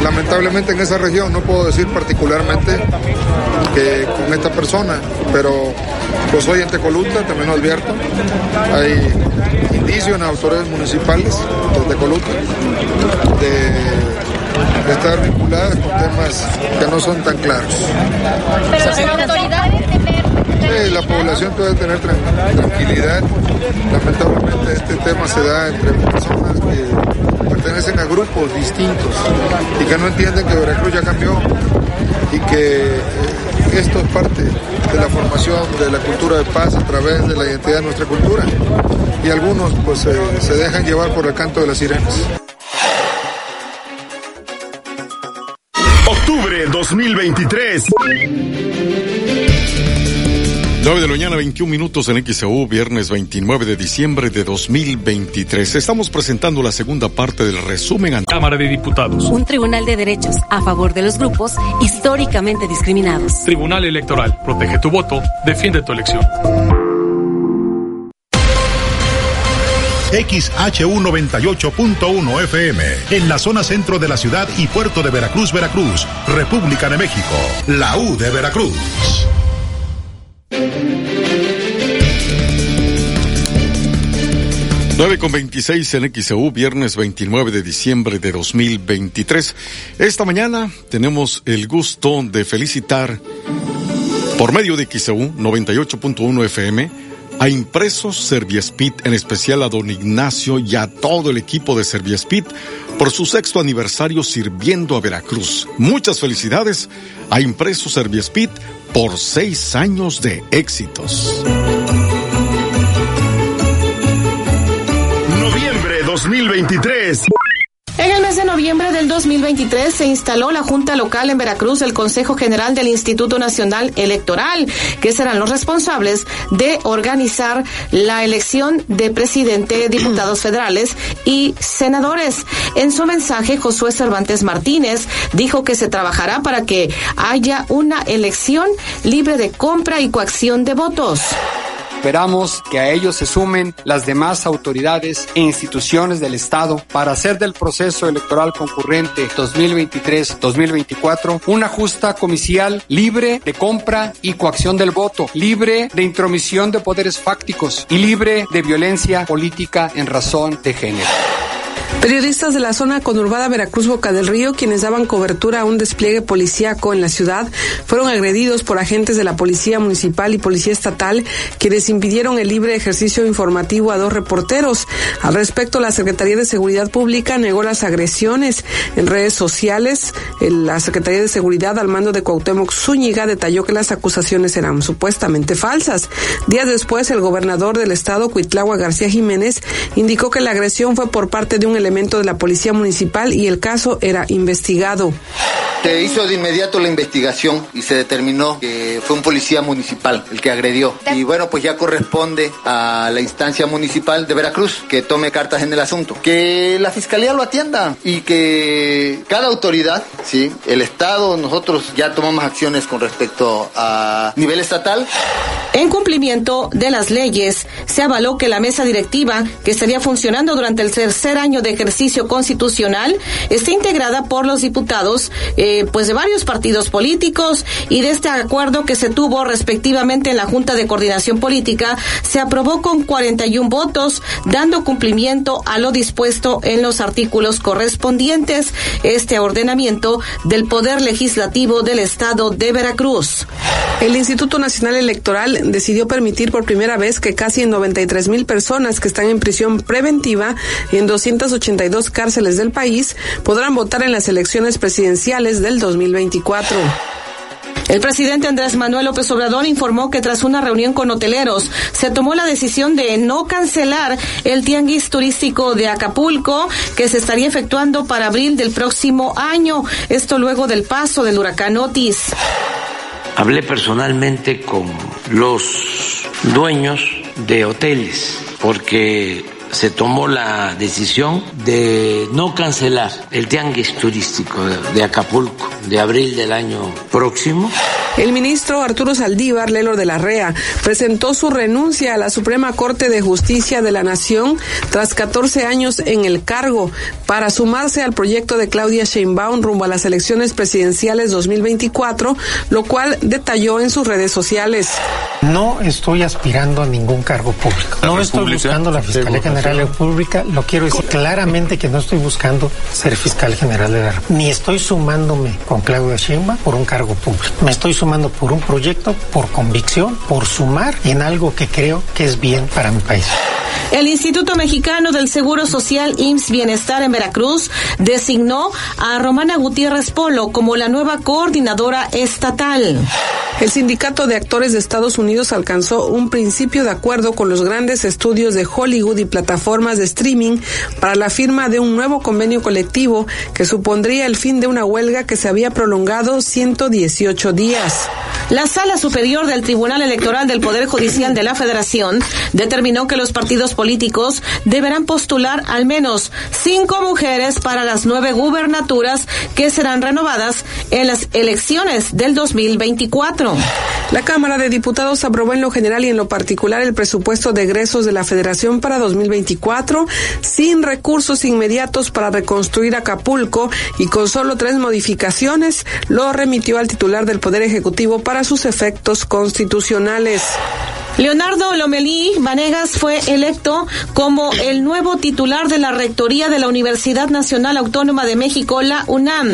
[SPEAKER 34] Lamentablemente en esa región, no puedo decir particularmente que con esta persona, pero pues hoy en Tecoluta, también lo advierto, hay indicios en autoridades municipales de Tecoluta de estar vinculadas con temas que no son tan claros. Sí, la población puede tener tran- tranquilidad. Lamentablemente este tema se da entre personas que pertenecen a grupos distintos y que no entienden que Veracruz ya cambió y que eh, esto es parte de la formación de la cultura de paz a través de la identidad de nuestra cultura. Y algunos pues eh, se dejan llevar por el canto de las sirenas.
[SPEAKER 26] 2023.
[SPEAKER 1] 9 de la mañana, 21 minutos en XEU, viernes 29 de diciembre de 2023. Estamos presentando la segunda parte del resumen ante
[SPEAKER 69] Cámara de Diputados.
[SPEAKER 70] Un tribunal de derechos a favor de los grupos históricamente discriminados.
[SPEAKER 69] Tribunal Electoral. Protege tu voto. Defiende tu elección.
[SPEAKER 3] XHU 98.1 FM, en la zona centro de la ciudad y puerto de Veracruz, Veracruz, República de México, la U de Veracruz.
[SPEAKER 1] Nueve con 26 en XEU, viernes 29 de diciembre de 2023. Esta mañana tenemos el gusto de felicitar por medio de XEU 98.1 FM a Impresos Serviespit, en especial a don Ignacio y a todo el equipo de Serviespit por su sexto aniversario sirviendo a Veracruz. Muchas felicidades a Impresos Serviespit por seis años de éxitos.
[SPEAKER 26] Noviembre 2023.
[SPEAKER 2] En el mes de noviembre del 2023 se instaló la Junta Local en Veracruz del Consejo General del Instituto Nacional Electoral, que serán los responsables de organizar la elección de presidente, diputados federales y senadores. En su mensaje, Josué Cervantes Martínez dijo que se trabajará para que haya una elección libre de compra y coacción de votos.
[SPEAKER 61] Esperamos que a ellos se sumen las demás autoridades e instituciones del Estado para hacer del proceso electoral concurrente 2023-2024 una justa comicial libre de compra y coacción del voto, libre de intromisión de poderes fácticos y libre de violencia política en razón de género.
[SPEAKER 19] Periodistas de la zona conurbada Veracruz Boca del Río, quienes daban cobertura a un despliegue policíaco en la ciudad, fueron agredidos por agentes de la Policía Municipal y Policía Estatal, quienes impidieron el libre ejercicio informativo a dos reporteros. Al respecto, la Secretaría de Seguridad Pública negó las agresiones en redes sociales. La Secretaría de Seguridad, al mando de Cuauhtémoc Zúñiga, detalló que las acusaciones eran supuestamente falsas. Días después, el gobernador del estado, Cuitlagua García Jiménez, indicó que la agresión fue por parte de un elemento de la Policía Municipal y el caso era investigado.
[SPEAKER 71] Se hizo de inmediato la investigación y se determinó que fue un policía municipal el que agredió. Y bueno, pues ya corresponde a la instancia municipal de Veracruz que tome cartas en el asunto. Que la fiscalía lo atienda y que cada autoridad, sí, el Estado, nosotros ya tomamos acciones con respecto a nivel estatal.
[SPEAKER 2] En cumplimiento de las leyes, se avaló que la mesa directiva, que estaría funcionando durante el tercer año de ejercicio constitucional, esté integrada por los diputados eh, pues de varios partidos políticos y de este acuerdo que se tuvo respectivamente en la Junta de Coordinación Política, se aprobó con 41 votos, dando cumplimiento a lo dispuesto en los artículos correspondientes este ordenamiento del Poder Legislativo del Estado de Veracruz.
[SPEAKER 19] El Instituto Nacional Electoral decidió permitir por primera vez que casi 93 mil personas que están en prisión preventiva y en 282 cárceles del país podrán votar en las elecciones presidenciales del 2024.
[SPEAKER 2] El presidente Andrés Manuel López Obrador informó que tras una reunión con hoteleros se tomó la decisión de no cancelar el tianguis turístico de Acapulco que se estaría efectuando para abril del próximo año. Esto luego del paso del huracán Otis.
[SPEAKER 46] Hablé personalmente con los dueños de hoteles porque se tomó la decisión de no cancelar el tianguis turístico de Acapulco de abril del año próximo.
[SPEAKER 19] El ministro Arturo Saldívar Lelo de la REA presentó su renuncia a la Suprema Corte de Justicia de la Nación tras 14 años en el cargo para sumarse al proyecto de Claudia Sheinbaum rumbo a las elecciones presidenciales 2024, lo cual detalló en sus redes sociales.
[SPEAKER 72] No estoy aspirando a ningún cargo público. No estoy buscando la Fiscalía General de la República. Lo quiero decir claramente que no estoy buscando ser fiscal general de la República. Ni estoy sumándome con Claudia Sheinbaum por un cargo público. Me estoy sumando por un proyecto, por convicción, por sumar en algo que creo que es bien para mi país.
[SPEAKER 2] El Instituto Mexicano del Seguro Social IMSS Bienestar en Veracruz designó a Romana Gutiérrez Polo como la nueva coordinadora estatal.
[SPEAKER 19] El Sindicato de Actores de Estados Unidos alcanzó un principio de acuerdo con los grandes estudios de Hollywood y plataformas de streaming para la firma de un nuevo convenio colectivo que supondría el fin de una huelga que se había prolongado 118 días.
[SPEAKER 2] La Sala Superior del Tribunal Electoral del Poder Judicial de la Federación determinó que los partidos políticos deberán postular al menos cinco mujeres para las nueve gubernaturas que serán renovadas en las elecciones del 2024.
[SPEAKER 19] La Cámara de Diputados aprobó en lo general y en lo particular el presupuesto de egresos de la Federación para 2024 sin recursos inmediatos para reconstruir Acapulco y con solo tres modificaciones lo remitió al titular del Poder Ejecutivo para sus efectos constitucionales.
[SPEAKER 2] Leonardo Lomelí Vanegas fue electo como el nuevo titular de la Rectoría de la Universidad Nacional Autónoma de México, la UNAM.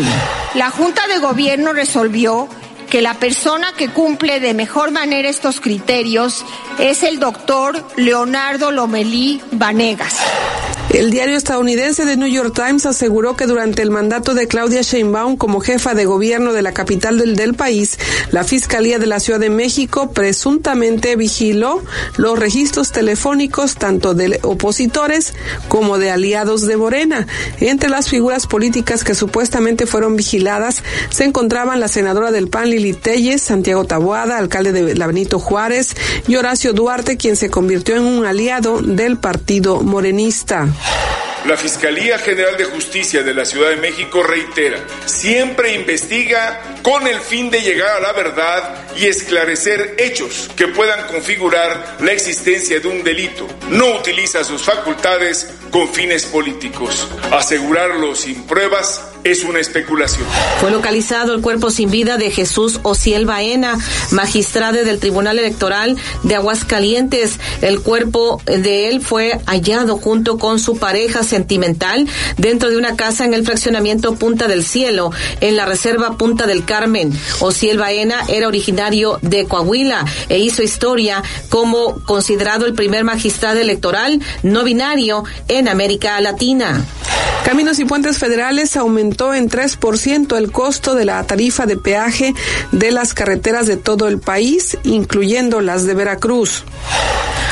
[SPEAKER 73] La Junta de Gobierno resolvió que la persona que cumple de mejor manera estos criterios es el doctor Leonardo Lomelí Vanegas.
[SPEAKER 19] El diario estadounidense The New York Times aseguró que durante el mandato de Claudia Sheinbaum como jefa de gobierno de la capital del, del, país, la Fiscalía de la Ciudad de México presuntamente vigiló los registros telefónicos tanto de opositores como de aliados de Morena. Entre las figuras políticas que supuestamente fueron vigiladas se encontraban la senadora del PAN Lili Telles, Santiago Taboada, alcalde de la Benito Juárez y Horacio Duarte, quien se convirtió en un aliado del partido morenista.
[SPEAKER 74] La Fiscalía General de Justicia de la Ciudad de México reitera, siempre investiga con el fin de llegar a la verdad y esclarecer hechos que puedan configurar la existencia de un delito. No utiliza sus facultades con fines políticos. Asegurarlo sin pruebas es una especulación.
[SPEAKER 2] Fue localizado el cuerpo sin vida de Jesús Ociel Baena, magistrado del Tribunal Electoral de Aguascalientes. El cuerpo de él fue hallado junto con su pareja sentimental dentro de una casa en el fraccionamiento Punta del Cielo, en la reserva Punta del Carmen. Ociel Baena era originario de Coahuila e hizo historia como considerado el primer magistrado electoral no binario en América Latina.
[SPEAKER 19] Caminos y Puentes Federales aumentó en 3% el costo de la tarifa de peaje de las carreteras de todo el país, incluyendo las de Veracruz.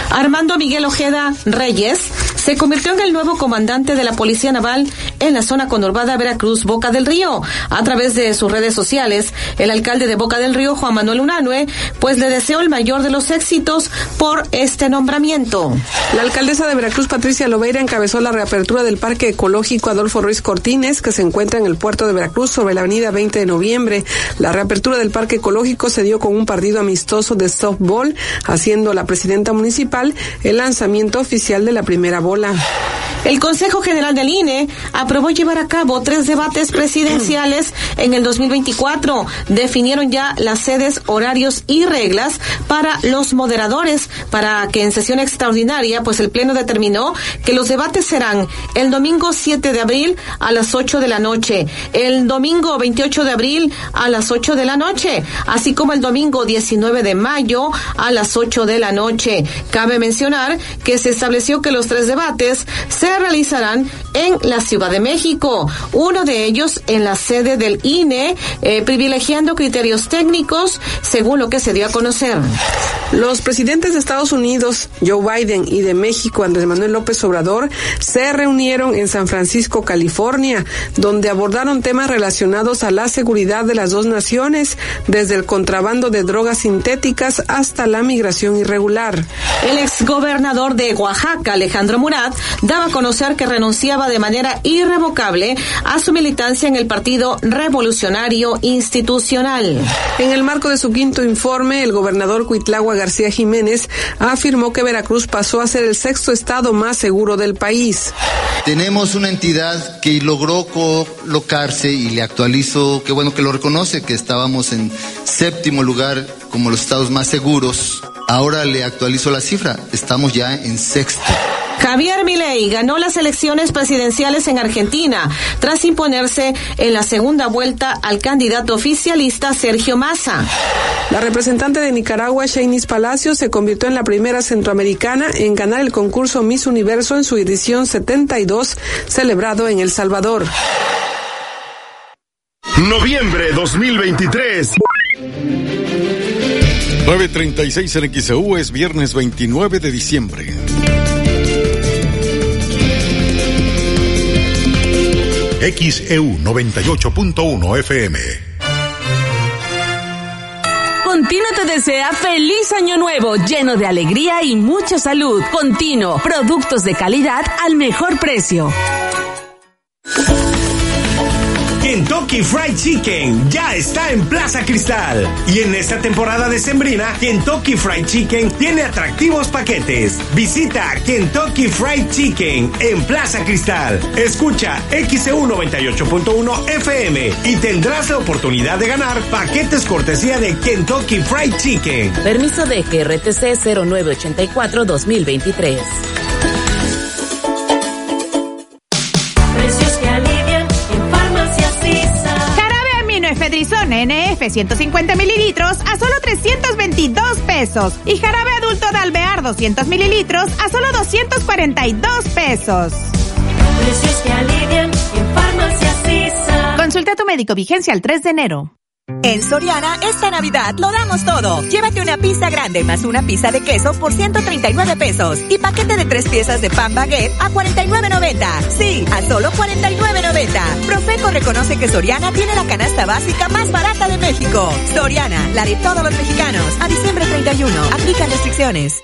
[SPEAKER 2] Armando Miguel Ojeda Reyes se convirtió en el nuevo comandante de la Policía Naval en la zona conurbada Veracruz, Boca del Río. A través de sus redes sociales, el alcalde de Boca del Río, Juan Manuel Unanue, pues le deseó el mayor de los éxitos por este nombramiento.
[SPEAKER 19] La alcaldesa de Veracruz, Patricia Lobeira, encabezó la reapertura del Parque Ecológico Adolfo Ruiz Cortines, que se encuentra en el puerto de Veracruz sobre la avenida 20 de noviembre. La reapertura del Parque Ecológico se dio con un partido amistoso de softball, haciendo la presidenta municipal el lanzamiento oficial de la primera bola.
[SPEAKER 2] El Consejo General del INE aprobó llevar a cabo tres debates presidenciales en el 2024. Definieron ya las sedes, horarios y reglas para los moderadores para que en sesión extraordinaria, pues el Pleno determinó que los debates serán el domingo 7 de abril a las 8 de la noche, el domingo 28 de abril a las 8 de la noche, así como el domingo 19 de mayo a las 8 de la noche. Cabe mencionar que se estableció que los tres debates se realizarán en la Ciudad de México, uno de ellos en la sede del INE, eh, privilegiando criterios técnicos según lo que se dio a conocer.
[SPEAKER 19] Los presidentes de Estados Unidos, Joe Biden, y de México, Andrés Manuel López Obrador, se reunieron en San Francisco, California, donde abordaron temas relacionados a la seguridad de las dos naciones, desde el contrabando de drogas sintéticas hasta la migración irregular.
[SPEAKER 2] El exgobernador de Oaxaca, Alejandro Murat, daba a conocer que renunciaba de manera irrevocable a su militancia en el Partido Revolucionario Institucional.
[SPEAKER 19] En el marco de su quinto informe, el gobernador Cuitlagua García Jiménez afirmó que Veracruz pasó a ser el sexto estado más seguro del país.
[SPEAKER 42] Tenemos una entidad que logró colocarse y le actualizo, qué bueno que lo reconoce, que estábamos en séptimo lugar como los estados más seguros. Ahora le actualizo la cifra, estamos ya en sexto.
[SPEAKER 2] Javier Milei ganó las elecciones presidenciales en Argentina tras imponerse en la segunda vuelta al candidato oficialista Sergio Massa.
[SPEAKER 19] La representante de Nicaragua, Shainis Palacios, se convirtió en la primera centroamericana en ganar el concurso Miss Universo en su edición 72, celebrado en El Salvador.
[SPEAKER 75] Noviembre 2023.
[SPEAKER 1] 936 en XEU es viernes 29 de diciembre.
[SPEAKER 3] XEU 98.1 FM.
[SPEAKER 11] Continuo te desea feliz año nuevo, lleno de alegría y mucha salud. Continuo, productos de calidad al mejor precio.
[SPEAKER 15] Kentucky Fried Chicken ya está en Plaza Cristal. Y en esta temporada decembrina, Kentucky Fried Chicken tiene atractivos paquetes. Visita Kentucky Fried Chicken en Plaza Cristal. Escucha XEU 98.1 FM y tendrás la oportunidad de ganar paquetes cortesía de Kentucky Fried Chicken.
[SPEAKER 11] Permiso de GRTC 0984
[SPEAKER 28] 2023. café 150 mililitros a solo 322 pesos y jarabe adulto de alvear 200 mililitros a solo 242 pesos. Consulta a tu médico vigencia el 3 de enero.
[SPEAKER 10] En Soriana, esta Navidad lo damos todo. Llévate una pizza grande más una pizza de queso por 139 pesos y paquete de tres piezas de pan baguette a 49.90. Sí, a solo 49.90. Profeco reconoce que Soriana tiene la canasta básica más barata de México. Soriana, la de todos los mexicanos. A diciembre 31. Aplican restricciones.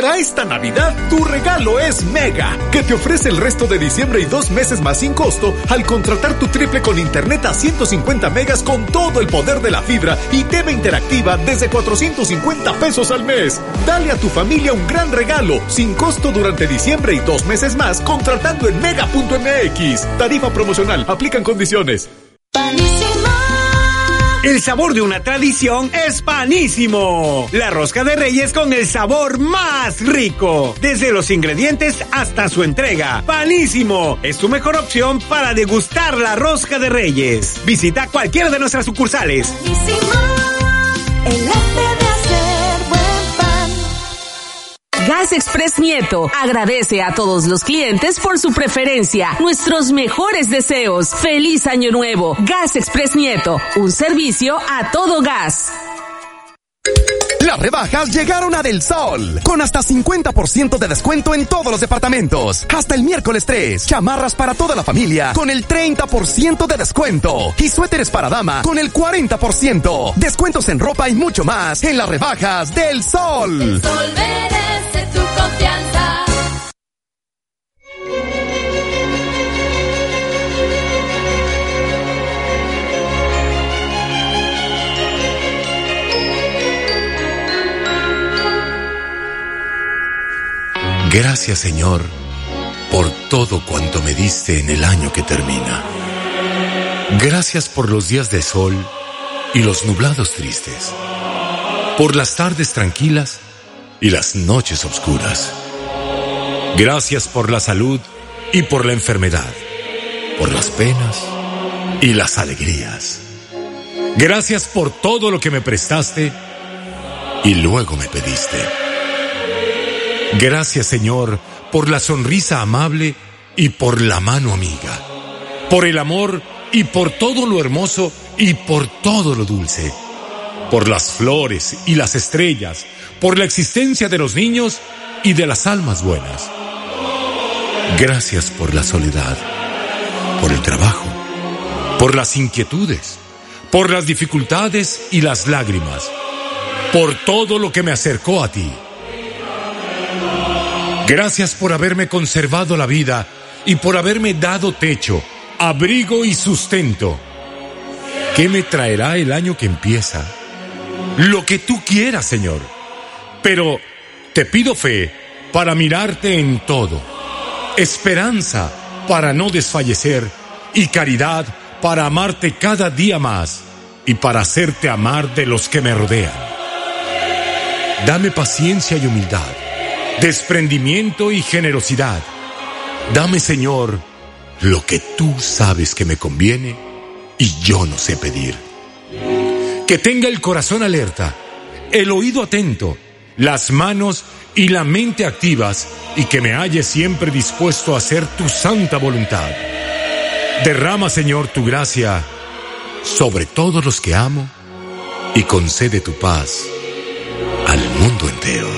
[SPEAKER 76] Para esta Navidad, tu regalo es Mega, que te ofrece el resto de diciembre y dos meses más sin costo al contratar tu triple con internet a 150 megas con todo el poder de la fibra y TV interactiva desde 450 pesos al mes. Dale a tu familia un gran regalo, sin costo durante diciembre y dos meses más contratando en mega.mx. Tarifa promocional, aplican condiciones.
[SPEAKER 15] El sabor de una tradición es panísimo. La rosca de reyes con el sabor más rico. Desde los ingredientes hasta su entrega. Panísimo es tu mejor opción para degustar la rosca de reyes. Visita cualquiera de nuestras sucursales.
[SPEAKER 77] Panísimo,
[SPEAKER 70] Gas Express Nieto agradece a todos los clientes por su preferencia. Nuestros mejores deseos. Feliz Año Nuevo. Gas Express Nieto, un servicio a todo gas.
[SPEAKER 40] Las rebajas llegaron a Del Sol, con hasta 50% de descuento en todos los departamentos. Hasta el miércoles 3, chamarras para toda la familia con el 30% de descuento. Y suéteres para dama con el 40%. Descuentos en ropa y mucho más en las rebajas del Sol.
[SPEAKER 78] El sol merece tu confianza.
[SPEAKER 21] Gracias Señor por todo cuanto me diste en el año que termina. Gracias por los días de sol y los nublados tristes. Por las tardes tranquilas y las noches oscuras. Gracias por la salud y por la enfermedad. Por las penas y las alegrías. Gracias por todo lo que me prestaste y luego me pediste. Gracias Señor por la sonrisa amable y por la mano amiga, por el amor y por todo lo hermoso y por todo lo dulce, por las flores y las estrellas, por la existencia de los niños y de las almas buenas. Gracias por la soledad, por el trabajo, por las inquietudes, por las dificultades y las lágrimas, por todo lo que me acercó a ti. Gracias por haberme conservado la vida y por haberme dado techo, abrigo y sustento. ¿Qué me traerá el año que empieza? Lo que tú quieras, Señor. Pero te pido fe para mirarte en todo, esperanza para no desfallecer y caridad para amarte cada día más y para hacerte amar de los que me rodean. Dame paciencia y humildad desprendimiento y generosidad. Dame, Señor, lo que tú sabes que me conviene y yo no sé pedir. Que tenga el corazón alerta, el oído atento, las manos y la mente activas y que me halle siempre dispuesto a hacer tu santa voluntad. Derrama, Señor, tu gracia sobre todos los que amo y concede tu paz al mundo entero.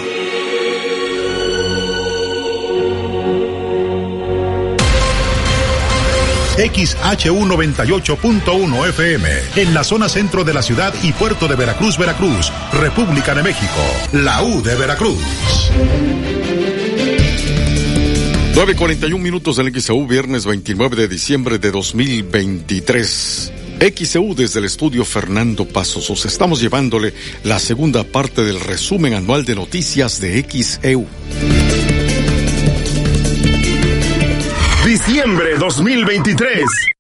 [SPEAKER 3] XHU 98.1 FM, en la zona centro de la ciudad y puerto de Veracruz, Veracruz, República de México, la U de Veracruz.
[SPEAKER 1] 9.41 minutos del XEU, viernes 29 de diciembre de 2023. XEU desde el estudio Fernando Pasos. Os estamos llevándole la segunda parte del resumen anual de noticias de XEU.
[SPEAKER 26] Diciembre 2023.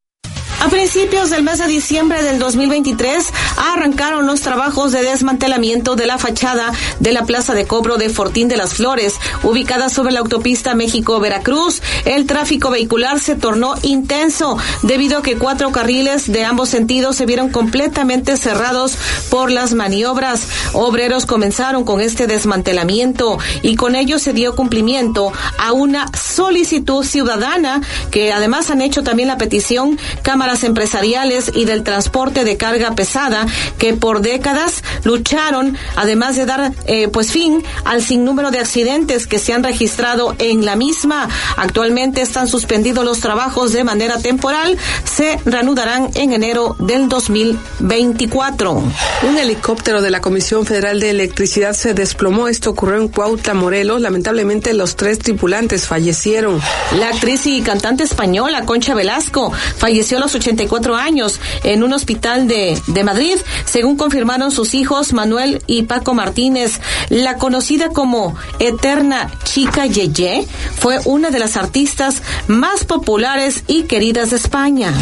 [SPEAKER 2] A principios del mes de diciembre del 2023 arrancaron los trabajos de desmantelamiento de la fachada de la Plaza de Cobro de Fortín de las Flores, ubicada sobre la autopista México-Veracruz. El tráfico vehicular se tornó intenso debido a que cuatro carriles de ambos sentidos se vieron completamente cerrados por las maniobras. Obreros comenzaron con este desmantelamiento y con ello se dio cumplimiento a una solicitud ciudadana que además han hecho también la petición Cámara empresariales y del transporte de carga pesada que por décadas lucharon, además de dar eh, pues fin al sinnúmero de accidentes que se han registrado en la misma. Actualmente están suspendidos los trabajos de manera temporal, se reanudarán en enero del 2024.
[SPEAKER 19] Un helicóptero de la Comisión Federal de Electricidad se desplomó. Esto ocurrió en Cuautla, Morelos. Lamentablemente los tres tripulantes fallecieron.
[SPEAKER 2] La actriz y cantante española Concha Velasco falleció a los 84 años en un hospital de, de Madrid, según confirmaron sus hijos Manuel y Paco Martínez. La conocida como Eterna Chica Yeye fue una de las artistas más populares y queridas de España.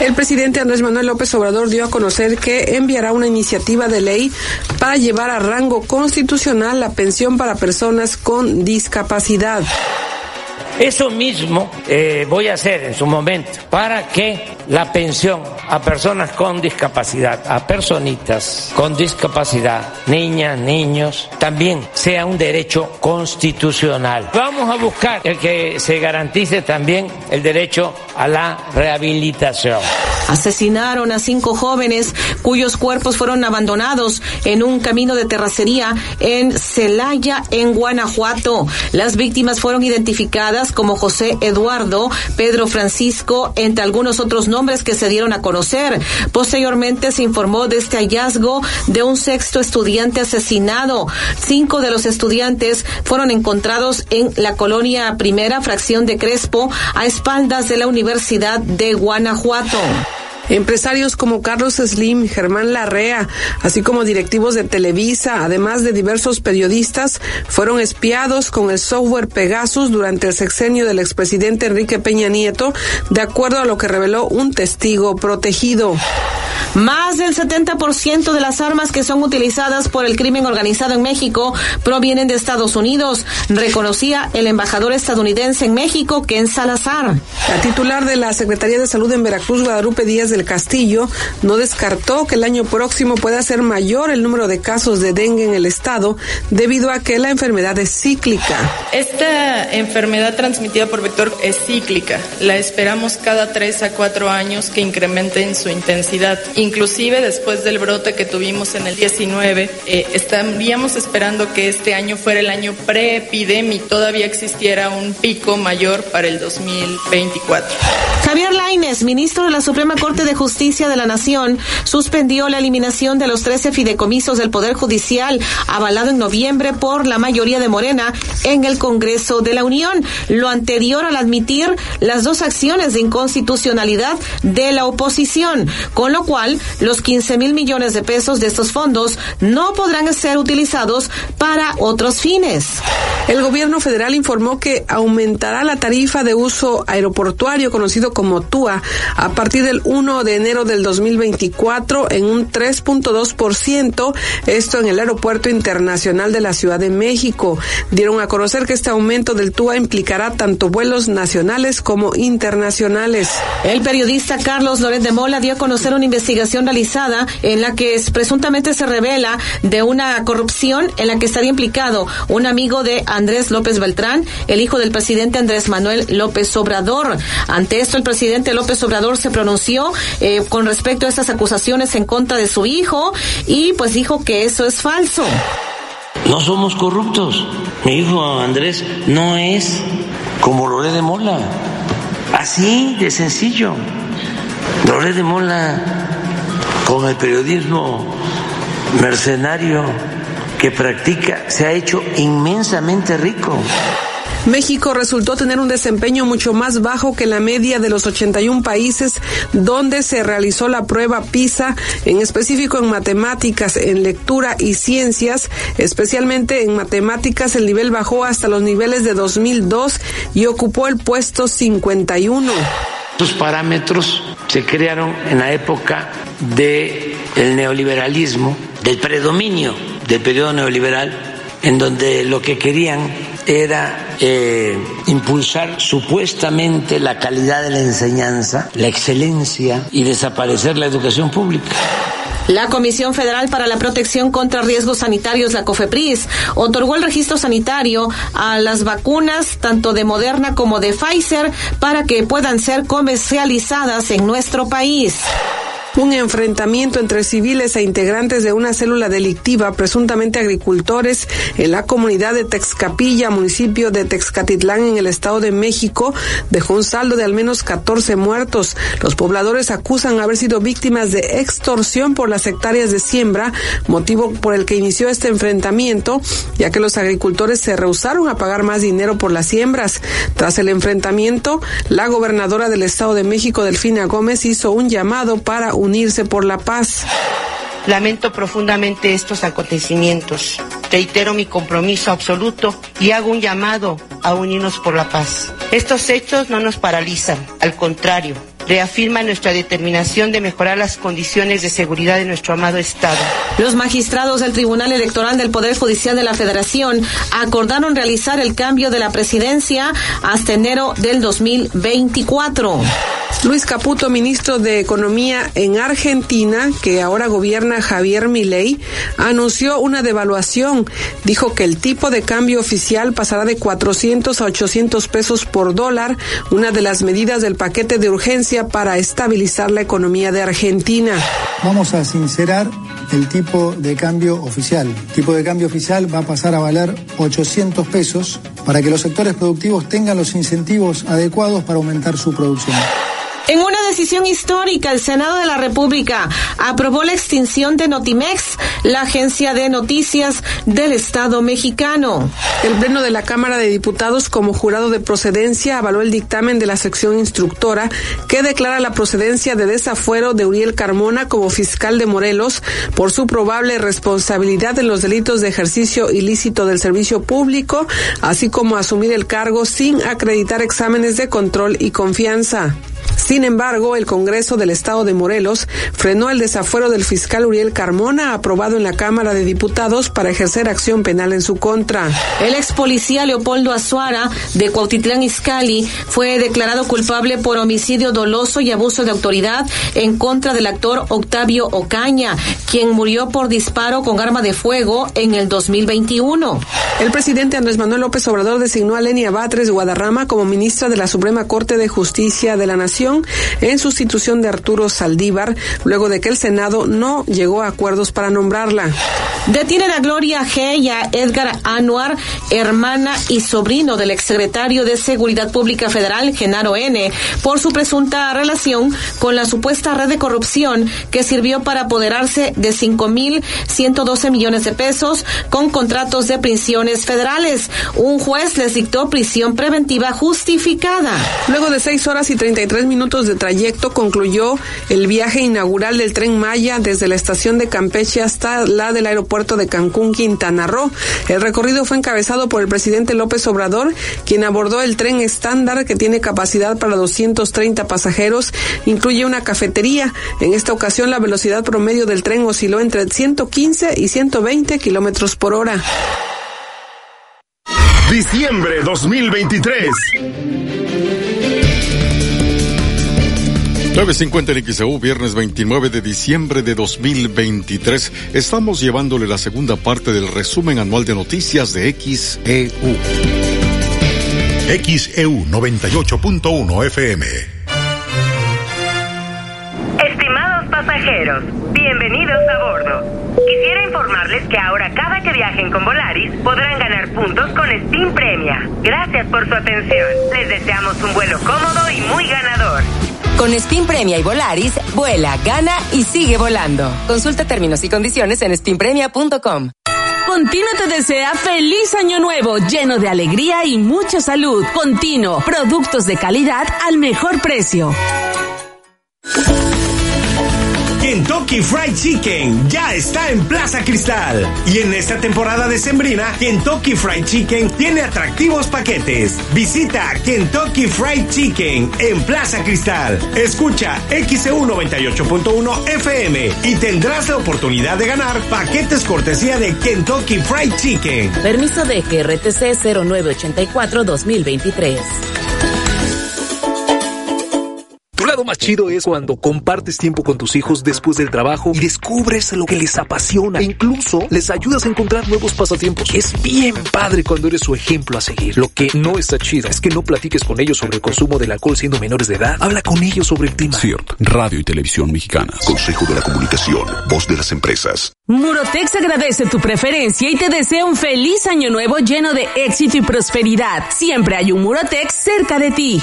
[SPEAKER 19] El presidente Andrés Manuel López Obrador dio a conocer que enviará una iniciativa de ley para llevar a rango constitucional la pensión para personas con discapacidad.
[SPEAKER 46] Eso mismo eh, voy a hacer en su momento para que la pensión a personas con discapacidad, a personitas con discapacidad, niñas, niños, también sea un derecho constitucional. Vamos a buscar el que se garantice también el derecho a la rehabilitación.
[SPEAKER 2] Asesinaron a cinco jóvenes cuyos cuerpos fueron abandonados en un camino de terracería en Celaya, en Guanajuato. Las víctimas fueron identificadas como José Eduardo, Pedro Francisco, entre algunos otros nombres que se dieron a conocer. Posteriormente se informó de este hallazgo de un sexto estudiante asesinado. Cinco de los estudiantes fueron encontrados en la colonia primera fracción de Crespo a espaldas de la Universidad de Guanajuato.
[SPEAKER 19] Empresarios como Carlos Slim, Germán Larrea, así como directivos de Televisa, además de diversos periodistas, fueron espiados con el software Pegasus durante el sexenio del expresidente Enrique Peña Nieto, de acuerdo a lo que reveló un testigo protegido.
[SPEAKER 2] Más del 70% de las armas que son utilizadas por el crimen organizado en México provienen de Estados Unidos, reconocía el embajador estadounidense en México, Ken Salazar.
[SPEAKER 19] La titular de la Secretaría de Salud en Veracruz, Guadalupe Díaz del Castillo, no descartó que el año próximo pueda ser mayor el número de casos de dengue en el estado debido a que la enfermedad es cíclica.
[SPEAKER 79] Esta enfermedad transmitida por vector es cíclica. La esperamos cada tres a cuatro años que incremente en su intensidad. Inclusive después del brote que tuvimos en el 19, eh, estaríamos esperando que este año fuera el año preepidémico. Todavía existiera un pico mayor para el 2024.
[SPEAKER 2] Javier Laines, ministro de la Suprema Corte de Justicia de la Nación, suspendió la eliminación de los 13 fideicomisos del Poder Judicial, avalado en noviembre por la mayoría de Morena en el Congreso de la Unión. Lo anterior al admitir las dos acciones de inconstitucionalidad de la oposición, con lo cual los 15 mil millones de pesos de estos fondos no podrán ser utilizados para otros fines.
[SPEAKER 19] El gobierno federal informó que aumentará la tarifa de uso aeroportuario conocido como TUA a partir del 1 de enero del 2024 en un 3.2%, esto en el Aeropuerto Internacional de la Ciudad de México. Dieron a conocer que este aumento del TUA implicará tanto vuelos nacionales como internacionales.
[SPEAKER 2] El periodista Carlos Loret de Mola dio a conocer una investigación realizada en la que presuntamente se revela de una corrupción en la que estaría implicado un amigo de Andrés López Beltrán, el hijo del presidente Andrés Manuel López Obrador. Ante esto, el presidente López Obrador se pronunció eh, con respecto a estas acusaciones en contra de su hijo y pues dijo que eso es falso.
[SPEAKER 46] No somos corruptos. Mi hijo Andrés no es como Loré de Mola. Así de sencillo. Loré de Mola, con el periodismo mercenario que practica, se ha hecho inmensamente rico.
[SPEAKER 19] México resultó tener un desempeño mucho más bajo que la media de los 81 países donde se realizó la prueba PISA, en específico en matemáticas, en lectura y ciencias, especialmente en matemáticas el nivel bajó hasta los niveles de 2002 y ocupó el puesto 51.
[SPEAKER 46] Estos parámetros se crearon en la época del el neoliberalismo, del predominio del periodo neoliberal, en donde lo que querían era eh, impulsar supuestamente la calidad de la enseñanza, la excelencia y desaparecer la educación pública.
[SPEAKER 2] La Comisión Federal para la Protección contra Riesgos Sanitarios, la COFEPRIS, otorgó el registro sanitario a las vacunas tanto de Moderna como de Pfizer para que puedan ser comercializadas en nuestro país.
[SPEAKER 19] Un enfrentamiento entre civiles e integrantes de una célula delictiva, presuntamente agricultores, en la comunidad de Texcapilla, municipio de Texcatitlán, en el Estado de México, dejó un saldo de al menos 14 muertos. Los pobladores acusan haber sido víctimas de extorsión por las hectáreas de siembra, motivo por el que inició este enfrentamiento, ya que los agricultores se rehusaron a pagar más dinero por las siembras. Tras el enfrentamiento, la gobernadora del Estado de México, Delfina Gómez, hizo un llamado para unirse por la paz.
[SPEAKER 80] Lamento profundamente estos acontecimientos. Reitero mi compromiso absoluto y hago un llamado a unirnos por la paz. Estos hechos no nos paralizan, al contrario, reafirma nuestra determinación de mejorar las condiciones de seguridad de nuestro amado Estado.
[SPEAKER 2] Los magistrados del Tribunal Electoral del Poder Judicial de la Federación acordaron realizar el cambio de la presidencia hasta enero del 2024.
[SPEAKER 19] Luis Caputo, ministro de Economía en Argentina, que ahora gobierna Javier Milei, anunció una devaluación. Dijo que el tipo de cambio oficial pasará de 400 a 800 pesos por dólar, una de las medidas del paquete de urgencia para estabilizar la economía de Argentina.
[SPEAKER 81] Vamos a sincerar el tipo de cambio oficial. El tipo de cambio oficial va a pasar a valer 800 pesos para que los sectores productivos tengan los incentivos adecuados para aumentar su producción.
[SPEAKER 2] En una decisión histórica, el Senado de la República aprobó la extinción de Notimex, la agencia de noticias del Estado mexicano.
[SPEAKER 19] El Pleno de la Cámara de Diputados, como jurado de procedencia, avaló el dictamen de la sección instructora que declara la procedencia de desafuero de Uriel Carmona como fiscal de Morelos por su probable responsabilidad en los delitos de ejercicio ilícito del servicio público, así como asumir el cargo sin acreditar exámenes de control y confianza. Sin embargo, el Congreso del Estado de Morelos frenó el desafuero del fiscal Uriel Carmona, aprobado en la Cámara de Diputados para ejercer acción penal en su contra.
[SPEAKER 2] El ex policía Leopoldo Azuara, de Cuautitlán Izcalli, fue declarado culpable por homicidio doloso y abuso de autoridad en contra del actor Octavio Ocaña, quien murió por disparo con arma de fuego en el 2021.
[SPEAKER 19] El presidente Andrés Manuel López Obrador designó a Lenia Batres Guadarrama como ministra de la Suprema Corte de Justicia de la Nación en sustitución de Arturo Saldívar, luego de que el Senado no llegó a acuerdos para nombrarla.
[SPEAKER 2] Detienen a Gloria G. y a Edgar Anuar, hermana y sobrino del exsecretario de Seguridad Pública Federal, Genaro N., por su presunta relación con la supuesta red de corrupción que sirvió para apoderarse de 5.112 millones de pesos con contratos de prisiones federales. Un juez les dictó prisión preventiva justificada.
[SPEAKER 19] Luego de seis horas y 33 minutos de trayecto concluyó el viaje inaugural del tren Maya desde la estación de Campeche hasta la del aeropuerto de Cancún, Quintana Roo. El recorrido fue encabezado por el presidente López Obrador, quien abordó el tren estándar que tiene capacidad para 230 pasajeros, incluye una cafetería. En esta ocasión la velocidad promedio del tren osciló entre 115 y 120 kilómetros por hora.
[SPEAKER 75] Diciembre 2023.
[SPEAKER 1] 9.50 en XEU, viernes 29 de diciembre de 2023. Estamos llevándole la segunda parte del resumen anual de noticias de XEU.
[SPEAKER 3] XEU 98.1 FM.
[SPEAKER 5] Estimados pasajeros, bienvenidos a bordo. Quisiera informarles que ahora cada que viajen con Volaris podrán ganar puntos con Steam Premia. Gracias por su atención. Les deseamos un vuelo cómodo y muy ganador.
[SPEAKER 6] Con Spin Premia y Volaris, vuela, gana y sigue volando. Consulta términos y condiciones en spinpremia.com.
[SPEAKER 11] Contino te desea feliz año nuevo, lleno de alegría y mucha salud. Contino, productos de calidad al mejor precio.
[SPEAKER 15] Kentucky Fried Chicken ya está en Plaza Cristal. Y en esta temporada de Sembrina, Kentucky Fried Chicken tiene atractivos paquetes. Visita Kentucky Fried Chicken en Plaza Cristal. Escucha XEU 98.1 FM y tendrás la oportunidad de ganar paquetes cortesía de Kentucky Fried Chicken.
[SPEAKER 6] Permiso de GRTC 0984-2023.
[SPEAKER 82] Tu lado más chido es cuando compartes tiempo con tus hijos después del trabajo y descubres lo que les apasiona. E incluso les ayudas a encontrar nuevos pasatiempos. Es bien padre cuando eres su ejemplo a seguir. Lo que no está chido es que no platiques con ellos sobre el consumo del alcohol siendo menores de edad. Habla con ellos sobre el clima.
[SPEAKER 83] CIRT, Radio y Televisión Mexicana. Consejo de la Comunicación, voz de las empresas.
[SPEAKER 11] Murotex agradece tu preferencia y te desea un feliz año nuevo lleno de éxito y prosperidad. Siempre hay un Murotex cerca de ti.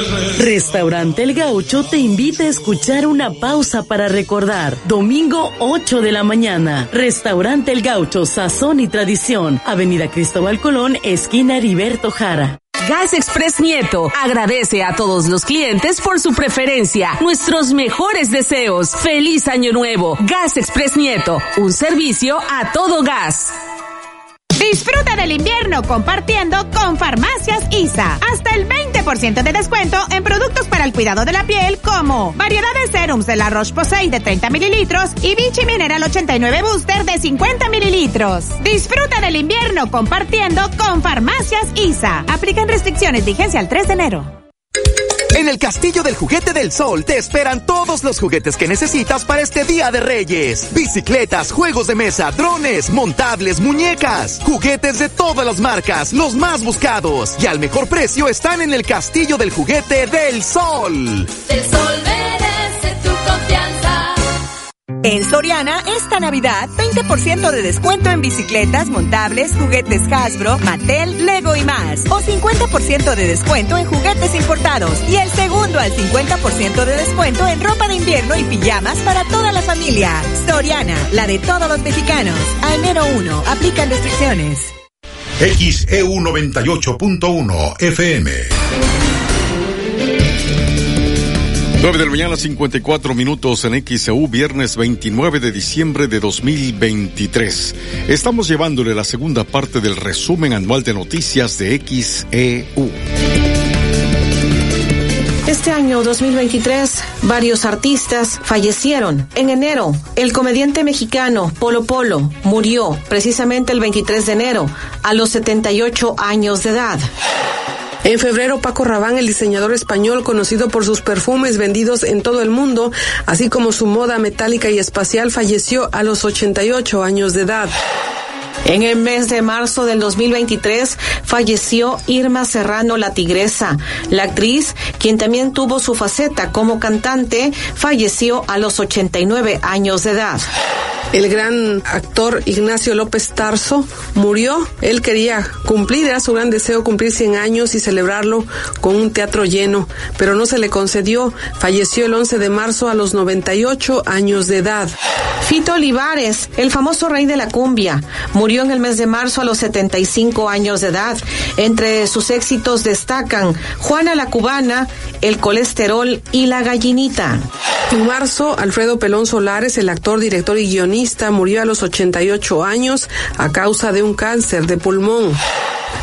[SPEAKER 84] Restaurante El Gaucho te invita a escuchar una pausa para recordar. Domingo 8 de la mañana. Restaurante El Gaucho, Sazón y Tradición. Avenida Cristóbal Colón, esquina Heriberto Jara.
[SPEAKER 70] Gas Express Nieto agradece a todos los clientes por su preferencia. Nuestros mejores deseos. Feliz Año Nuevo. Gas Express Nieto, un servicio a todo gas.
[SPEAKER 28] Disfruta del invierno compartiendo con Farmacias ISA. Hasta el 20% de descuento en productos para el cuidado de la piel como variedad de serums de la Roche-Posay de 30 mililitros y Vichy Mineral 89 Booster de 50 mililitros. Disfruta del invierno compartiendo con Farmacias ISA. Aplican restricciones vigencia el 3 de enero.
[SPEAKER 40] En el Castillo del Juguete del Sol te esperan todos los juguetes que necesitas para este Día de Reyes. Bicicletas, juegos de mesa, drones, montables, muñecas, juguetes de todas las marcas, los más buscados y al mejor precio están en el Castillo del Juguete del Sol.
[SPEAKER 78] El sol.
[SPEAKER 85] En Soriana, esta Navidad, 20% de descuento en bicicletas, montables, juguetes Hasbro, Mattel, Lego y más. O 50% de descuento en juguetes importados. Y el segundo al 50% de descuento en ropa de invierno y pijamas para toda la familia. Soriana, la de todos los mexicanos. A enero 1, aplican restricciones.
[SPEAKER 3] XEU 98.1 FM.
[SPEAKER 1] 9 de la mañana, 54 minutos en XEU, viernes 29 de diciembre de 2023. Estamos llevándole la segunda parte del resumen anual de noticias de XEU.
[SPEAKER 2] Este año 2023, varios artistas fallecieron. En enero, el comediante mexicano Polo Polo murió precisamente el 23 de enero a los 78 años de edad.
[SPEAKER 19] En febrero, Paco Rabanne, el diseñador español conocido por sus perfumes vendidos en todo el mundo, así como su moda metálica y espacial, falleció a los 88 años de edad.
[SPEAKER 2] En el mes de marzo del 2023 falleció Irma Serrano la Tigresa. La actriz, quien también tuvo su faceta como cantante, falleció a los 89 años de edad.
[SPEAKER 19] El gran actor Ignacio López Tarso murió. Él quería cumplir, era su gran deseo cumplir 100 años y celebrarlo con un teatro lleno, pero no se le concedió. Falleció el 11 de marzo a los 98 años de edad.
[SPEAKER 2] Fito Olivares, el famoso rey de la cumbia, murió en el mes de marzo a los 75 años de edad. Entre sus éxitos destacan Juana la Cubana, El colesterol y La gallinita.
[SPEAKER 19] En marzo, Alfredo Pelón Solares, el actor, director y guionista, murió a los 88 años a causa de un cáncer de pulmón.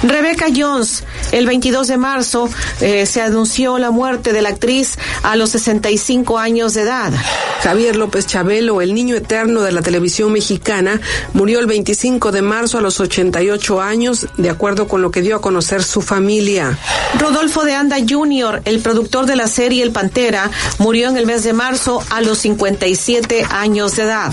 [SPEAKER 2] Rebecca Jones, el 22 de marzo eh, se anunció la muerte de la actriz a los 65 años de edad.
[SPEAKER 19] Javier López Chabelo, el niño eterno de la televisión mexicana, murió el 25 de marzo a los 88 años, de acuerdo con lo que dio a conocer su familia.
[SPEAKER 2] Rodolfo de Anda Jr., el productor de la serie El Pantera, murió en el mes de marzo a los 57 años de edad.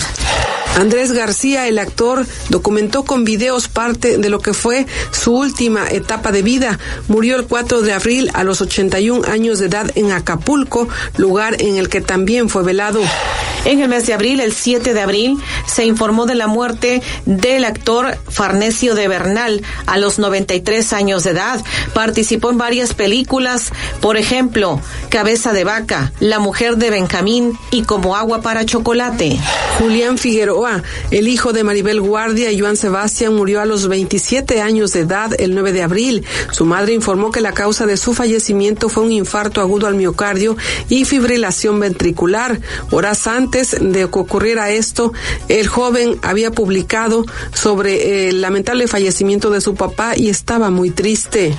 [SPEAKER 19] Andrés García, el actor, documentó con videos parte de lo que fue su última etapa de vida. Murió el 4 de abril a los 81 años de edad en Acapulco, lugar en el que también fue velado.
[SPEAKER 2] En el mes de abril, el 7 de abril, se informó de la muerte del actor Farnesio de Bernal a los 93 años de edad. Participó en varias películas, por ejemplo, Cabeza de Vaca, La Mujer de Benjamín y Como Agua para Chocolate.
[SPEAKER 19] Julián Figueroa, el hijo de Maribel Guardia y Joan Sebastián, murió a los 27 años de edad el 9 de abril. Su madre informó que la causa de su fallecimiento fue un infarto agudo al miocardio y fibrilación ventricular. Horas antes de que ocurriera esto, el joven había publicado sobre el lamentable fallecimiento de su papá y estaba muy triste.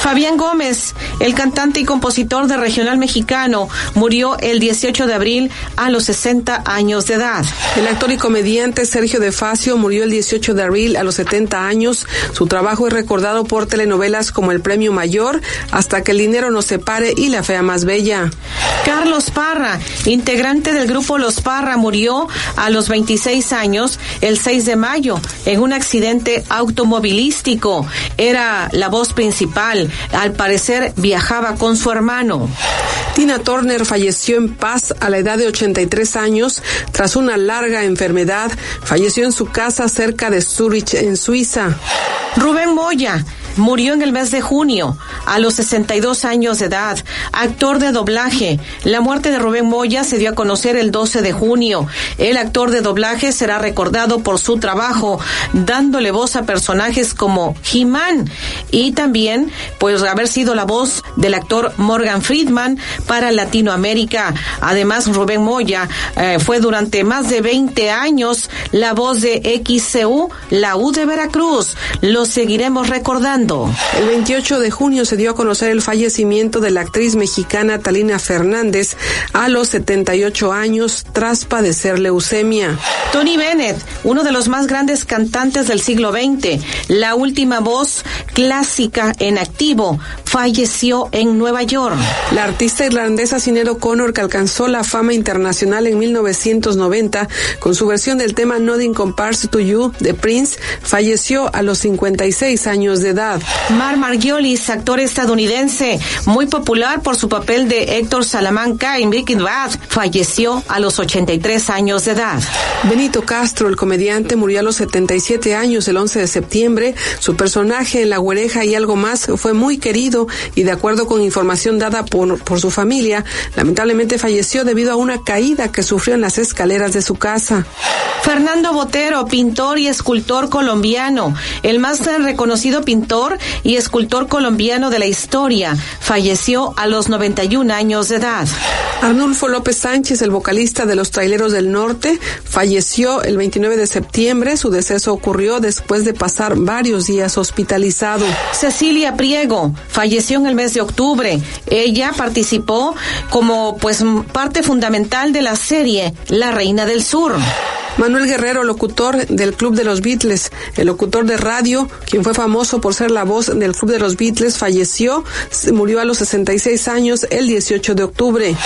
[SPEAKER 2] Fabián Gómez, el cantante y compositor de regional mexicano, murió el 18 de abril a los 60 años de edad.
[SPEAKER 19] El actor y comediante Sergio De Facio murió el 18 de abril a los 70 años. Su trabajo es recordado por telenovelas como El Premio Mayor, Hasta que el dinero nos separe y La Fea Más Bella.
[SPEAKER 2] Carlos Parra, integrante del grupo Los Parra, murió a los 26 años el 6 de mayo en un accidente automovilístico. Era la voz principal. Al parecer viajaba con su hermano.
[SPEAKER 19] Tina Turner falleció en paz a la edad de 83 años tras una larga enfermedad. Falleció en su casa cerca de Zurich, en Suiza.
[SPEAKER 2] Rubén Moya, Mira, murió en el mes de junio, a los 62 años de edad. Actor de doblaje. La muerte de Rubén Moya se dio a conocer el 12 de junio. El actor de doblaje será recordado por su trabajo, dándole voz a personajes como He-Man y también, pues, haber sido la voz del actor Morgan Friedman para Latinoamérica. Además, Rubén Moya eh, fue durante más de 20 años la voz de XCU, la U de Veracruz. Lo seguiremos recordando.
[SPEAKER 19] El 28 de junio se dio a conocer el fallecimiento de la actriz mexicana Talina Fernández a los 78 años tras padecer leucemia.
[SPEAKER 2] Tony Bennett, uno de los más grandes cantantes del siglo XX, la última voz clásica en activo, falleció en Nueva York.
[SPEAKER 19] La artista irlandesa Sinead O'Connor, que alcanzó la fama internacional en 1990 con su versión del tema Nothing Compares to You de Prince, falleció a los 56 años de edad.
[SPEAKER 2] Mar Margiolis, actor estadounidense, muy popular por su papel de Héctor Salamanca en Breaking Bad, falleció a los 83 años de edad.
[SPEAKER 19] Benito Castro, el comediante, murió a los 77 años el 11 de septiembre. Su personaje en La Güereja y algo más fue muy querido y de acuerdo con información dada por, por su familia, lamentablemente falleció debido a una caída que sufrió en las escaleras de su casa.
[SPEAKER 2] Fernando Botero, pintor y escultor colombiano, el más reconocido pintor y escultor colombiano de la historia, falleció a los 91 años de edad.
[SPEAKER 19] Arnulfo López Sánchez, el vocalista de los Traileros del Norte, falleció el 29 de septiembre. Su deceso ocurrió después de pasar varios días hospitalizado.
[SPEAKER 2] Cecilia Priego falleció en el mes de octubre. Ella participó como pues parte fundamental de la serie La Reina del Sur.
[SPEAKER 19] Manuel Guerrero, locutor del Club de los Beatles, el locutor de radio, quien fue famoso por ser la voz del Club de los Beatles, falleció, murió a los 66 años el 18 de octubre.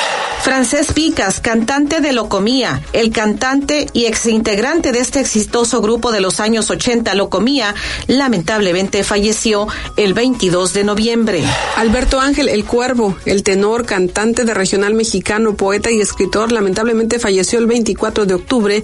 [SPEAKER 2] Francés Picas, cantante de Locomía, el cantante y exintegrante de este exitoso grupo de los años 80, Locomía, lamentablemente falleció el 22 de noviembre.
[SPEAKER 19] Alberto Ángel, el Cuervo, el tenor, cantante de regional mexicano, poeta y escritor, lamentablemente falleció el 24 de octubre